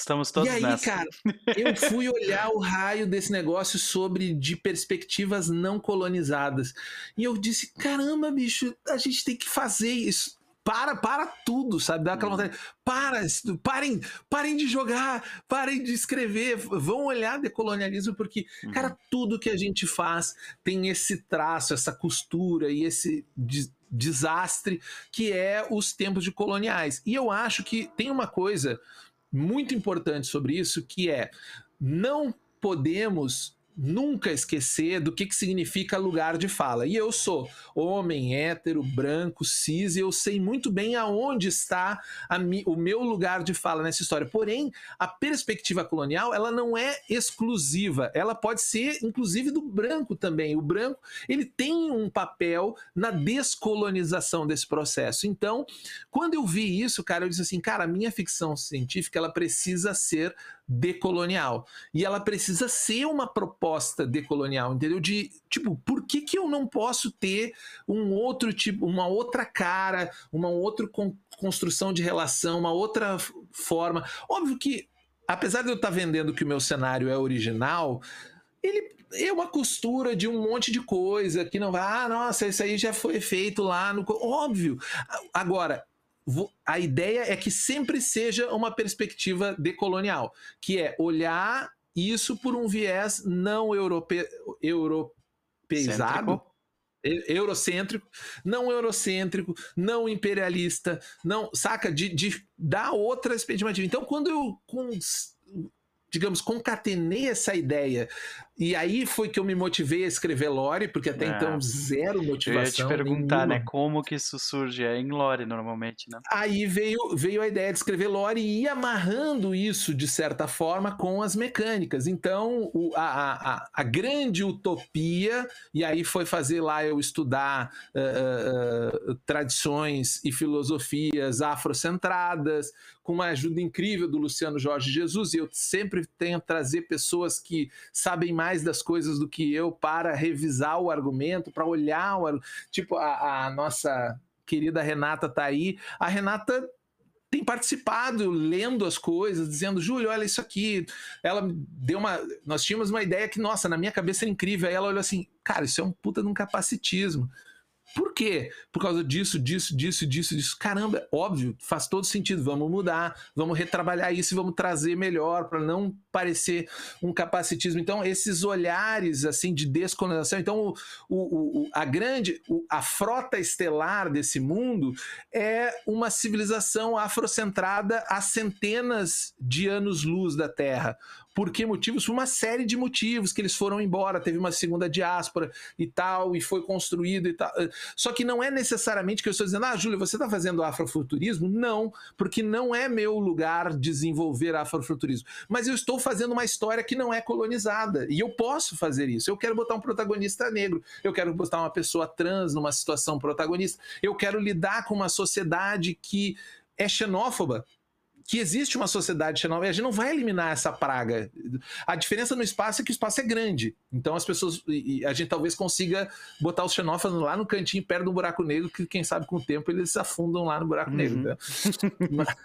Estamos todos E aí, nessa. cara, eu fui olhar o raio desse negócio sobre de perspectivas não colonizadas. E eu disse: caramba, bicho, a gente tem que fazer isso. Para, para tudo, sabe? Dá aquela uhum. vontade. Para, parem, parem de jogar, parem de escrever, vão olhar decolonialismo, porque, uhum. cara, tudo que a gente faz tem esse traço, essa costura e esse desastre que é os tempos de coloniais. E eu acho que tem uma coisa muito importante sobre isso, que é não podemos nunca esquecer do que, que significa lugar de fala. E eu sou homem, hétero, branco, cis, e eu sei muito bem aonde está mi, o meu lugar de fala nessa história. Porém, a perspectiva colonial, ela não é exclusiva, ela pode ser inclusive do branco também. O branco, ele tem um papel na descolonização desse processo. Então, quando eu vi isso, cara, eu disse assim, cara, a minha ficção científica, ela precisa ser decolonial. E ela precisa ser uma proposta decolonial, entendeu? De tipo, por que, que eu não posso ter um outro tipo, uma outra cara, uma outra con construção de relação, uma outra forma? Óbvio que, apesar de eu estar vendendo que o meu cenário é original, ele é uma costura de um monte de coisa que não vai, ah, nossa, isso aí já foi feito lá no. Óbvio. Agora, a ideia é que sempre seja uma perspectiva decolonial, que é olhar isso por um viés não europe, europeizado, eurocêntrico, não eurocêntrico, não imperialista, não, saca? De, de dar outra perspectiva. Então, quando eu, com, digamos, concatenei essa ideia E aí foi que eu me motivei a escrever lore, porque até É. então zero motivação. Eu ia te perguntar, nenhuma. né? Como que isso surge? É em lore, normalmente, né? Aí veio, veio a ideia de escrever lore e ir amarrando isso, de certa forma, com as mecânicas. Então, o- a, a, a- a grande utopia, e aí foi fazer lá eu estudar ah, ah, tradições e filosofias afrocentradas, com uma ajuda incrível do Luciano Jorge Jesus, e eu sempre tento trazer pessoas que sabem mais das coisas do que eu para revisar o argumento, para olhar o. Tipo, a, a nossa querida Renata tá aí. A Renata tem participado, lendo as coisas, dizendo, Júlio, olha isso aqui. Ela deu uma. Nós tínhamos uma ideia que, nossa, na minha cabeça era incrível. Aí ela olhou assim, cara, isso é um puta de um capacitismo. Por quê? Por causa disso, disso, disso, disso, disso. Caramba, óbvio, faz todo sentido. Vamos mudar, vamos retrabalhar isso e vamos trazer melhor para não parecer um capacitismo. Então, esses olhares assim de descolonização. Então, o, o, o- a grande, a frota estelar desse mundo é uma civilização afrocentrada a centenas de anos-luz da Terra. Por que motivos? Por uma série de motivos que eles foram embora, teve uma segunda diáspora e tal, e foi construído e tal. Só que não é necessariamente que eu estou dizendo, ah, Júlio, você está fazendo afrofuturismo? Não, porque não é meu lugar desenvolver afrofuturismo. Mas eu estou fazendo uma história que não é colonizada, e eu posso fazer isso. Eu quero botar um protagonista negro, eu quero botar uma pessoa trans numa situação protagonista, eu quero lidar com uma sociedade que é xenófoba, que existe uma sociedade xenófoba, e a gente não vai eliminar essa praga. A diferença no espaço é que o espaço é grande. Então as pessoas. e- a gente talvez consiga botar os xenófobos lá no cantinho, perto do buraco negro, que quem sabe com o tempo eles se afundam lá no buraco Uhum. negro. né?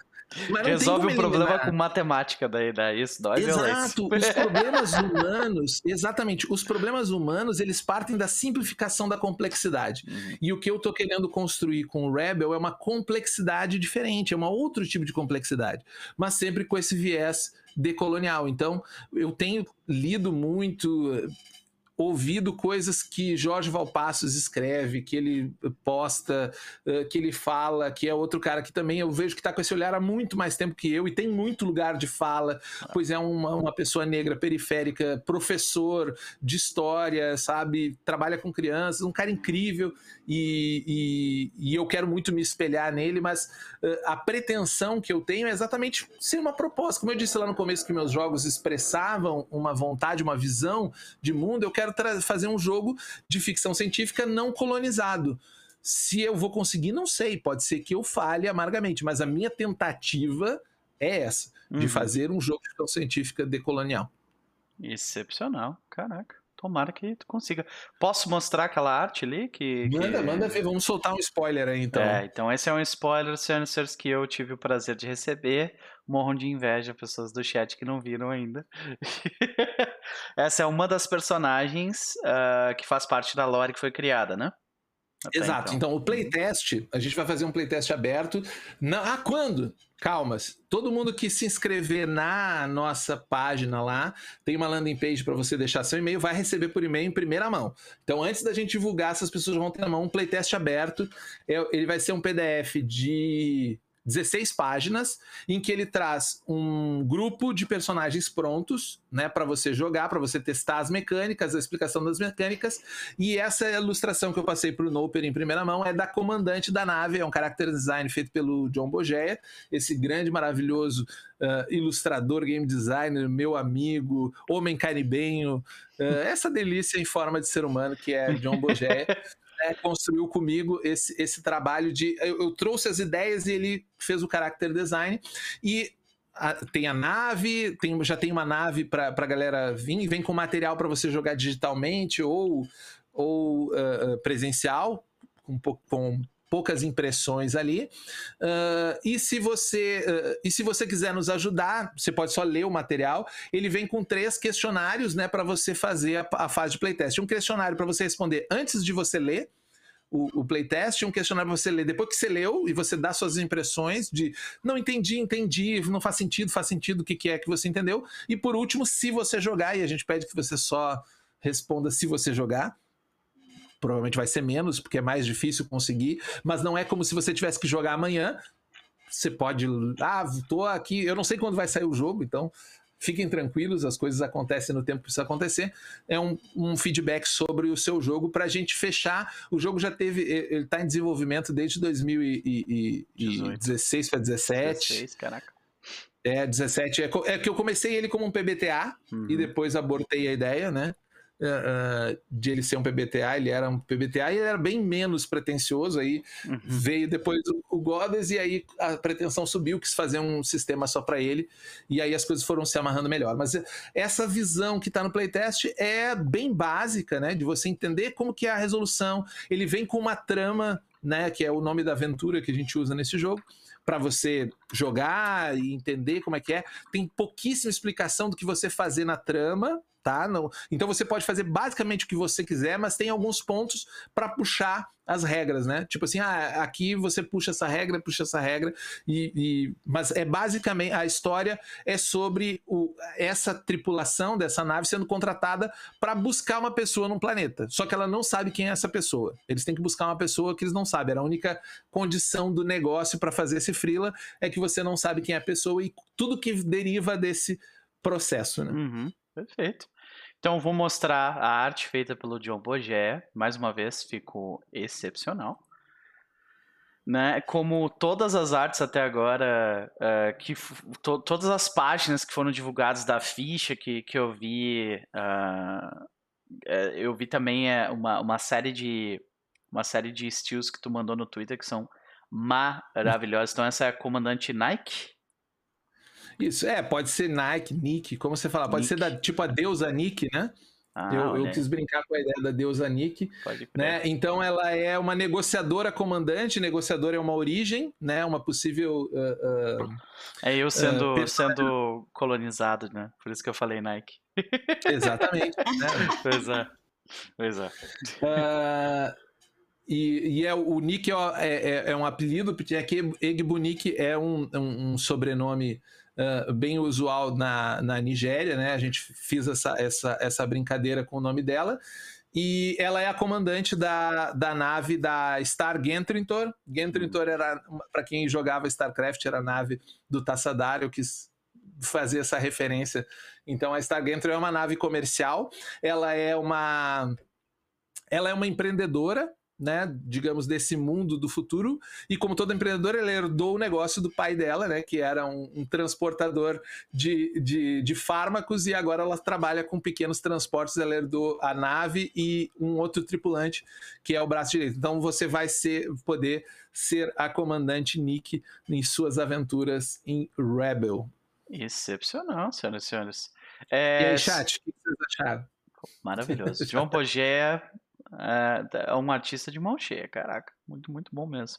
Resolve um problema eliminar. com matemática daí, daí isso dói. Exato, os problemas humanos, exatamente, os problemas humanos, eles partem da simplificação da complexidade. Uhum. E o que eu tô querendo construir com o Rebel é uma complexidade diferente, é um outro tipo de complexidade, mas sempre com esse viés decolonial. Então, eu tenho lido muito, ouvido coisas que Jorge Valpassos escreve, que ele posta, eh, que ele fala, que é outro cara que também eu vejo que está com esse olhar há muito mais tempo que eu e tem muito lugar de fala, pois é uma, uma pessoa negra periférica, professor de história, sabe, trabalha com crianças, um cara incrível e, e, e eu quero muito me espelhar nele, mas eh, a pretensão que eu tenho é exatamente ser uma proposta. Como eu disse lá no começo que meus jogos expressavam uma vontade, uma visão de mundo, eu quero tra- fazer um jogo de ficção científica não colonizado. Se eu vou conseguir, não sei. Pode ser que eu falhe amargamente, mas a minha tentativa é essa, de Uhum. fazer um jogo de ficção científica decolonial. Excepcional, caraca. Tomara que tu consiga. Posso mostrar aquela arte ali? Que, que- Manda, manda ver. Vamos soltar um spoiler aí, então. É, então esse é um spoiler, senhores, que eu tive o prazer de receber. Morram de inveja pessoas do chat que não viram ainda. Essa é uma das personagens ah, que faz parte da lore que foi criada, né? Até Exato. Então. o playtest, a gente vai fazer um playtest aberto. Na... Ah, quando? Calmas. Todo mundo que se inscrever na nossa página lá, tem uma landing page para você deixar seu e-mail, vai receber por e-mail em primeira mão. Então, antes da gente divulgar, essas pessoas vão ter na mão um playtest aberto. É- Ele vai ser um PDF de 16 páginas, em que ele traz um grupo de personagens prontos, né, para você jogar, para você testar as mecânicas, a explicação das mecânicas. E essa ilustração que eu passei para o Noper em primeira mão é da comandante da nave, é um character design feito pelo John Bogeia, esse grande, maravilhoso ah, ilustrador, game designer, meu amigo, homem caribenho, ah, essa delícia em forma de ser humano que é John Bogeia. né, construiu comigo esse, esse trabalho de. Eu, eu trouxe as ideias e ele fez o character design. E a- tem a nave, tem, já tem uma nave para a galera vir, vem com material para você jogar digitalmente ou, ou ah, presencial, com, com poucas impressões ali. Ah, e, se você, ah, e se você quiser nos ajudar, você pode só ler o material. Ele vem com três questionários né, para você fazer a, a fase de playtest. Um questionário para você responder antes de você ler o, o playtest, um questionário para você ler depois que você leu e você dá suas impressões de não entendi, entendi, não faz sentido, faz sentido, o que, que é que você entendeu. E por último, se você jogar, e a gente pede que você só responda se você jogar. Provavelmente vai ser menos, porque é mais difícil conseguir, mas não é como se você tivesse que jogar amanhã. Você pode. Ah, tô aqui. Eu não sei quando vai sair o jogo, então fiquem tranquilos, as coisas acontecem no tempo que precisa acontecer. É um, um feedback sobre o seu jogo para a gente fechar. O jogo já teve, ele está em desenvolvimento desde 2016 para 17. 16, caraca. É, 17. É, é que eu comecei ele como um PBTA Uhum. e depois abortei a ideia, né? Eh, de ele ser um PBTA, ele era um PBTA e ele era bem menos pretencioso. Aí Uhum. veio depois o, o Goddess e aí a pretensão subiu, quis fazer um sistema só para ele e aí as coisas foram se amarrando melhor. Mas essa visão que está no playtest é bem básica, né? De você entender como que é a resolução. Ele vem com uma trama, né? Que é o nome da aventura que a gente usa nesse jogo para você jogar e entender como é que é. Tem pouquíssima explicação do que você fazer na trama, tá? Não, então você pode fazer basicamente o que você quiser, mas tem alguns pontos para puxar as regras, né? Tipo assim, ah, aqui você puxa essa regra, puxa essa regra, e, e- mas é basicamente a história é sobre o, essa tripulação dessa nave sendo contratada para buscar uma pessoa num planeta. Só que ela não sabe quem é essa pessoa. Eles têm que buscar uma pessoa que eles não sabem. Era a única condição do negócio para fazer esse freela é que você não sabe quem é a pessoa e tudo que deriva desse processo, né? Uhum, perfeito. Então, vou mostrar a arte feita pelo John Bogé. Mais uma vez, ficou excepcional. Né? Como todas as artes até agora, eh, que to- todas as páginas que foram divulgadas da ficha que, que eu vi, eh, eu vi também uma, uma série de uma série de steals que tu mandou no Twitter que são maravilhosos. Então, essa é a comandante Nike. Isso, é, pode ser Nike, Nick, como você fala, pode ser da, tipo a deusa Nick, né? Ah, eu, eu quis brincar com a ideia da deusa Nick, né? Então ela é uma negociadora comandante, negociadora é uma origem, né? Uma possível. ah, ah, É eu sendo, personagem- sendo colonizado, né? Por isso que eu falei Nike. exatamente. né? Pois é. Pois é. E, e é, o Nick é, é- é um apelido, porque aqui Egbo Nick é um, um- um sobrenome bem usual na, na Nigéria, né? A gente fez essa, essa, essa brincadeira com o nome dela. E ela é a comandante da, da nave da Star Gentrintor. Gentrintor era, para quem jogava StarCraft, era a nave do Tassadar. Eu quis fazer essa referência. Então a Star Gentry é uma nave comercial. Ela é uma ela é uma empreendedora, né, digamos, desse mundo do futuro, e como toda empreendedora, ela herdou o negócio do pai dela, né, que era um, um transportador de, de, de fármacos, e agora ela trabalha com pequenos transportes, ela herdou a nave e um outro tripulante, que é o braço direito. Então você vai ser, poder ser a comandante Nick em suas aventuras em Rebel. Excepcional, senhoras e senhores. E É, aí, chat, o que vocês acharam? Maravilhoso. João Pogé é, é um artista de mão cheia, caraca. Muito, muito bom mesmo.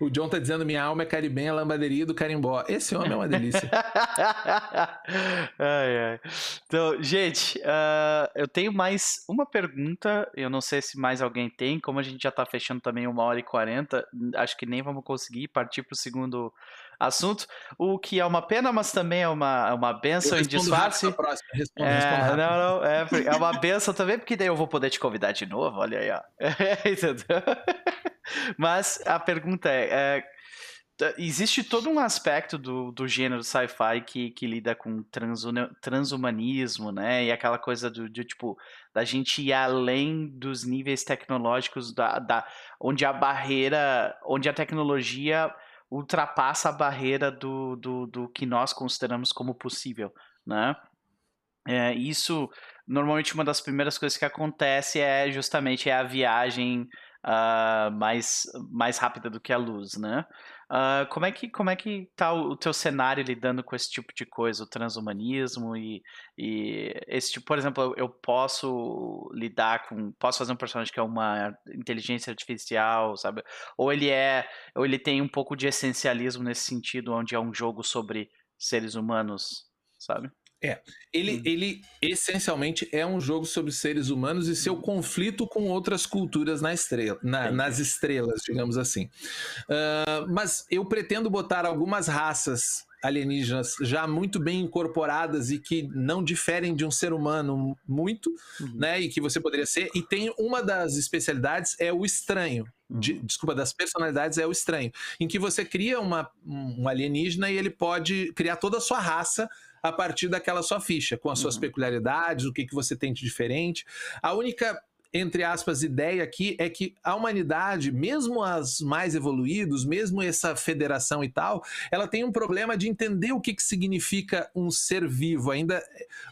O John tá dizendo minha alma é caribenha, lambaderia do carimbó. Esse homem é uma delícia. ai, ai. Então, gente, ah, eu tenho mais uma pergunta. Eu não sei se mais alguém tem. Como a gente já tá fechando também uma hora e quarenta, acho que nem vamos conseguir partir pro segundo assunto. O que é uma pena, mas também é uma, é uma benção em disfarce. próxima, respondo, É, respondo não, não, é, é uma benção também, porque daí eu vou poder te convidar de novo, olha aí, ó. Entendeu? Mas a pergunta é, é, existe todo um aspecto do, do gênero sci-fi que, que lida com transhumanismo, né, e aquela coisa do, de, tipo, da gente ir além dos níveis tecnológicos, da, da, onde a barreira, onde a tecnologia ultrapassa a barreira do, do, do que nós consideramos como possível, né? É, isso, normalmente uma das primeiras coisas que acontece é justamente a viagem ah, mais, mais rápida do que a luz, né? Ah, como é que como é que tá o, o teu cenário lidando com esse tipo de coisa, o transhumanismo e, e esse tipo, por exemplo, eu, eu posso lidar com, posso fazer um personagem que é uma inteligência artificial, sabe? Ou ele é, ou ele tem um pouco de essencialismo nesse sentido, onde é um jogo sobre seres humanos, sabe? Ele, Hum. ele essencialmente é um jogo sobre seres humanos e seu conflito com outras culturas na estrela, na- nas estrelas, digamos assim. Ah, mas eu pretendo botar algumas raças alienígenas já muito bem incorporadas e que não diferem de um ser humano muito, Uhum. né? E que você poderia ser. E tem uma das especialidades é o estranho. De- Uhum. desculpa, das personalidades é o estranho, em que você cria uma, um alienígena e ele pode criar toda a sua raça a partir daquela sua ficha, com as suas Uhum. peculiaridades, o que, que você tem de diferente. A única entre aspas, ideia aqui é que a humanidade, mesmo as mais evoluídos, mesmo essa federação e tal, ela tem um problema de entender o que, que significa um ser vivo. Ainda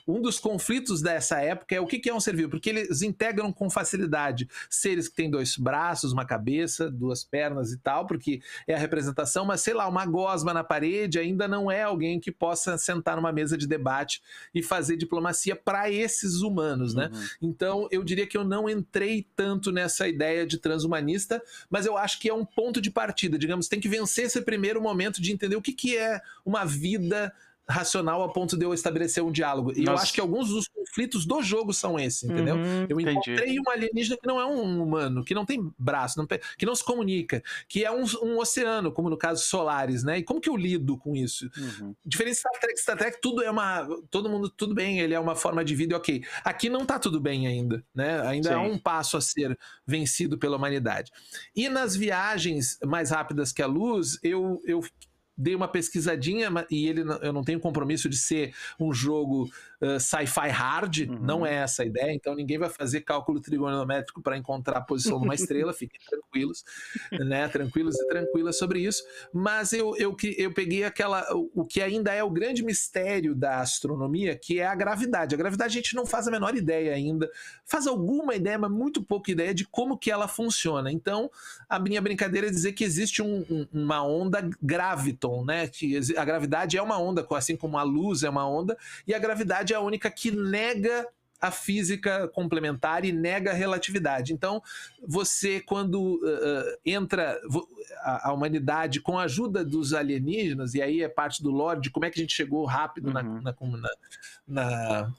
um dos conflitos dessa época é o que, que é um ser vivo, porque eles integram com facilidade seres que têm dois braços, uma cabeça, duas pernas e tal, porque é a representação, mas sei lá, uma gosma na parede ainda não é alguém que possa sentar numa mesa de debate e fazer diplomacia para esses humanos, né? Uhum. Então, eu diria que eu não entrei tanto nessa ideia de transhumanista, mas eu acho que é um ponto de partida. Digamos, tem que vencer esse primeiro momento de entender o que, que é uma vida racional a ponto de eu estabelecer um diálogo. E eu Nossa. acho que alguns dos conflitos do jogo são esses, entendeu? Uhum, Eu entendi. encontrei um alienígena que não é um humano, que não tem braço, não que não se comunica, que é um, um oceano, como no caso Solaris, né? E como que eu lido com isso? Uhum. Diferente de Star Trek, Star Trek tudo é uma. Todo mundo, tudo bem, ele é uma forma de vida, ok. Aqui não tá tudo bem ainda, né? Ainda há Sim. um passo a ser vencido pela humanidade. E nas viagens mais rápidas que a luz, eu. eu Dei uma pesquisadinha e ele, eu não tenho compromisso de ser um jogo uh, sci-fi hard, Uhum. não é essa a ideia, então ninguém vai fazer cálculo trigonométrico para encontrar a posição de uma estrela, fiquem tranquilos, né? Tranquilos e tranquilas sobre isso mas eu, eu, eu peguei aquela o- o que ainda é o grande mistério da astronomia, que é a gravidade. A gravidade a gente não faz a menor ideia ainda, faz alguma ideia, mas muito pouca ideia de como que ela funciona. Então, a minha brincadeira é dizer que existe um- um- uma onda graviton, né? Que a gravidade é uma onda, assim como a luz é uma onda, e a gravidade é a única que nega a física complementar e nega a relatividade. Então, você, quando uh, entra a, a humanidade com a ajuda dos alienígenas, e aí é parte do lore de como é que a gente chegou rápido na- Uhum. na, na, na,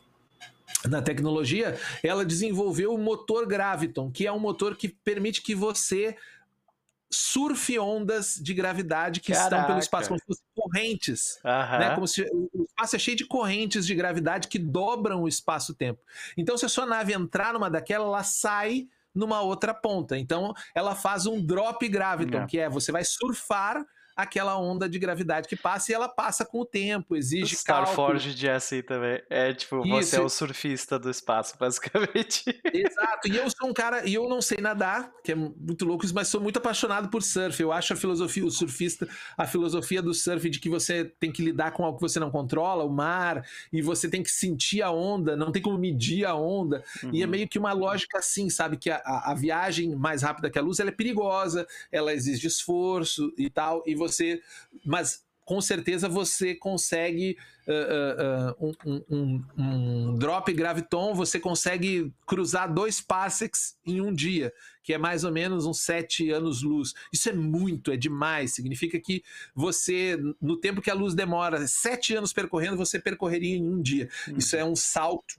na tecnologia, ela desenvolveu o motor Graviton, que é um motor que permite que você surfe ondas de gravidade que estão Caraca. pelo espaço, como se fossem correntes Aham. né? Como se o espaço é cheio de correntes de gravidade que dobram o espaço-tempo. Então, se a sua nave entrar numa daquela, ela sai numa outra ponta. Então, ela faz um drop graviton, É. que é você vai surfar aquela onda de gravidade que passa e ela passa com o tempo, exige cálculo. Starforge é assim também. É tipo, você Isso. é o surfista do espaço, basicamente. Exato, e eu sou um cara, e eu não sei nadar, que é muito louco isso, mas sou muito apaixonado por surf. Eu acho a filosofia, o surfista, a filosofia do surf de que você tem que lidar com algo que você não controla, o mar, e você tem que sentir a onda, não tem como medir a onda. E é Uhum. meio que uma lógica assim, sabe? Que a, a- a viagem mais rápida que a luz ela é perigosa, ela exige esforço e tal, e você. Mas com certeza você consegue ah, ah, um, um- um- drop graviton, você consegue cruzar dois parsecs em um dia, que é mais ou menos uns sete anos-luz. Isso é muito, é demais. Significa que você, no tempo que a luz demora sete anos percorrendo, você percorreria em um dia. Isso é um salto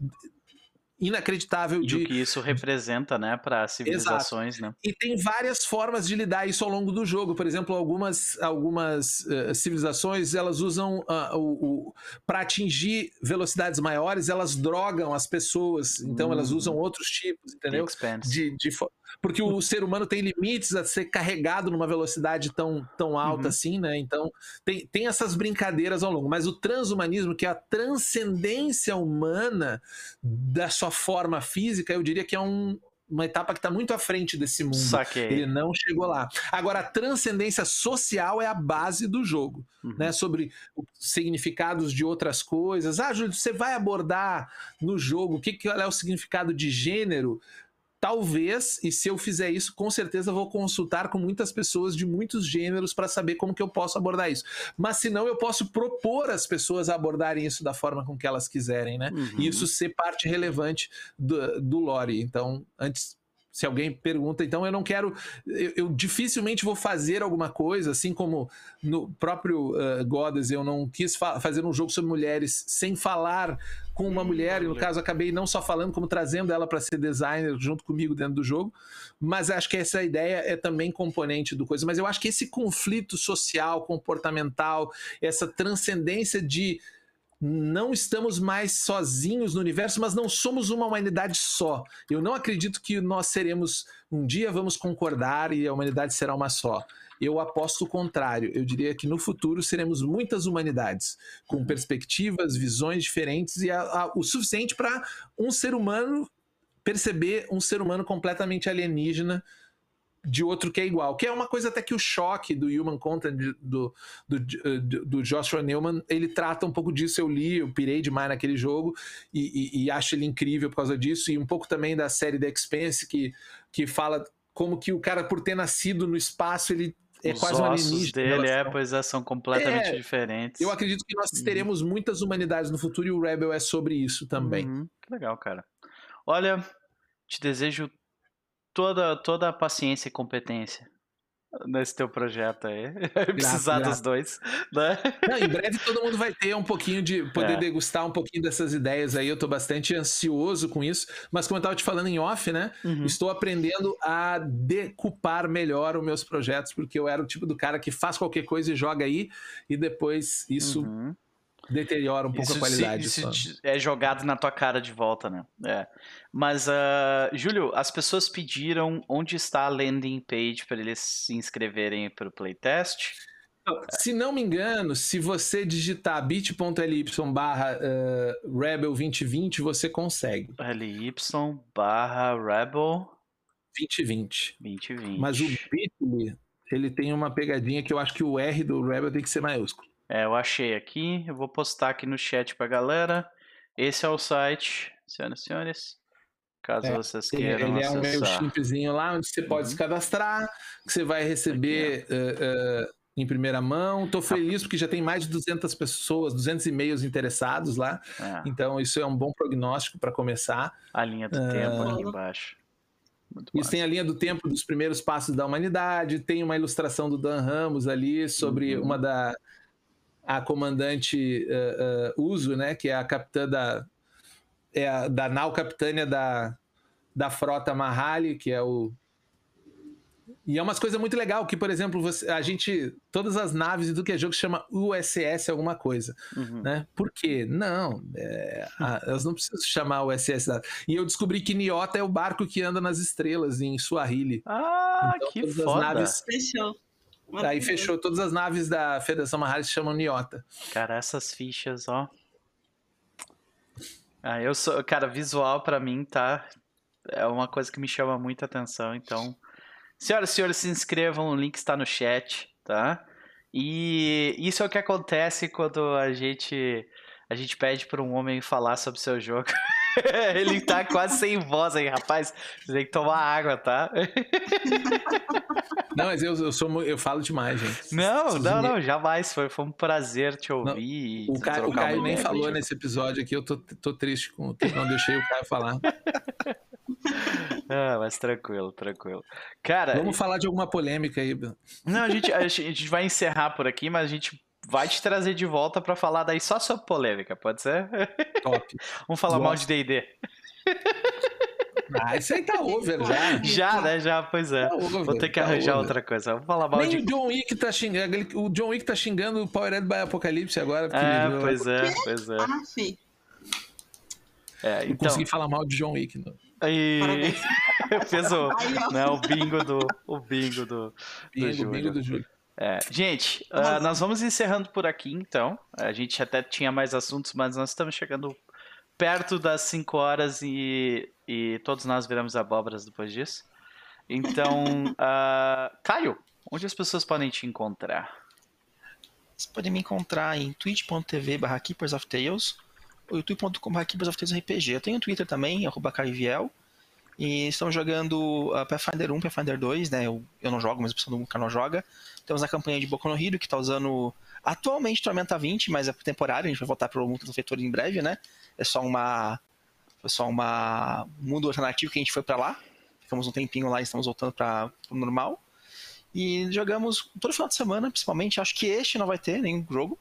inacreditável. E de o que isso representa, né, para civilizações, né? e tem várias formas de lidar isso ao longo do jogo. Por exemplo, algumas, algumas eh, civilizações elas usam ah, o, para atingir velocidades maiores, elas drogam as pessoas. Então elas Hum. usam outros tipos, entendeu? De, de porque o ser humano tem limites a ser carregado numa velocidade tão, tão alta Uhum. assim, né? Então tem, tem essas brincadeiras ao longo. Mas o transhumanismo, que é a transcendência humana da sua forma física, eu diria que é um- uma etapa que está muito à frente desse mundo. Saquei. Ele não chegou lá. Agora, a transcendência social é a base do jogo, Uhum. né? Sobre os significados de outras coisas. Ah, Júlio, você vai abordar no jogo o que, que é o significado de gênero? Talvez, e se eu fizer isso, com certeza vou consultar com muitas pessoas de muitos gêneros para saber como que eu posso abordar isso. Mas se não, eu posso propor às pessoas a abordarem isso da forma com que elas quiserem, né? Uhum. E isso ser parte relevante do, do lore. Então, antes, se alguém pergunta, então eu não quero. Eu, eu dificilmente vou fazer alguma coisa, assim como no próprio uh, Goddess, eu não quis fa fazer um jogo sobre mulheres sem falar com uma Hum, mulher, e no caso acabei não só falando, como trazendo ela para ser designer junto comigo dentro do jogo. Mas acho que essa ideia é também componente do coisa. Mas eu acho que esse conflito social, comportamental, essa transcendência de não estamos mais sozinhos no universo, mas não somos uma humanidade só. Eu não acredito que nós seremos um dia vamos concordar e a humanidade será uma só. Eu aposto o contrário. Eu diria que no futuro seremos muitas humanidades, com perspectivas, visões diferentes e a, a, o suficiente para um ser humano perceber um ser humano completamente alienígena de outro que é igual, que é uma coisa até que o choque do Human Content do, do, do, do Joshua Newman, ele trata um pouco disso, eu li, eu pirei demais naquele jogo e, e, e, acho ele incrível por causa disso, e um pouco também da série The Expanse, que, que fala como que o cara, por ter nascido no espaço, ele é Os quase um ossos alienígena. dele, é, pois é, são completamente É, diferentes. Eu acredito que nós teremos muitas humanidades no futuro e o Rebel é sobre isso também. Uhum, que legal, cara. Olha, te desejo toda, toda a paciência e competência nesse teu projeto aí. Precisar dos dois, né? Não, em breve todo mundo vai ter um pouquinho de poder É. degustar um pouquinho dessas ideias aí. Eu tô bastante ansioso com isso. Mas como eu tava te falando em off, né? Uhum. Estou aprendendo a decupar melhor os meus projetos, porque eu era o tipo do cara que faz qualquer coisa e joga aí, e depois isso Uhum. Deteriora um pouco Isso, a qualidade. se- só. isso é jogado na tua cara de volta, né? É. Mas, ah, Júlio, as pessoas pediram onde está a landing page para eles se inscreverem para o playtest. Se não me engano, se você digitar bit.ly barra eh, Rebel 2020, você consegue. LY barra Rebel 2020. 2020. Mas o bit.ly, ele tem uma pegadinha que eu acho que o R do Rebel tem que ser maiúsculo. É, eu achei aqui, eu vou postar aqui no chat pra galera. Esse é o site, senhoras e senhores. Caso É, vocês queiram ele é um meio acessar. simplesinho lá, onde você pode Uhum. se cadastrar, que você vai receber eh, eh, em primeira mão. Tô feliz porque já tem mais de 200 pessoas, 200 e-mails interessados lá. É, Então isso é um bom prognóstico para começar. a linha do tempo aqui embaixo. Muito Isso massa. tem a linha do tempo dos primeiros passos da humanidade, tem uma ilustração do Dan Ramos ali sobre Uhum. uma da a comandante eh, eh, Uso, né, que é a capitã da é a, da nau capitânia da, da frota Mahali, que é o e é umas coisas muito legal que, por exemplo, você, a gente todas as naves e do que é jogo se chama USS alguma coisa Uhum. né? Por quê? Não, é, a- elas não precisam chamar o SS. nada. E eu descobri que Niota é o barco que anda nas estrelas em Swahili. Ah, Então, que todas as foda. naves- Fechou. Aí Maravilhoso. fechou, todas as naves da Federação Mahali se chamam Niota. Cara, essas fichas, ó. Ah, eu sou, cara, visual pra mim tá é uma coisa que me chama muita atenção, então Senhoras e senhores, se inscrevam, o link está no chat, tá? E isso é o que acontece quando a gente a gente pede para um homem falar sobre seu jogo. Ele tá quase sem voz aí, rapaz. Você tem que tomar água, tá? Não, mas eu, eu sou eu falo demais, gente. Não, não, não, jamais. Foi, foi um prazer te ouvir. e O Caio, o Caio nem falou contigo. nesse episódio aqui, eu tô, tô triste com não deixei o Caio falar. Ah, mas tranquilo, tranquilo. Cara, Vamos falar de alguma polêmica aí. não, a gente, a gente vai encerrar por aqui, mas a gente vai te trazer de volta pra falar daí só sobre polêmica, pode ser? Top. Vamos falar mal Gosto. de D&D. Ah, isso aí tá over já. Já, né? Já, pois é. Tá over, Vou ter que tá arranjar over. outra coisa. Vamos falar mal Nem de... o John Wick tá xingando. O John Wick tá xingando o Powered by Apocalipse agora. É, pois é, pois é. Ah, fi. é então, consegui falar mal de John Wick. Não. aí... Parabéns. Fez o, né, o bingo do... O bingo do... do Bingo, Júlio. bingo do Júlio. É, gente, ah, nós vamos encerrando por aqui, então. A gente até tinha mais assuntos, mas nós estamos chegando perto das 5 horas e, e todos nós viramos abóboras depois disso. Então, ah, Caio, onde as pessoas podem te encontrar? Vocês podem me encontrar em twitch.tv barra Keepers of Tales ou youtube.com barra Keepers of Tales RPG. Eu tenho um Twitter também, arroba Caiviel. E estamos jogando uh, Pathfinder 1, Pathfinder 2, né? Eu, eu não jogo, mas o pessoal do canal joga. Temos a campanha de Boku no Hero, que está usando atualmente Tormenta 20, mas é temporário, a gente vai voltar para o Mundo do em breve, né? É só uma. Foi só uma um mundo alternativo que a gente foi para lá. Ficamos um tempinho lá e estamos voltando para o normal. E jogamos todo final de semana, principalmente. Acho que este não vai ter nenhum jogo,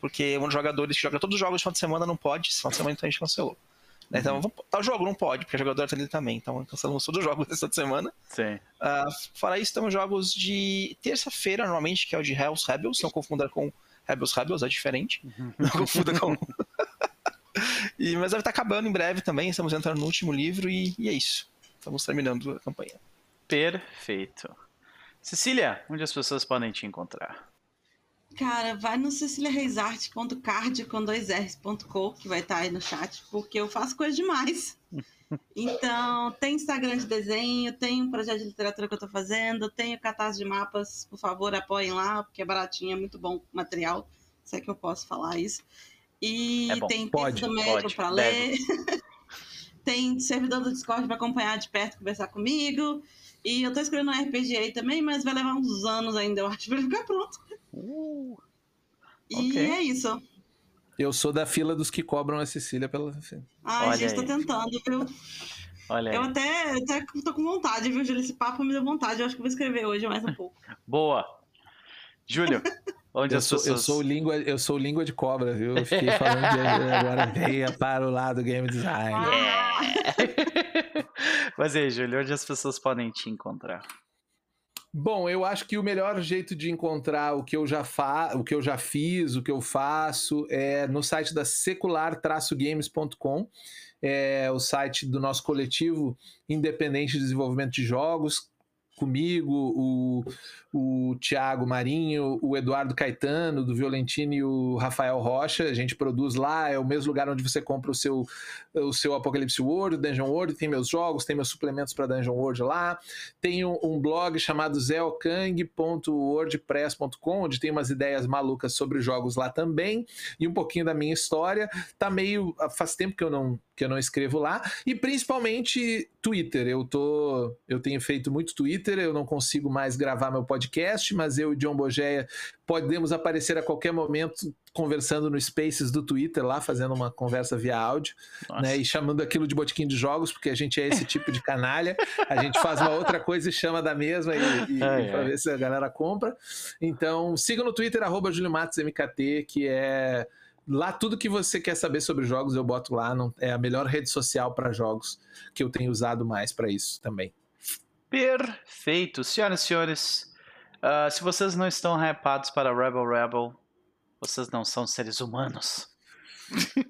porque um dos jogadores que joga todos os jogos no final de semana não pode. Esse final de semana então a gente cancelou. Né? Então, vamos, tal jogo não pode, porque o jogador tá ali também. Então cancelamos todos os jogos dessa semana. Sim. Ah, fora isso, temos jogos de terça-feira, normalmente, que é o de Hells Rebels. Não confunda com Rebels Rebels, é diferente. Não confunda com. e, mas deve estar acabando em breve também. Estamos entrando no último livro e, e é isso. Estamos terminando a campanha. Perfeito. Cecília, onde as pessoas podem te encontrar? Cara, vai no ceciliareisart.card com dois R's.co, que vai estar aí no chat, porque eu faço coisa demais. Então, tem Instagram de desenho, tem um projeto de literatura que eu tô fazendo, tem o catarse de mapas, por favor, apoiem lá, porque é baratinho, é muito bom material. Se é que eu posso falar isso. E É tem Pode, texto pode, para ler. tem servidor do Discord para acompanhar de perto, conversar comigo. E eu tô escrevendo um RPG aí também, mas vai levar uns anos ainda, eu acho, pra ele ficar pronto. Uh, E é isso. Eu sou da fila dos que cobram a Cecília pela. Ai, Olha gente, tô aí. tentando, viu? olha aí. Eu até, até tô com vontade, viu, Júlio? Esse papo me deu vontade. Eu acho que vou escrever hoje mais um pouco. Boa. Júlio, onde Eu sou, pessoas... eu, sou língua, eu sou língua de cobra, viu? Eu fiquei falando de agora venha para o lado game design. É. Mas aí, Júlio, onde as pessoas podem te encontrar? Bom, eu acho que o melhor jeito de encontrar o que eu já fa o que eu já fiz, o que eu faço, é no site da secular-games.com. É o site do nosso coletivo independente de desenvolvimento de jogos. Comigo, o, o Tiago Marinho, o Eduardo Caetano, do Violentino e o Rafael Rocha. A gente produz lá, é o mesmo lugar onde você compra o seu, o seu Apocalipse World, Dungeon World, tem meus jogos, tem meus suplementos para Dungeon World lá. Tenho um blog chamado zeokang.wordpress.com, onde tem umas ideias malucas sobre jogos lá também, e um pouquinho da minha história. Tá meio. Faz tempo que eu não, que eu não escrevo lá. E principalmente Twitter. Eu tô. Eu tenho feito muito Twitter, eu não consigo mais gravar meu podcast, mas eu e John Bogeia podemos aparecer a qualquer momento conversando no Spaces do Twitter lá, fazendo uma conversa via áudio Nossa. né, e chamando aquilo de botiquim de jogos, porque a gente é esse tipo de canalha. A gente faz uma outra coisa e chama da mesma e, e, Ai, pra ai. ver se a galera compra. Então, siga no Twitter, arroba MKT, que é. Lá tudo que você quer saber sobre jogos eu boto lá. Não, é a melhor rede social para jogos que eu tenho usado mais para isso também. Perfeito. Senhoras e senhores, ah, se vocês não estão hypados para Rebel Rebel, vocês não são seres humanos.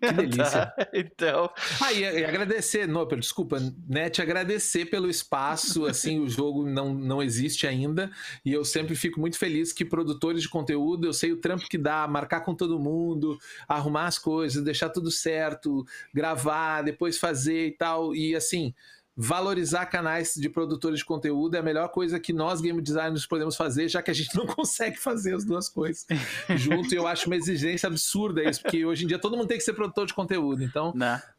Que delícia. Tá? Então, Ah, e, e agradecer, Noper, desculpa, né, te agradecer pelo espaço, assim, o jogo não, não existe ainda, e eu sempre fico muito feliz que produtores de conteúdo, eu sei o trampo que dá, marcar com todo mundo, arrumar as coisas, deixar tudo certo, gravar, depois fazer e tal, e assim, valorizar canais de produtores de conteúdo é a melhor coisa que nós game designers podemos fazer, já que a gente não consegue fazer as duas coisas junto, e eu acho uma exigência absurda isso, porque hoje em dia todo mundo tem que ser produtor de conteúdo, então?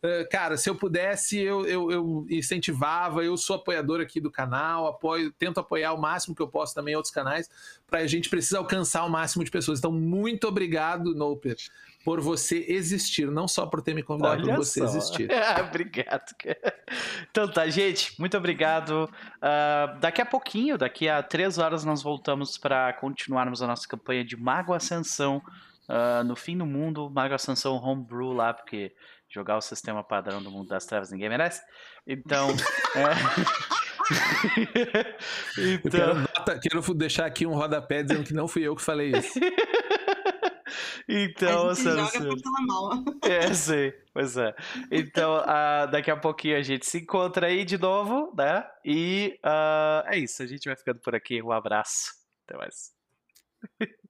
Uh, cara, se eu pudesse, eu, eu, eu incentivava, eu sou apoiador aqui do canal, apoio, tento apoiar o máximo que eu posso também outros canais, para a gente precisa alcançar o máximo de pessoas. Então, muito obrigado, Noper, por você existir, não só por ter me convidado, Olha por você só. existir. obrigado. cara. Então tá, gente, muito obrigado. Ah, daqui a pouquinho, daqui a três horas, nós voltamos para continuarmos a nossa campanha de Mago Ascensão. ah, no fim do mundo, Mago Ascensão Homebrew lá, porque jogar o sistema padrão do mundo das trevas ninguém merece. Então. é... Então. quero, quero deixar aqui um rodapé dizendo que não fui eu que falei isso. Então, a gente senhoras e joga. É, sei, pois é. Então, ah, daqui a pouquinho a gente se encontra aí de novo, né? E ah, é isso, a gente vai ficando por aqui. Um abraço. Até mais.